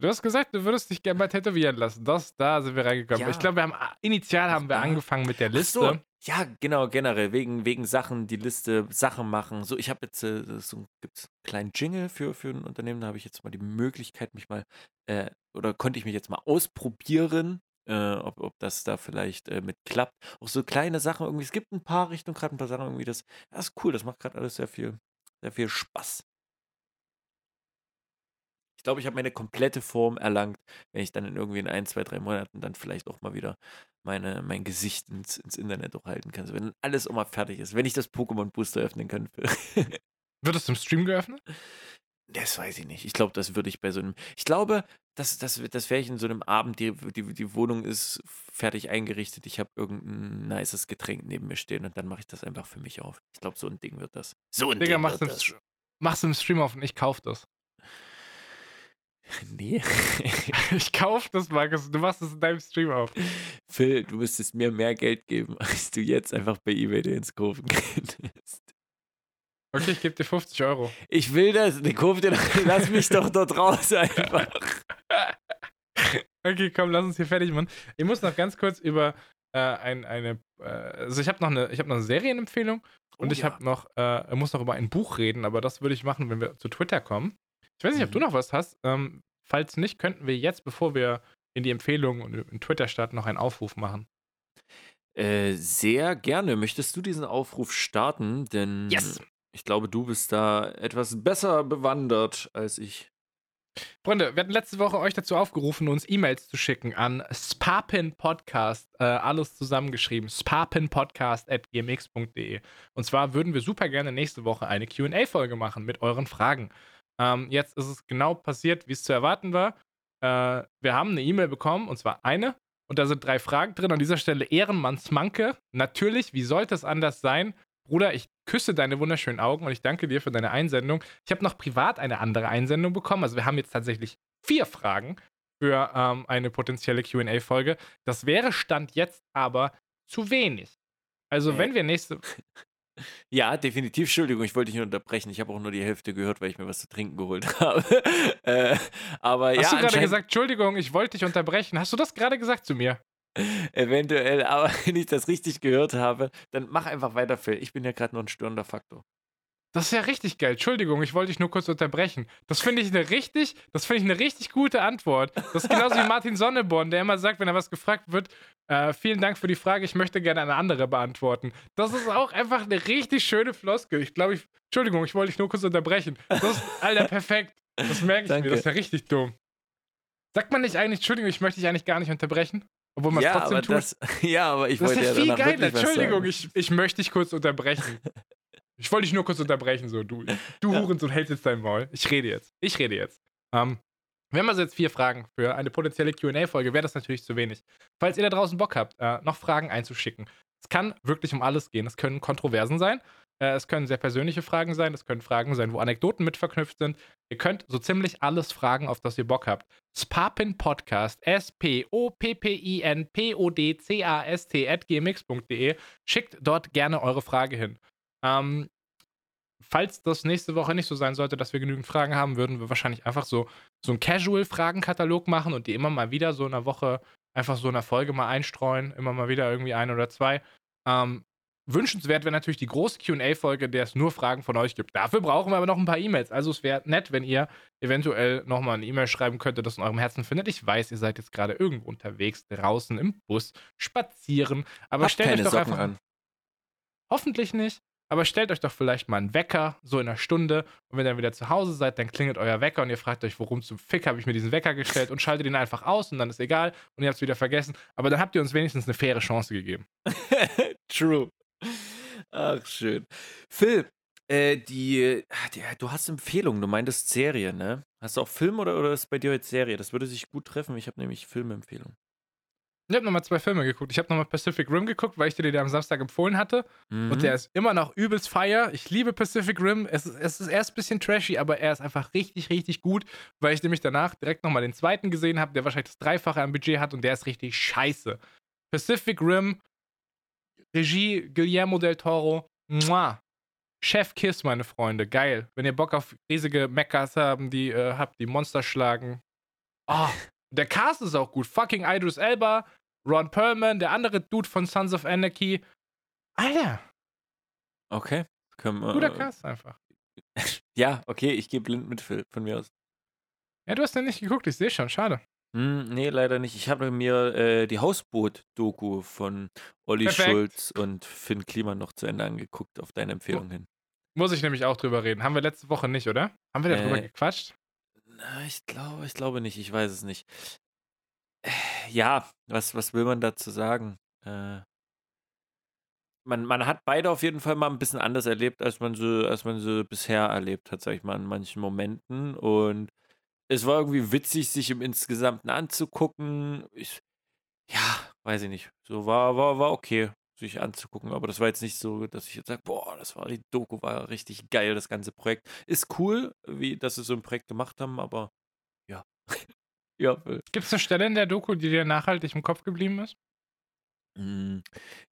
Du hast gesagt, du würdest dich gerne mal tätowieren lassen. Das, da sind wir reingekommen. Ja. Ich glaube, wir haben initial haben wir Ja. angefangen mit der Liste. so, ja, genau, generell, wegen, wegen Sachen, die Liste, Sachen machen. So, ich habe jetzt äh, so gibt's einen kleinen Jingle für, für ein Unternehmen, da habe ich jetzt mal die Möglichkeit, mich mal, äh, oder konnte ich mich jetzt mal ausprobieren, äh, ob, ob das da vielleicht äh, mit klappt. Auch so kleine Sachen irgendwie, es gibt ein paar Richtungen, gerade ein paar Sachen irgendwie, das, das ist cool, das macht gerade alles sehr viel, sehr viel Spaß. Ich glaube, ich habe meine komplette Form erlangt, wenn ich dann in irgendwie in ein, zwei, drei Monaten dann vielleicht auch mal wieder meine, mein Gesicht ins, ins Internet auch halten kann. Also wenn alles auch mal fertig ist, wenn ich das Pokémon Booster öffnen kann. Wird es im Stream geöffnet? Das weiß ich nicht. Ich glaube, das würde ich bei so einem. Ich glaube, das, das, das wäre ich in so einem Abend, die, die, die Wohnung ist fertig eingerichtet, ich habe irgendein nices Getränk neben mir stehen und dann mache ich das einfach für mich auf. Ich glaube, so ein Ding wird das. So ein Digga, Ding mach's wird im, das. Mach's im Stream auf und ich kauf das. Nee. Ich kauf das, Markus. Du machst es in deinem Stream auf. Phil, du müsstest mir mehr Geld geben, als du jetzt einfach bei eBay dir ins Kurven könntest. Okay, ich gebe dir 50 Euro. Ich will das. Ne, Kurve dir Lass mich doch dort raus einfach. Okay, komm, lass uns hier fertig machen. Ich muss noch ganz kurz über äh, ein, eine, äh, also ich habe noch eine, ich habe noch eine Serienempfehlung und Oh ich ja. habe noch, äh, muss noch über ein Buch reden, aber das würde ich machen, wenn wir zu Twitter kommen. Ich weiß nicht, ob du Mhm. noch was hast. Ähm, falls nicht, könnten wir jetzt, bevor wir in die Empfehlung und in Twitter starten, noch einen Aufruf machen. Äh, sehr gerne. Möchtest du diesen Aufruf starten? Denn Yes! Ich glaube, du bist da etwas besser bewandert als ich. Freunde, wir hatten letzte Woche euch dazu aufgerufen, uns E-Mails zu schicken an spapinpodcast, äh, alles zusammengeschrieben, spapinpodcast.gmx.de. Und zwar würden wir super gerne nächste Woche eine QA-Folge machen mit euren Fragen. Ähm, jetzt ist es genau passiert, wie es zu erwarten war. Äh, wir haben eine E-Mail bekommen, und zwar eine, und da sind drei Fragen drin. An dieser Stelle Ehrenmannsmanke. Natürlich, wie sollte es anders sein? Bruder, ich küsse deine wunderschönen Augen und ich danke dir für deine Einsendung. Ich habe noch privat eine andere Einsendung bekommen. Also wir haben jetzt tatsächlich vier Fragen für ähm, eine potenzielle QA-Folge. Das wäre Stand jetzt aber zu wenig. Also Äh. wenn wir nächste... Ja, definitiv. Entschuldigung, ich wollte dich unterbrechen. Ich habe auch nur die Hälfte gehört, weil ich mir was zu trinken geholt habe. äh, aber Hast ja, du gerade gesagt, Entschuldigung, ich wollte dich unterbrechen. Hast du das gerade gesagt zu mir? Eventuell, aber wenn ich das richtig gehört habe, dann mach einfach weiter, Phil. Ich bin ja gerade nur ein störender Faktor. Das ist ja richtig geil. Entschuldigung, ich wollte dich nur kurz unterbrechen. Das finde ich eine richtig, das finde ich eine richtig gute Antwort. Das ist genauso wie Martin Sonneborn, der immer sagt, wenn er was gefragt wird, äh, vielen Dank für die Frage, ich möchte gerne eine andere beantworten. Das ist auch einfach eine richtig schöne Floskel. Ich glaube, ich, Entschuldigung, ich wollte dich nur kurz unterbrechen. Das ist, Alter, perfekt. Das merke ich Danke. mir. Das ist ja richtig dumm. Sagt man nicht eigentlich, Entschuldigung, ich möchte dich eigentlich gar nicht unterbrechen? Obwohl man es Ja, trotzdem aber tut. das, ja, aber ich Das wollte ja viel geiler. Entschuldigung, ich, ich möchte dich kurz unterbrechen. Ich wollte dich nur kurz unterbrechen, so. Du, du Ja. Hurensohn, hältst jetzt dein Maul. Ich rede jetzt. Ich rede jetzt. Ähm, wir haben also jetzt vier Fragen für eine potenzielle QA-Folge. Wäre das natürlich zu wenig. Falls ihr da draußen Bock habt, äh, noch Fragen einzuschicken. Es kann wirklich um alles gehen. Es können Kontroversen sein. Äh, es können sehr persönliche Fragen sein. Es können Fragen sein, wo Anekdoten mit verknüpft sind. Ihr könnt so ziemlich alles fragen, auf das ihr Bock habt. Spapin Podcast, S-P-O-P-P-I-N-P-O-D-C-A-S-T at gmx.de. Schickt dort gerne eure Frage hin. Ähm, falls das nächste Woche nicht so sein sollte, dass wir genügend Fragen haben, würden wir wahrscheinlich einfach so, so einen Casual-Fragenkatalog machen und die immer mal wieder so in einer Woche einfach so in einer Folge mal einstreuen. Immer mal wieder irgendwie ein oder zwei. Ähm, Wünschenswert wäre natürlich die große QA-Folge, der es nur Fragen von euch gibt. Dafür brauchen wir aber noch ein paar E-Mails. Also es wäre nett, wenn ihr eventuell nochmal eine E-Mail schreiben könntet, das in eurem Herzen findet. Ich weiß, ihr seid jetzt gerade irgendwo unterwegs, draußen im Bus, spazieren. Aber Habt stellt euch doch Socken einfach. an. Hoffentlich nicht. Aber stellt euch doch vielleicht mal einen Wecker, so in einer Stunde. Und wenn ihr dann wieder zu Hause seid, dann klingelt euer Wecker und ihr fragt euch, warum zum Fick habe ich mir diesen Wecker gestellt und schaltet ihn einfach aus und dann ist egal und ihr habt es wieder vergessen. Aber dann habt ihr uns wenigstens eine faire Chance gegeben. True. Ach, schön. Phil, äh, die, ah, die, du hast Empfehlungen, du meintest Serie, ne? Hast du auch Film oder, oder ist bei dir jetzt Serie? Das würde sich gut treffen. Ich habe nämlich Filmempfehlungen. Ich habe nochmal zwei Filme geguckt. Ich habe nochmal Pacific Rim geguckt, weil ich dir den am Samstag empfohlen hatte. Mhm. Und der ist immer noch übelst fire. Ich liebe Pacific Rim. Es ist, es ist erst ein bisschen trashy, aber er ist einfach richtig, richtig gut, weil ich nämlich danach direkt nochmal den zweiten gesehen habe, der wahrscheinlich das Dreifache am Budget hat und der ist richtig scheiße. Pacific Rim, Regie Guillermo del Toro. Mua. Chef Kiss, meine Freunde. Geil. Wenn ihr Bock auf riesige Mechas haben, die äh, habt, die Monster schlagen. Oh, der Cast ist auch gut. Fucking Idris Elba, Ron Perlman, der andere Dude von Sons of Anarchy. Alter, Okay. Können wir, guter Cast einfach. Ja, okay, ich gehe blind mit Phil, von mir aus. Ja, du hast den nicht geguckt, ich sehe schon, schade. Hm, nee, leider nicht. Ich habe mir äh, die Hausboot-Doku von Olli Perfekt. Schulz und Finn Kliman noch zu Ende angeguckt, auf deine Empfehlung hin. Muss ich nämlich auch drüber reden. Haben wir letzte Woche nicht, oder? Haben wir darüber Äh, gequatscht? Na, ich glaube, ich glaube nicht, ich weiß es nicht. Ja, was, was will man dazu sagen? Äh, man, man hat beide auf jeden Fall mal ein bisschen anders erlebt, als man sie, als man sie bisher erlebt hat, sag ich mal, in manchen Momenten. Und es war irgendwie witzig, sich im Insgesamten anzugucken. Ich, ja, weiß ich nicht. So war, war, war okay, sich anzugucken. Aber das war jetzt nicht so, dass ich jetzt sage, boah, das war die Doku, war richtig geil, das ganze Projekt. Ist cool, wie dass sie so ein Projekt gemacht haben, aber ja. ja. Gibt es eine Stelle in der Doku, die dir nachhaltig im Kopf geblieben ist? Mm,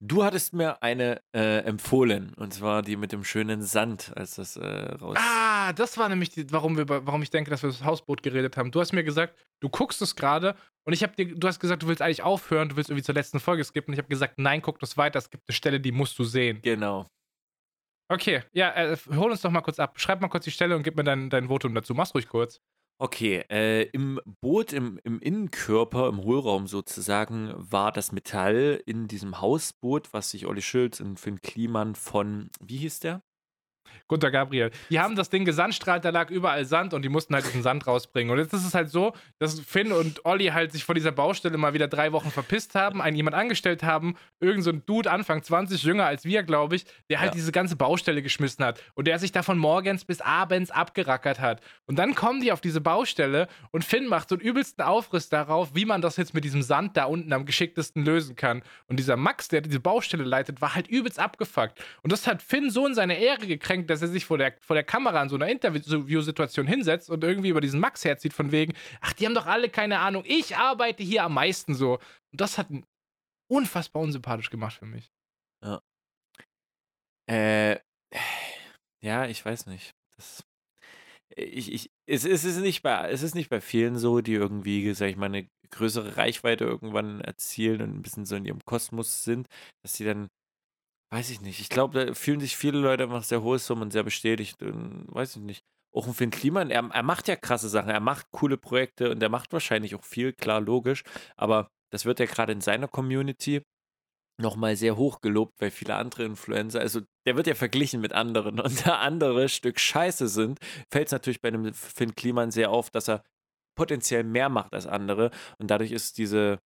du hattest mir eine äh, empfohlen, und zwar die mit dem schönen Sand, als das äh, raus. Ah, das war nämlich, die, warum, wir, warum ich denke, dass wir das Hausboot geredet haben. Du hast mir gesagt, du guckst es gerade und ich habe dir, du hast gesagt, du willst eigentlich aufhören, du willst irgendwie zur letzten Folge skippen und ich habe gesagt, nein, guck das weiter, es gibt eine Stelle, die musst du sehen. Genau. Okay, ja, äh, hol uns doch mal kurz ab. Schreib mal kurz die Stelle und gib mir dein, dein Votum dazu. Mach's ruhig kurz. Okay, äh, im Boot, im, im Innenkörper, im Hohlraum sozusagen, war das Metall in diesem Hausboot, was sich Olli Schulz und Finn Kliman von, wie hieß der? Gunter Gabriel. Die haben das Ding gesandstrahlt, da lag überall Sand und die mussten halt diesen Sand rausbringen. Und jetzt ist es halt so, dass Finn und Olli halt sich von dieser Baustelle mal wieder drei Wochen verpisst haben, einen jemand angestellt haben, irgend so ein Dude Anfang 20, jünger als wir, glaube ich, der halt ja. diese ganze Baustelle geschmissen hat und der sich da von morgens bis abends abgerackert hat. Und dann kommen die auf diese Baustelle und Finn macht so einen übelsten Aufriss darauf, wie man das jetzt mit diesem Sand da unten am geschicktesten lösen kann. Und dieser Max, der diese Baustelle leitet, war halt übelst abgefuckt. Und das hat Finn so in seine Ehre gekränkt, dass er sich vor der, vor der Kamera in so einer Interviewsituation hinsetzt und irgendwie über diesen Max herzieht, von wegen, ach, die haben doch alle keine Ahnung, ich arbeite hier am meisten so. Und das hat unfassbar unsympathisch gemacht für mich. Ja. Äh, ja, ich weiß nicht. Das, ich, ich, es, es, ist nicht bei, es ist nicht bei vielen so, die irgendwie, sag ich mal, eine größere Reichweite irgendwann erzielen und ein bisschen so in ihrem Kosmos sind, dass sie dann Weiß ich nicht. Ich glaube, da fühlen sich viele Leute einfach sehr hohe Summen sehr bestätigt. Und, weiß ich nicht. Auch ein Finn Kliman, er, er macht ja krasse Sachen, er macht coole Projekte und er macht wahrscheinlich auch viel, klar, logisch. Aber das wird ja gerade in seiner Community nochmal sehr hoch gelobt, weil viele andere Influencer, also der wird ja verglichen mit anderen und da andere Stück Scheiße sind, fällt es natürlich bei einem Finn Kliman sehr auf, dass er potenziell mehr macht als andere und dadurch ist diese,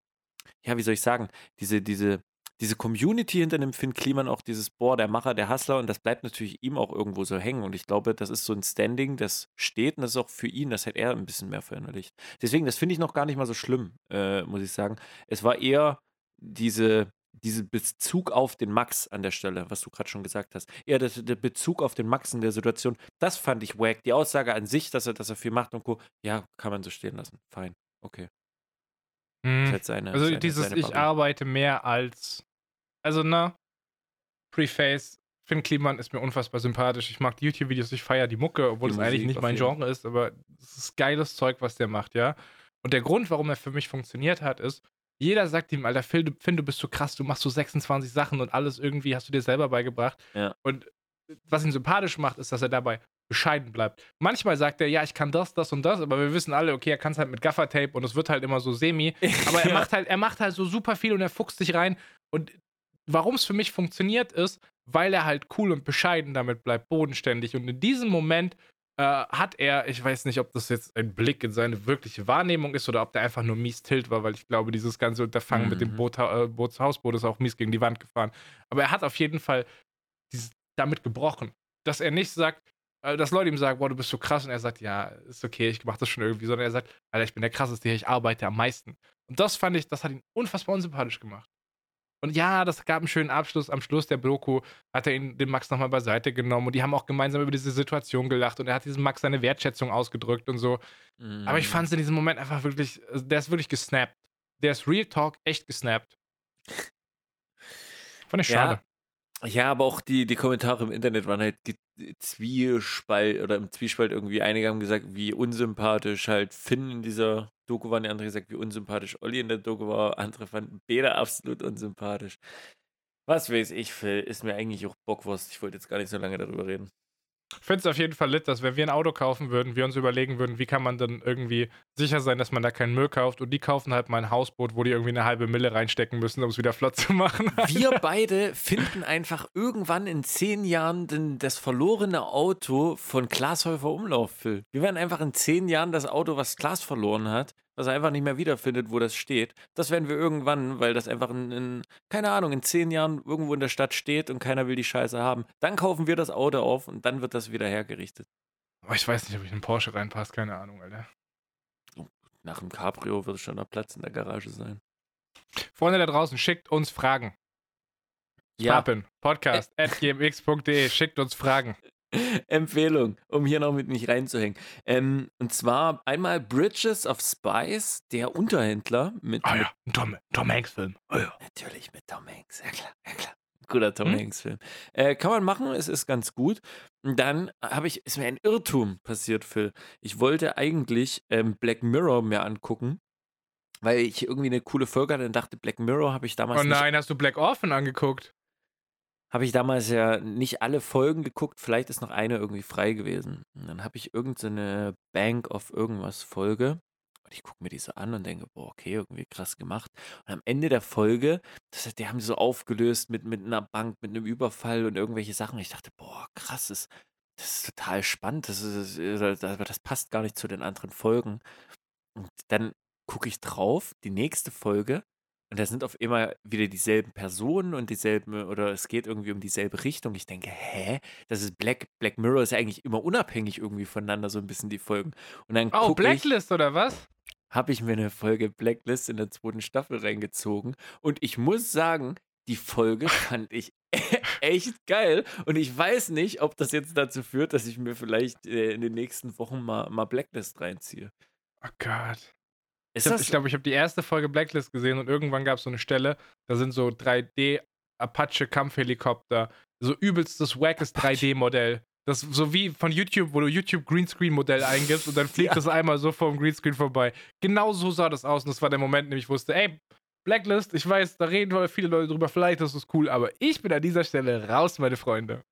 ja, wie soll ich sagen, diese, diese diese Community hinter dem Finn Kliman auch dieses, boah, der Macher, der Hustler und das bleibt natürlich ihm auch irgendwo so hängen und ich glaube, das ist so ein Standing, das steht und das ist auch für ihn, das hat er ein bisschen mehr verinnerlicht. Deswegen, das finde ich noch gar nicht mal so schlimm, äh, muss ich sagen. Es war eher diese, diese Bezug auf den Max an der Stelle, was du gerade schon gesagt hast. Eher das, der Bezug auf den Max in der Situation, das fand ich wack. Die Aussage an sich, dass er, dass er viel macht und Co., ja, kann man so stehen lassen. Fein, okay. Mhm. Seine, also seine, dieses, seine ich arbeite mehr als also, ne? Preface, Finn Kliman ist mir unfassbar sympathisch. Ich mag die YouTube-Videos, ich feiere die Mucke, obwohl es eigentlich nicht mein Genre ist, aber es ist geiles Zeug, was der macht, ja. Und der Grund, warum er für mich funktioniert hat, ist, jeder sagt ihm, Alter, Phil, Finn, du bist so krass, du machst so 26 Sachen und alles irgendwie hast du dir selber beigebracht. Ja. Und was ihn sympathisch macht, ist, dass er dabei bescheiden bleibt. Manchmal sagt er, ja, ich kann das, das und das, aber wir wissen alle, okay, er kann es halt mit Gaffertape und es wird halt immer so semi. Aber er macht halt, er macht halt so super viel und er fuchst sich rein. Und warum es für mich funktioniert, ist, weil er halt cool und bescheiden damit bleibt, bodenständig. Und in diesem Moment äh, hat er, ich weiß nicht, ob das jetzt ein Blick in seine wirkliche Wahrnehmung ist oder ob der einfach nur mies tilt war, weil ich glaube, dieses ganze Unterfangen mhm. mit dem mhm. Boot, äh, Bootshausboot ist auch mies gegen die Wand gefahren. Aber er hat auf jeden Fall dieses, damit gebrochen, dass er nicht sagt, äh, dass Leute ihm sagen, boah, du bist so krass und er sagt, ja, ist okay, ich mach das schon irgendwie, sondern er sagt, Alter, ich bin der krasseste hier, ich arbeite am meisten. Und das fand ich, das hat ihn unfassbar unsympathisch gemacht. Und ja, das gab einen schönen Abschluss. Am Schluss der Doku hat er ihn, den Max nochmal beiseite genommen und die haben auch gemeinsam über diese Situation gelacht und er hat diesem Max seine Wertschätzung ausgedrückt und so. Mm. Aber ich mhm. fand es in diesem Moment einfach wirklich, also der ist wirklich gesnappt. Der ist Real Talk echt gesnappt. Fand ich schade. Ja. Aber auch die, die Kommentare im Internet waren halt Zwiespalt oder im Zwiespalt irgendwie. Einige haben gesagt, wie unsympathisch halt Finn in dieser Doku waren, die andere gesagt, wie unsympathisch Olli in der Doku war. Andere fanden Beda absolut unsympathisch. Was weiß ich, Phil, ist mir eigentlich auch Bockwurst. Ich wollte jetzt gar nicht so lange darüber reden. Ich finde es auf jeden Fall lit, dass wenn wir ein Auto kaufen würden, wir uns überlegen würden, wie kann man dann irgendwie sicher sein, dass man da keinen Müll kauft. Und die kaufen halt mal ein Hausboot, wo die irgendwie eine halbe Mille reinstecken müssen, um es wieder flott zu machen. Wir beide finden einfach irgendwann in zehn Jahren den, das verlorene Auto von Glashäufer Umlauf, Phil. Wir werden einfach in zehn Jahren das Auto, was Glas verloren hat, dass er einfach nicht mehr wiederfindet, wo das steht. Das werden wir irgendwann, weil das einfach in, in, keine Ahnung, in zehn Jahren irgendwo in der Stadt steht und keiner will die Scheiße haben. Dann kaufen wir das Auto auf und dann wird das wieder hergerichtet. Aber ich weiß nicht, ob ich in einen Porsche reinpasse, keine Ahnung, Alter. Nach dem Cabrio wird schon noch Platz in der Garage sein. Freunde da draußen, schickt uns Fragen. Papen, podcast at gmx.de, schickt uns Fragen. Empfehlung, um hier noch mit mich reinzuhängen. Ähm, und zwar einmal Bridges of Spice, der Unterhändler mit. Ah ja, ein Tom, Tom Hanks-Film. Oh ja. Natürlich mit Tom Hanks, ja klar, ja klar. Guter Tom Hm? Hanks-Film. Äh, kann man machen, es ist ganz gut. Und dann habe ich, ist mir ein Irrtum passiert, Phil. Ich wollte eigentlich ähm, Black Mirror mir angucken, weil ich irgendwie eine coole Folge hatte und dachte, Black Mirror habe ich damals Oh nicht nein, hast du Black Orphan angeguckt? Habe ich damals ja nicht alle Folgen geguckt, vielleicht ist noch eine irgendwie frei gewesen. Und dann habe ich irgendeine Bank of irgendwas Folge und ich gucke mir diese an und denke, boah, okay, irgendwie krass gemacht. Und am Ende der Folge, das, die haben die so aufgelöst mit, mit einer Bank, mit einem Überfall und irgendwelche Sachen. Ich dachte, boah, krass, das, das ist total spannend. Das, ist, das, das passt gar nicht zu den anderen Folgen. Und dann gucke ich drauf, die nächste Folge, und da sind auf immer wieder dieselben Personen und dieselben, oder es geht irgendwie um dieselbe Richtung. Ich denke, hä? Das ist Black, Black Mirror ist ja eigentlich immer unabhängig irgendwie voneinander, so ein bisschen die Folgen. Und dann Oh, gucke ich, Blacklist oder was? habe ich mir eine Folge Blacklist in der zweiten Staffel reingezogen. Und ich muss sagen, die Folge fand ich echt geil. Und ich weiß nicht, ob das jetzt dazu führt, dass ich mir vielleicht äh, in den nächsten Wochen mal, mal Blacklist reinziehe. Oh Gott. Ist Ich, das ich glaube, ich habe die erste Folge Blacklist gesehen und irgendwann gab es so eine Stelle, da sind so 3D Apache Kampfhelikopter, so übelstes wackes Apache. 3D-Modell. Das so wie von YouTube, wo du YouTube Greenscreen Modell eingibst und dann fliegt Ja. das einmal so vom Greenscreen vorbei. Genau so sah das aus und das war der Moment, in dem ich wusste, ey, Blacklist, ich weiß, da reden viele Leute drüber, vielleicht ist es cool, aber ich bin an dieser Stelle raus, meine Freunde.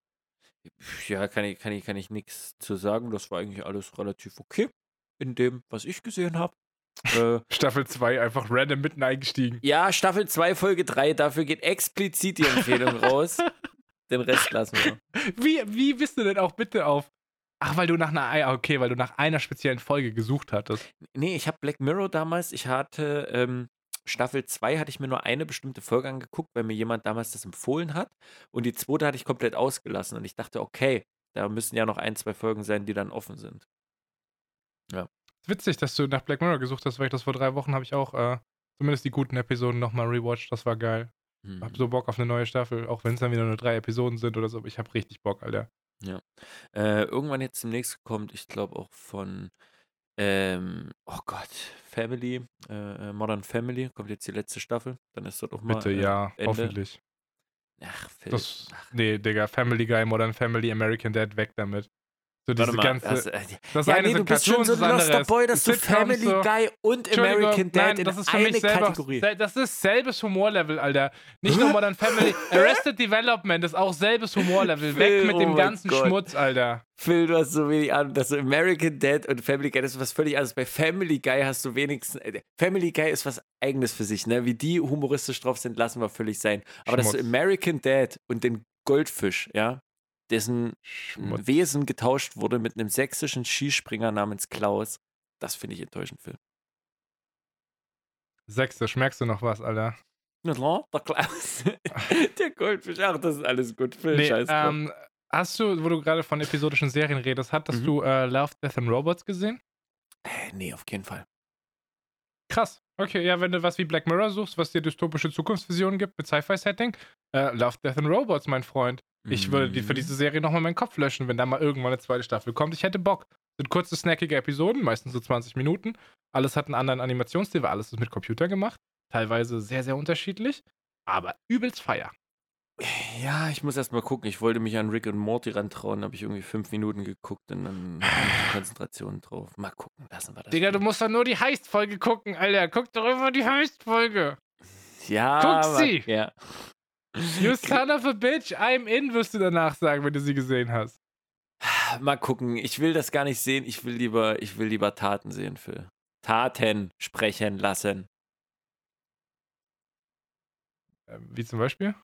Ja, kann ich, kann ich, kann ich nichts zu sagen. Das war eigentlich alles relativ okay in dem, was ich gesehen habe. Äh, Staffel 2 einfach random mitten eingestiegen. ja, Staffel 2, Folge 3, dafür geht explizit die Empfehlung raus. Den Rest lassen wir. Wie, wie bist du denn auch bitte auf? Ach, weil du nach einer, okay, weil du nach einer speziellen Folge gesucht hattest. Nee, ich habe Black Mirror damals, ich hatte ähm, Staffel 2 hatte ich mir nur eine bestimmte Folge angeguckt, weil mir jemand damals das empfohlen hat. Und die zweite hatte ich komplett ausgelassen. Und ich dachte, okay, da müssen ja noch ein, zwei Folgen sein, die dann offen sind. Witzig, dass du nach Black Mirror gesucht hast, weil ich das vor drei Wochen habe ich auch äh, zumindest die guten Episoden nochmal rewatcht. Das war geil. Hm. Hab so Bock auf eine neue Staffel, auch wenn es dann wieder nur drei Episoden sind oder so. Aber ich hab richtig Bock, Alter. Äh, irgendwann jetzt demnächst kommt, ich glaube auch von, ähm, oh Gott, Family, äh, Modern Family, kommt jetzt die letzte Staffel. Dann ist dort auch mal. Bitte, äh, ja, Ende. hoffentlich. Ach, Phil. Das, Ach, nee, Digga, Family Guy, Modern Family, American Dad, weg damit. So diese mal, ganze. äh, das ja, eine nee, du bist schon so ein das loster Boy, dass du Family so. Guy und American Dad nein, in das ist für eine mich selber, Kategorie. Das ist selbes Humorlevel, Alter. Nicht nur Modern Family. Arrested Development ist auch selbes Humorlevel. Weg mit oh dem ganzen Gott. Schmutz, Alter. Phil, du hast so wenig Ahnung, dass American Dad und Family Guy, das ist was völlig anderes. Bei Family Guy hast du wenigstens, äh, Family Guy ist was eigenes für sich, ne? Wie die humoristisch drauf sind, lassen wir völlig sein. Aber dass du Schmutz. American Dad und den Goldfisch, ja, dessen Schmutz. Wesen getauscht wurde mit einem sächsischen Skispringer namens Klaus, das finde ich enttäuschend, Phil. Sechste, schmeckst du noch was, Alter? Na klar, der Klaus. der Goldfisch, ach, das ist alles gut, Phil, Nee, scheiß ähm, hast du, wo du gerade von episodischen Serien redest, hattest Mhm. du äh, Love, Death and Robots gesehen? Äh, nee, auf keinen Fall. Krass. Okay, ja, wenn du was wie Black Mirror suchst, was dir dystopische Zukunftsvisionen gibt mit Sci-Fi-Setting, äh, Love, Death and Robots, mein Freund. Ich würde die, für Mhm. diese Serie nochmal meinen Kopf löschen, wenn da mal irgendwann eine zweite Staffel kommt. Ich hätte Bock. Sind kurze, snackige Episoden, meistens so 20 Minuten. Alles hat einen anderen Animationsstil, weil alles ist mit Computer gemacht. Teilweise sehr, sehr unterschiedlich, aber übelst feier. Ja, ich muss erst mal gucken. Ich wollte mich an Rick und Morty rantrauen, habe ich irgendwie fünf Minuten geguckt und dann Konzentration drauf. Mal gucken, lassen wir das. Digga, du musst doch nur die Heist-Folge gucken, Alter. Guck doch immer die Heist-Folge. ja, guck sie. Ja. You son of a bitch, I'm in, wirst du danach sagen, wenn du sie gesehen hast. Mal gucken. Ich will das gar nicht sehen. Ich will lieber, ich will lieber Taten sehen, Phil. Taten sprechen lassen. Ähm, Wie zum Beispiel?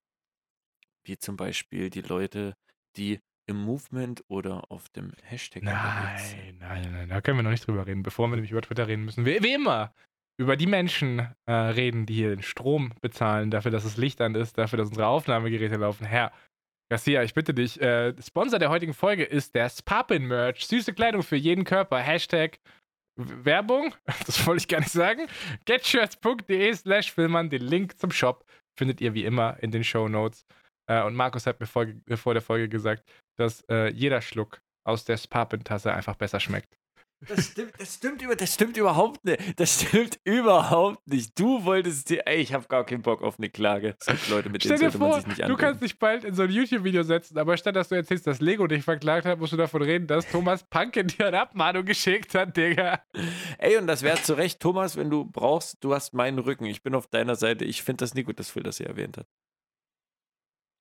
Wie zum Beispiel die Leute, die im Movement oder auf dem Hashtag. Nein, nein, nein, da können wir noch nicht drüber reden, bevor wir nämlich über Twitter reden müssen. Wie, wie immer. Über die Menschen äh, reden, die hier den Strom bezahlen, dafür, dass das Licht an ist, dafür, dass unsere Aufnahmegeräte laufen. Herr Garcia, ich bitte dich, äh, Sponsor der heutigen Folge ist der Spapin-Merch. Süße Kleidung für jeden Körper. Hashtag Werbung, das wollte ich gar nicht sagen. getshirts.de slash Filmern. Den Link zum Shop findet ihr wie immer in den Show Notes. Äh, und Markus hat mir vor, vor der Folge gesagt, dass äh, jeder Schluck aus der Spapin-Tasse einfach besser schmeckt. Das stimmt, das stimmt, über, das stimmt überhaupt nicht. Das stimmt überhaupt nicht. Du wolltest dir. Ey, ich habe gar keinen Bock auf eine Klage. Es gibt Leute, mit Stell denen dir sollte man vor, sich nicht du anlegen. kannst dich bald in so ein YouTube-Video setzen, aber statt dass du erzählst, dass Lego dich verklagt hat, musst du davon reden, dass Thomas Panke dir eine Abmahnung geschickt hat, Digga. Ey, und das wäre zu Recht, Thomas, wenn du brauchst, du hast meinen Rücken. Ich bin auf deiner Seite. Ich finde das nie gut, dass Phil das hier erwähnt hat.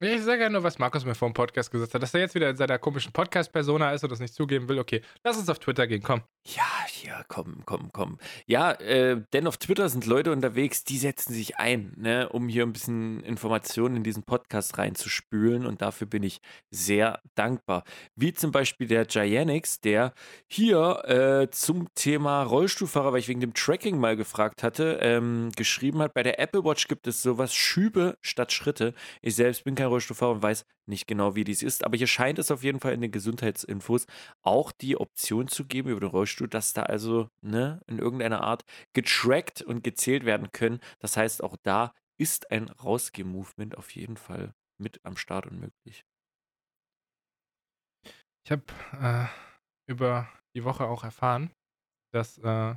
Ich sage ja nur, was Markus mir vor dem Podcast gesagt hat, dass er jetzt wieder in seiner komischen Podcast-Persona ist und das nicht zugeben will. Okay, lass uns auf Twitter gehen, komm. Ja, hier, komm, komm, komm. Ja, äh, denn auf Twitter sind Leute unterwegs, die setzen sich ein, ne, um hier ein bisschen Informationen in diesen Podcast reinzuspülen und dafür bin ich sehr dankbar. Wie zum Beispiel der Gianix, der hier äh, zum Thema Rollstuhlfahrer, weil ich wegen dem Tracking mal gefragt hatte, ähm, geschrieben hat, bei der Apple Watch gibt es sowas Schübe statt Schritte. Ich selbst bin kein Rollstuhlfahrer und weiß nicht genau, wie dies ist, aber hier scheint es auf jeden Fall in den Gesundheitsinfos auch die Option zu geben über den Rollstuhl, dass da also ne, in irgendeiner Art getrackt und gezählt werden können. Das heißt, auch da ist ein Rausgeh-Movement auf jeden Fall mit am Start und möglich. Ich habe äh, über die Woche auch erfahren, dass äh,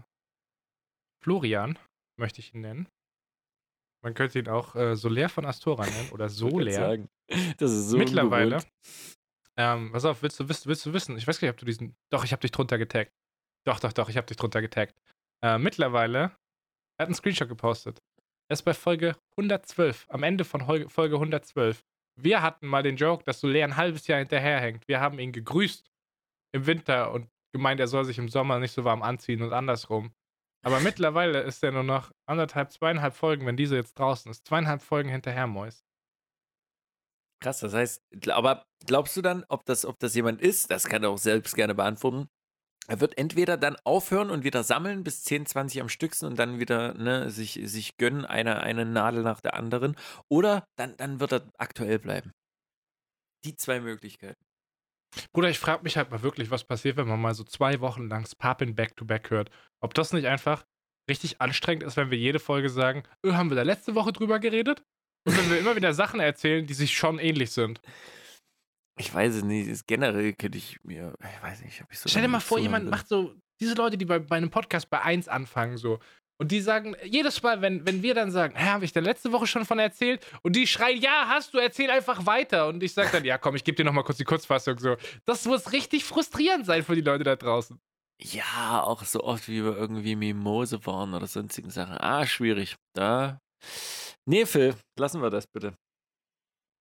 Florian, möchte ich ihn nennen, man könnte ihn auch äh, Soler von Astora nennen oder Soler. Das ist so Mittlerweile. Ähm, pass auf, willst du, willst, willst du wissen? Ich weiß gar nicht, ob du diesen. Doch, ich habe dich drunter getaggt. Doch, doch, doch, ich habe dich drunter getaggt. Äh, mittlerweile, er hat einen Screenshot gepostet. Er ist bei Folge 112, am Ende von Hol- Folge 112. Wir hatten mal den Joke, dass Soler ein halbes Jahr hinterherhängt. Wir haben ihn gegrüßt im Winter und gemeint, er soll sich im Sommer nicht so warm anziehen und andersrum. Aber mittlerweile ist er nur noch anderthalb, zweieinhalb Folgen, wenn diese jetzt draußen ist, zweieinhalb Folgen hinterher, Mois. Krass, das heißt, aber glaubst du dann, ob das, ob das jemand ist, das kann er auch selbst gerne beantworten. Er wird entweder dann aufhören und wieder sammeln bis 10, 20 am Stücksen und dann wieder ne, sich, sich gönnen, eine, eine Nadel nach der anderen. Oder dann, dann wird er aktuell bleiben. Die zwei Möglichkeiten. Bruder, ich frage mich halt mal wirklich, was passiert, wenn man mal so zwei Wochen lang Spapin Back-to-Back hört. Ob das nicht einfach richtig anstrengend ist, wenn wir jede Folge sagen, äh, haben wir da letzte Woche drüber geredet? Und wenn wir immer wieder Sachen erzählen, die sich schon ähnlich sind. Ich weiß es nicht, ist generell könnte ich mir, ich weiß nicht, ob ich so. Stell dir mal vor, jemand macht so, diese Leute, die bei, bei einem Podcast bei 1 anfangen, so. Und die sagen, jedes Mal, wenn, wenn wir dann sagen, habe ich da letzte Woche schon von erzählt? Und die schreien, ja, hast du, erzähl einfach weiter. Und ich sage dann, ja, komm, ich gebe dir nochmal kurz die Kurzfassung. So. Das muss richtig frustrierend sein für die Leute da draußen. Ja, auch so oft, wie wir irgendwie Mimose waren oder sonstigen Sachen. Ah, schwierig. Da. Nee, Phil, lassen wir das bitte.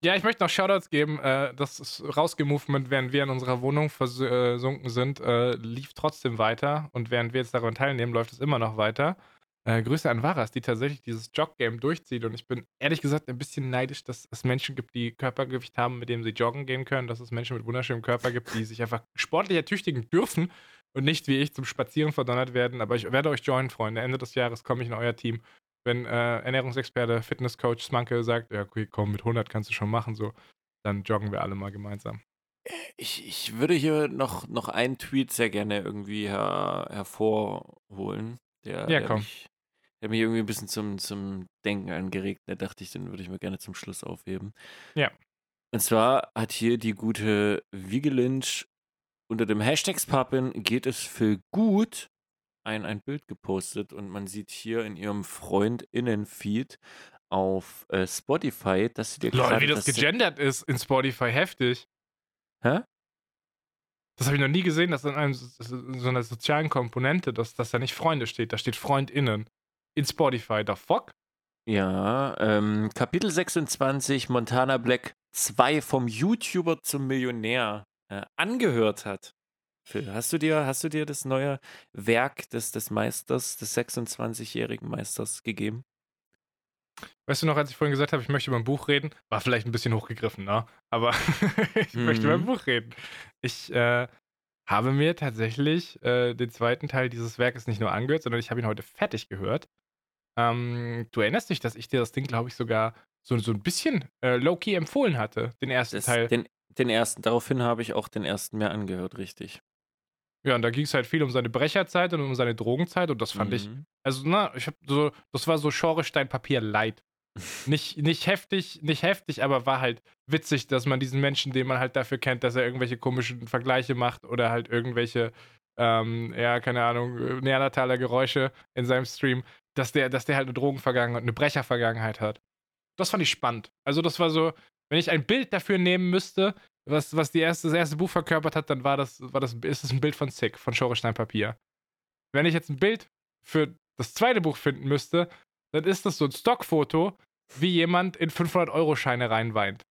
Ja, ich möchte noch Shoutouts geben. Äh, das Rausge-Movement, während wir in unserer Wohnung versunken sind, äh, lief trotzdem weiter. Und während wir jetzt daran teilnehmen, läuft es immer noch weiter. Äh, Grüße an Varas, die tatsächlich dieses Jog-Game durchzieht. Und ich bin ehrlich gesagt ein bisschen neidisch, dass es Menschen gibt, die Körpergewicht haben, mit dem sie joggen gehen können. Dass es Menschen mit wunderschönem Körper gibt, die sich einfach sportlich ertüchtigen dürfen und nicht wie ich zum Spazieren verdonnert werden. Aber ich werde euch joinen, Freunde. Ende des Jahres komme ich in euer Team. Wenn äh, Ernährungsexperte, Fitnesscoach Smanke sagt, ja, okay, komm, mit 100 kannst du schon machen, so, dann joggen wir alle mal gemeinsam. Ich, ich würde hier noch, noch einen Tweet sehr gerne irgendwie her, hervorholen. Der, Ja, der komm. Mich, der mich irgendwie ein bisschen zum, zum Denken angeregt. Da dachte ich, den würde ich mir gerne zum Schluss aufheben. Ja. Und zwar hat hier die gute Wiege Lynch unter dem Hashtag Pappin geht es für gut ein, ein Bild gepostet und man sieht hier in ihrem FreundInnen-Feed auf äh, Spotify, dass sie dir gerade wie das das- gegendert ist in Spotify, heftig. Hä? Das habe ich noch nie gesehen, dass in einem, so einer sozialen Komponente, dass, dass da nicht Freunde steht, da steht FreundInnen. In Spotify, the fuck? Ja, ähm, Kapitel 26, Montana Black 2 vom YouTuber zum Millionär äh, angehört hat. Phil, hast du dir, hast du dir das neue Werk des, des Meisters, des 26-jährigen Meisters gegeben? Weißt du noch, als ich vorhin gesagt habe, ich möchte über ein Buch reden, war vielleicht ein bisschen hochgegriffen, ne? Aber ich möchte über ein Mhm. Buch reden. Ich äh, habe mir tatsächlich äh, den zweiten Teil dieses Werkes nicht nur angehört, sondern ich habe ihn heute fertig gehört. Ähm, du erinnerst dich, dass ich dir das Ding, glaube ich, sogar so, so ein bisschen äh, low-key empfohlen hatte, den ersten Das, Teil. den, den ersten, daraufhin habe ich auch den ersten mir angehört, richtig. Ja, und da ging es halt viel um seine Brecherzeit und um seine Drogenzeit und das fand ich, Mhm. also na, ich habe so, das war so Schorestein-Papier light. nicht, nicht heftig, nicht heftig, aber war halt witzig, dass man diesen Menschen, den man halt dafür kennt, dass er irgendwelche komischen Vergleiche macht oder halt irgendwelche, ähm, ja, keine Ahnung, äh, Neandertaler Geräusche in seinem Stream, dass der, dass der halt eine Drogenvergangenheit, eine Brechervergangenheit hat. Das fand ich spannend. Also das war so, wenn ich ein Bild dafür nehmen müsste, was, was die erste, das erste Buch verkörpert hat, dann war das, war das, ist es ein Bild von Sick, von Schorestein Papier. Wenn ich jetzt ein Bild für das zweite Buch finden müsste, dann ist das so ein Stockfoto, wie jemand in 500-Euro-Scheine reinweint.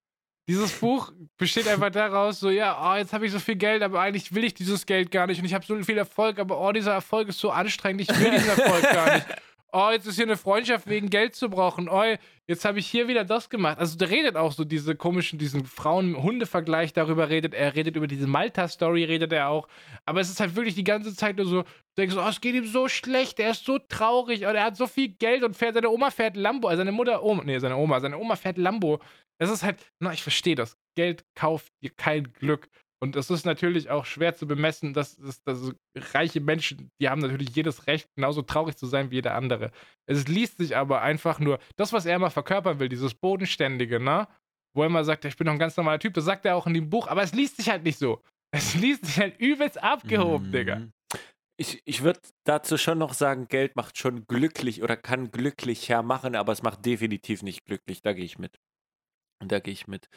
Dieses Buch besteht einfach daraus, so, ja, oh, jetzt habe ich so viel Geld, aber eigentlich will ich dieses Geld gar nicht und ich habe so viel Erfolg, aber oh, dieser Erfolg ist so anstrengend, ich will diesen Erfolg gar nicht. Oh, jetzt ist hier eine Freundschaft wegen Geld zu brauchen. Oh, jetzt habe ich hier wieder das gemacht. Also der redet auch so diese komischen, diesen Frauen-Hunde-Vergleich darüber redet. Er redet über diese Malta-Story, redet er auch. Aber es ist halt wirklich die ganze Zeit nur so, du denkst oh, es geht ihm so schlecht, er ist so traurig und er hat so viel Geld und fährt, seine Oma fährt Lambo, also seine Mutter, Oma, nee, seine Oma, seine Oma fährt Lambo. Es ist halt, na, ich verstehe das. Geld kauft dir kein Glück. Und es ist natürlich auch schwer zu bemessen, dass, dass, dass reiche Menschen, die haben natürlich jedes Recht, genauso traurig zu sein wie jeder andere. Es liest sich aber einfach nur, das, was er immer verkörpern will, dieses Bodenständige, ne? Wo er immer sagt, ich bin doch ein ganz normaler Typ, das sagt er auch in dem Buch, aber es liest sich halt nicht so. Es liest sich halt übelst abgehoben, Digga. Mhm. Ich, ich würde dazu schon noch sagen, Geld macht schon glücklich oder kann glücklicher machen, aber es macht definitiv nicht glücklich. Da gehe ich mit. Da gehe ich mit.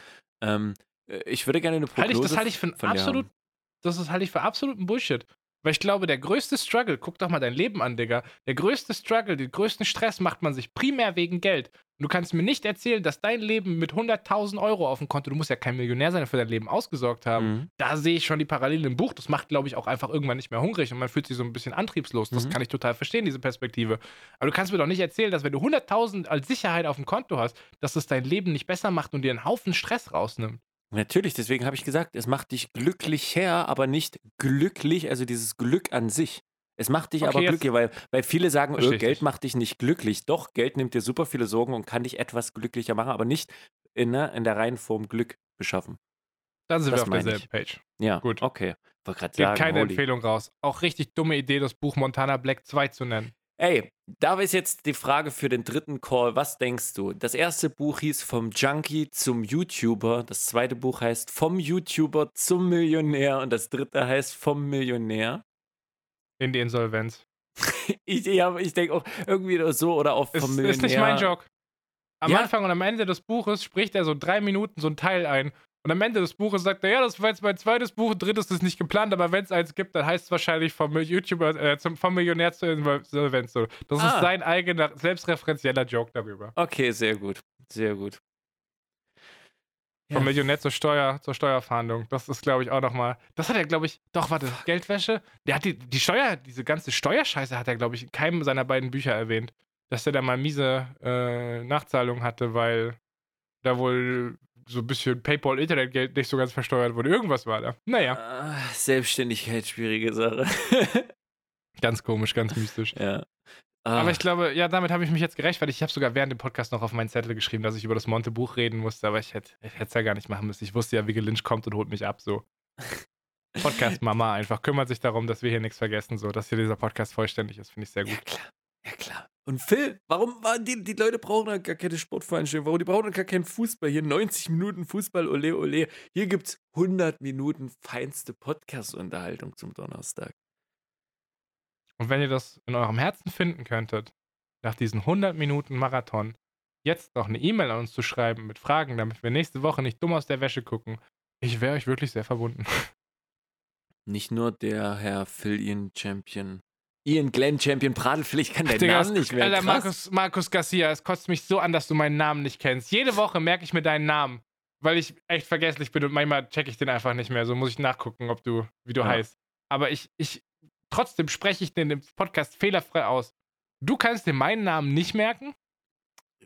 Ähm, äh, ich würde gerne eine Halte ich, Prognose das halte ich für absolut, haben. das ist, halte ich für absoluten Bullshit. Weil ich glaube, der größte Struggle, guck doch mal dein Leben an, Digga. Der größte Struggle, den größten Stress macht man sich primär wegen Geld. Und du kannst mir nicht erzählen, dass dein Leben mit 100.000 Euro auf dem Konto, du musst ja kein Millionär sein, für dein Leben ausgesorgt haben. Mhm. Da sehe ich schon die Parallelen im Buch. Das macht, glaube ich, auch einfach irgendwann nicht mehr hungrig und man fühlt sich so ein bisschen antriebslos. Das Mhm. kann ich total verstehen, diese Perspektive. Aber du kannst mir doch nicht erzählen, dass wenn du 100.000 als Sicherheit auf dem Konto hast, dass das dein Leben nicht besser macht und dir einen Haufen Stress rausnimmt. Natürlich, deswegen habe ich gesagt, es macht dich glücklicher, aber nicht glücklich, also dieses Glück an sich. Es macht dich Okay, aber glücklicher, weil, weil viele sagen, öh, Geld macht dich nicht glücklich. Doch, Geld nimmt dir super viele Sorgen und kann dich etwas glücklicher machen, aber nicht in, ne, in der reinen Form Glück beschaffen. Dann sind Das wir auf derselben ich. Page. Ja, Gut. okay. Wollte gerade sagen, keine. Empfehlung raus. Auch richtig dumme Idee, das Buch Montana Black 2 zu nennen. Ey, da ist jetzt die Frage für den dritten Call. Was denkst du? Das erste Buch hieß Vom Junkie zum YouTuber. Das zweite Buch heißt Vom YouTuber zum Millionär. Und das dritte heißt Vom Millionär. In die Insolvenz. Ich, ich denke auch irgendwie so oder auch Ist, vom Millionär. ist nicht mein Joke. Am Ja. Anfang und am Ende des Buches spricht er so drei Minuten so ein Teil ein. Und am Ende des Buches sagt er, ja, das war jetzt mein zweites Buch, drittes ist nicht geplant, aber wenn es eins gibt, dann heißt es wahrscheinlich vom YouTuber, äh, zum, vom Millionär zur Insolvenz. So. Das Ah. ist sein eigener, selbstreferenzieller Joke darüber. Okay, sehr gut. Sehr gut. Vom Ja. Millionär zur Steuer, zur Steuerfahndung. Das ist, glaube ich, auch nochmal. Das hat er, glaube ich, doch, warte, Geldwäsche. Der hat die, die Steuer, diese ganze Steuerscheiße hat er, glaube ich, in keinem seiner beiden Bücher erwähnt. Dass er da mal miese äh, Nachzahlungen hatte, weil da wohl so ein bisschen PayPal-Internetgeld nicht so ganz versteuert wurde. Irgendwas war da. Naja, Ah, Selbstständigkeit, schwierige Sache. ganz komisch, ganz mystisch. ja. Aber Ah, ich glaube, ja, damit habe ich mich jetzt gerechtfertigt. Ich habe sogar während dem Podcast noch auf meinen Zettel geschrieben, dass ich über das Monte-Buch reden musste, aber ich hätte es ja gar nicht machen müssen. Ich wusste ja, wie Lynch kommt und holt mich ab, so. Podcast-Mama einfach kümmert sich darum, dass wir hier nichts vergessen, so, dass hier dieser Podcast vollständig ist, finde ich sehr gut. Ja, klar. Und Phil, warum waren die, die Leute brauchen dann gar keine Sportveranstaltung? Warum die brauchen dann gar keinen Fußball? Hier 90 Minuten Fußball, ole, ole. Hier gibt es 100 Minuten feinste Podcast-Unterhaltung zum Donnerstag. Und wenn ihr das in eurem Herzen finden könntet, nach diesen 100 Minuten Marathon, jetzt noch eine E-Mail an uns zu schreiben mit Fragen, damit wir nächste Woche nicht dumm aus der Wäsche gucken, ich wäre euch wirklich sehr verbunden. Nicht nur der Herr Phil Ian Glenn Champion Pradelfill, ich kann den Digga, Namen nicht mehr. Alter. Markus, Markus Garcia, es kotzt mich so an, dass du meinen Namen nicht kennst. Jede Woche merke ich mir deinen Namen, weil ich echt vergesslich bin und manchmal checke ich den einfach nicht mehr. So muss ich nachgucken, ob du, wie du Ja. heißt. Aber ich, ich, trotzdem spreche ich den im Podcast fehlerfrei aus. Du kannst dir meinen Namen nicht merken?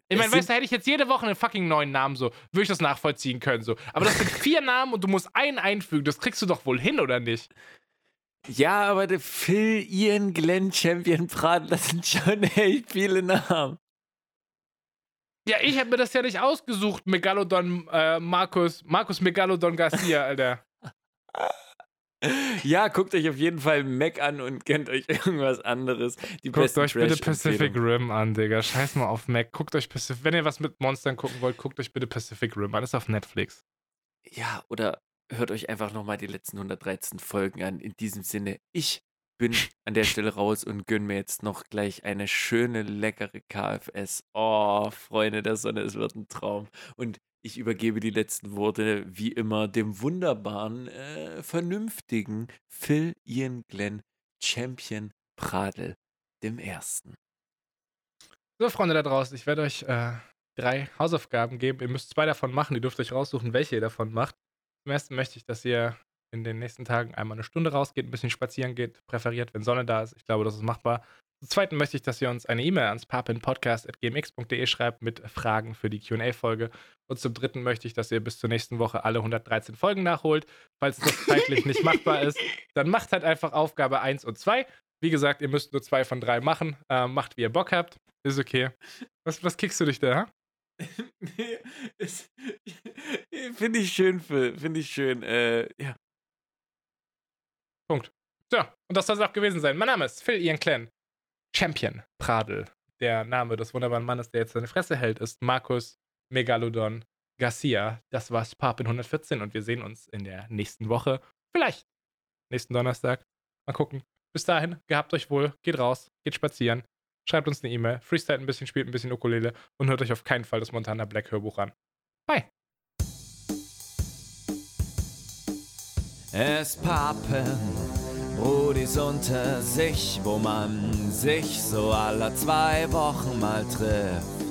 Ich meine, weißt du, hätte ich jetzt jede Woche einen fucking neuen Namen so, würde ich das nachvollziehen können so. Aber das sind vier Namen und du musst einen einfügen. Das kriegst du doch wohl hin, oder nicht? Ja, aber der Phil, Ian, Glenn, Champion, Prat, das sind schon echt viele Namen. Ja, ich habe mir das ja nicht ausgesucht, Megalodon, äh, Markus, Markus Megalodon Garcia, Alter. Ja, guckt euch auf jeden Fall Mac an und kennt euch irgendwas anderes. Die guckt euch bitte Pacific Rim an, Digga. Scheiß mal auf Mac. Guckt euch Pacific, wenn ihr was mit Monstern gucken wollt, guckt euch bitte Pacific Rim an. Das ist auf Netflix. Ja, oder hört euch einfach nochmal die letzten 113 Folgen an. In diesem Sinne, ich bin an der Stelle raus und gönne mir jetzt noch gleich eine schöne, leckere KFS. Oh, Freunde der Sonne, es wird ein Traum. Und ich übergebe die letzten Worte wie immer dem wunderbaren, äh, vernünftigen Phil Ian Glenn Champion Pradel, dem Ersten. So, Freunde da draußen, ich werde euch äh, drei Hausaufgaben geben. Ihr müsst zwei davon machen. Ihr dürft euch raussuchen, welche ihr davon macht. Zum ersten möchte ich, dass ihr in den nächsten Tagen einmal eine Stunde rausgeht, ein bisschen spazieren geht, präferiert, wenn Sonne da ist. Ich glaube, das ist machbar. Zum Zweiten möchte ich, dass ihr uns eine E-Mail ans papinpodcast.gmx.de schreibt mit Fragen für die QA-Folge. Und zum Dritten möchte ich, dass ihr bis zur nächsten Woche alle 113 Folgen nachholt. Falls das zeitlich nicht machbar ist, dann macht halt einfach Aufgabe 1 und 2. Wie gesagt, ihr müsst nur zwei von drei machen. Äh, macht, wie ihr Bock habt. Ist okay. Was, was kickst du dich da? Finde ich schön, Phil. Finde ich schön. Äh, ja. Punkt. So, und das soll es auch gewesen sein. Mein Name ist Phil Ian Clan. Champion Pradel. Der Name des wunderbaren Mannes, der jetzt seine Fresse hält, ist Markus Megalodon Garcia. Das war's Papin 114 und wir sehen uns in der nächsten Woche. Vielleicht nächsten Donnerstag. Mal gucken. Bis dahin, gehabt euch wohl, geht raus, geht spazieren, schreibt uns eine E-Mail, freestyle ein bisschen, spielt ein bisschen Ukulele und hört euch auf keinen Fall das Montana Black Hörbuch an. Bye. Es pappen Brudis unter sich, wo man sich so alle zwei Wochen mal trifft.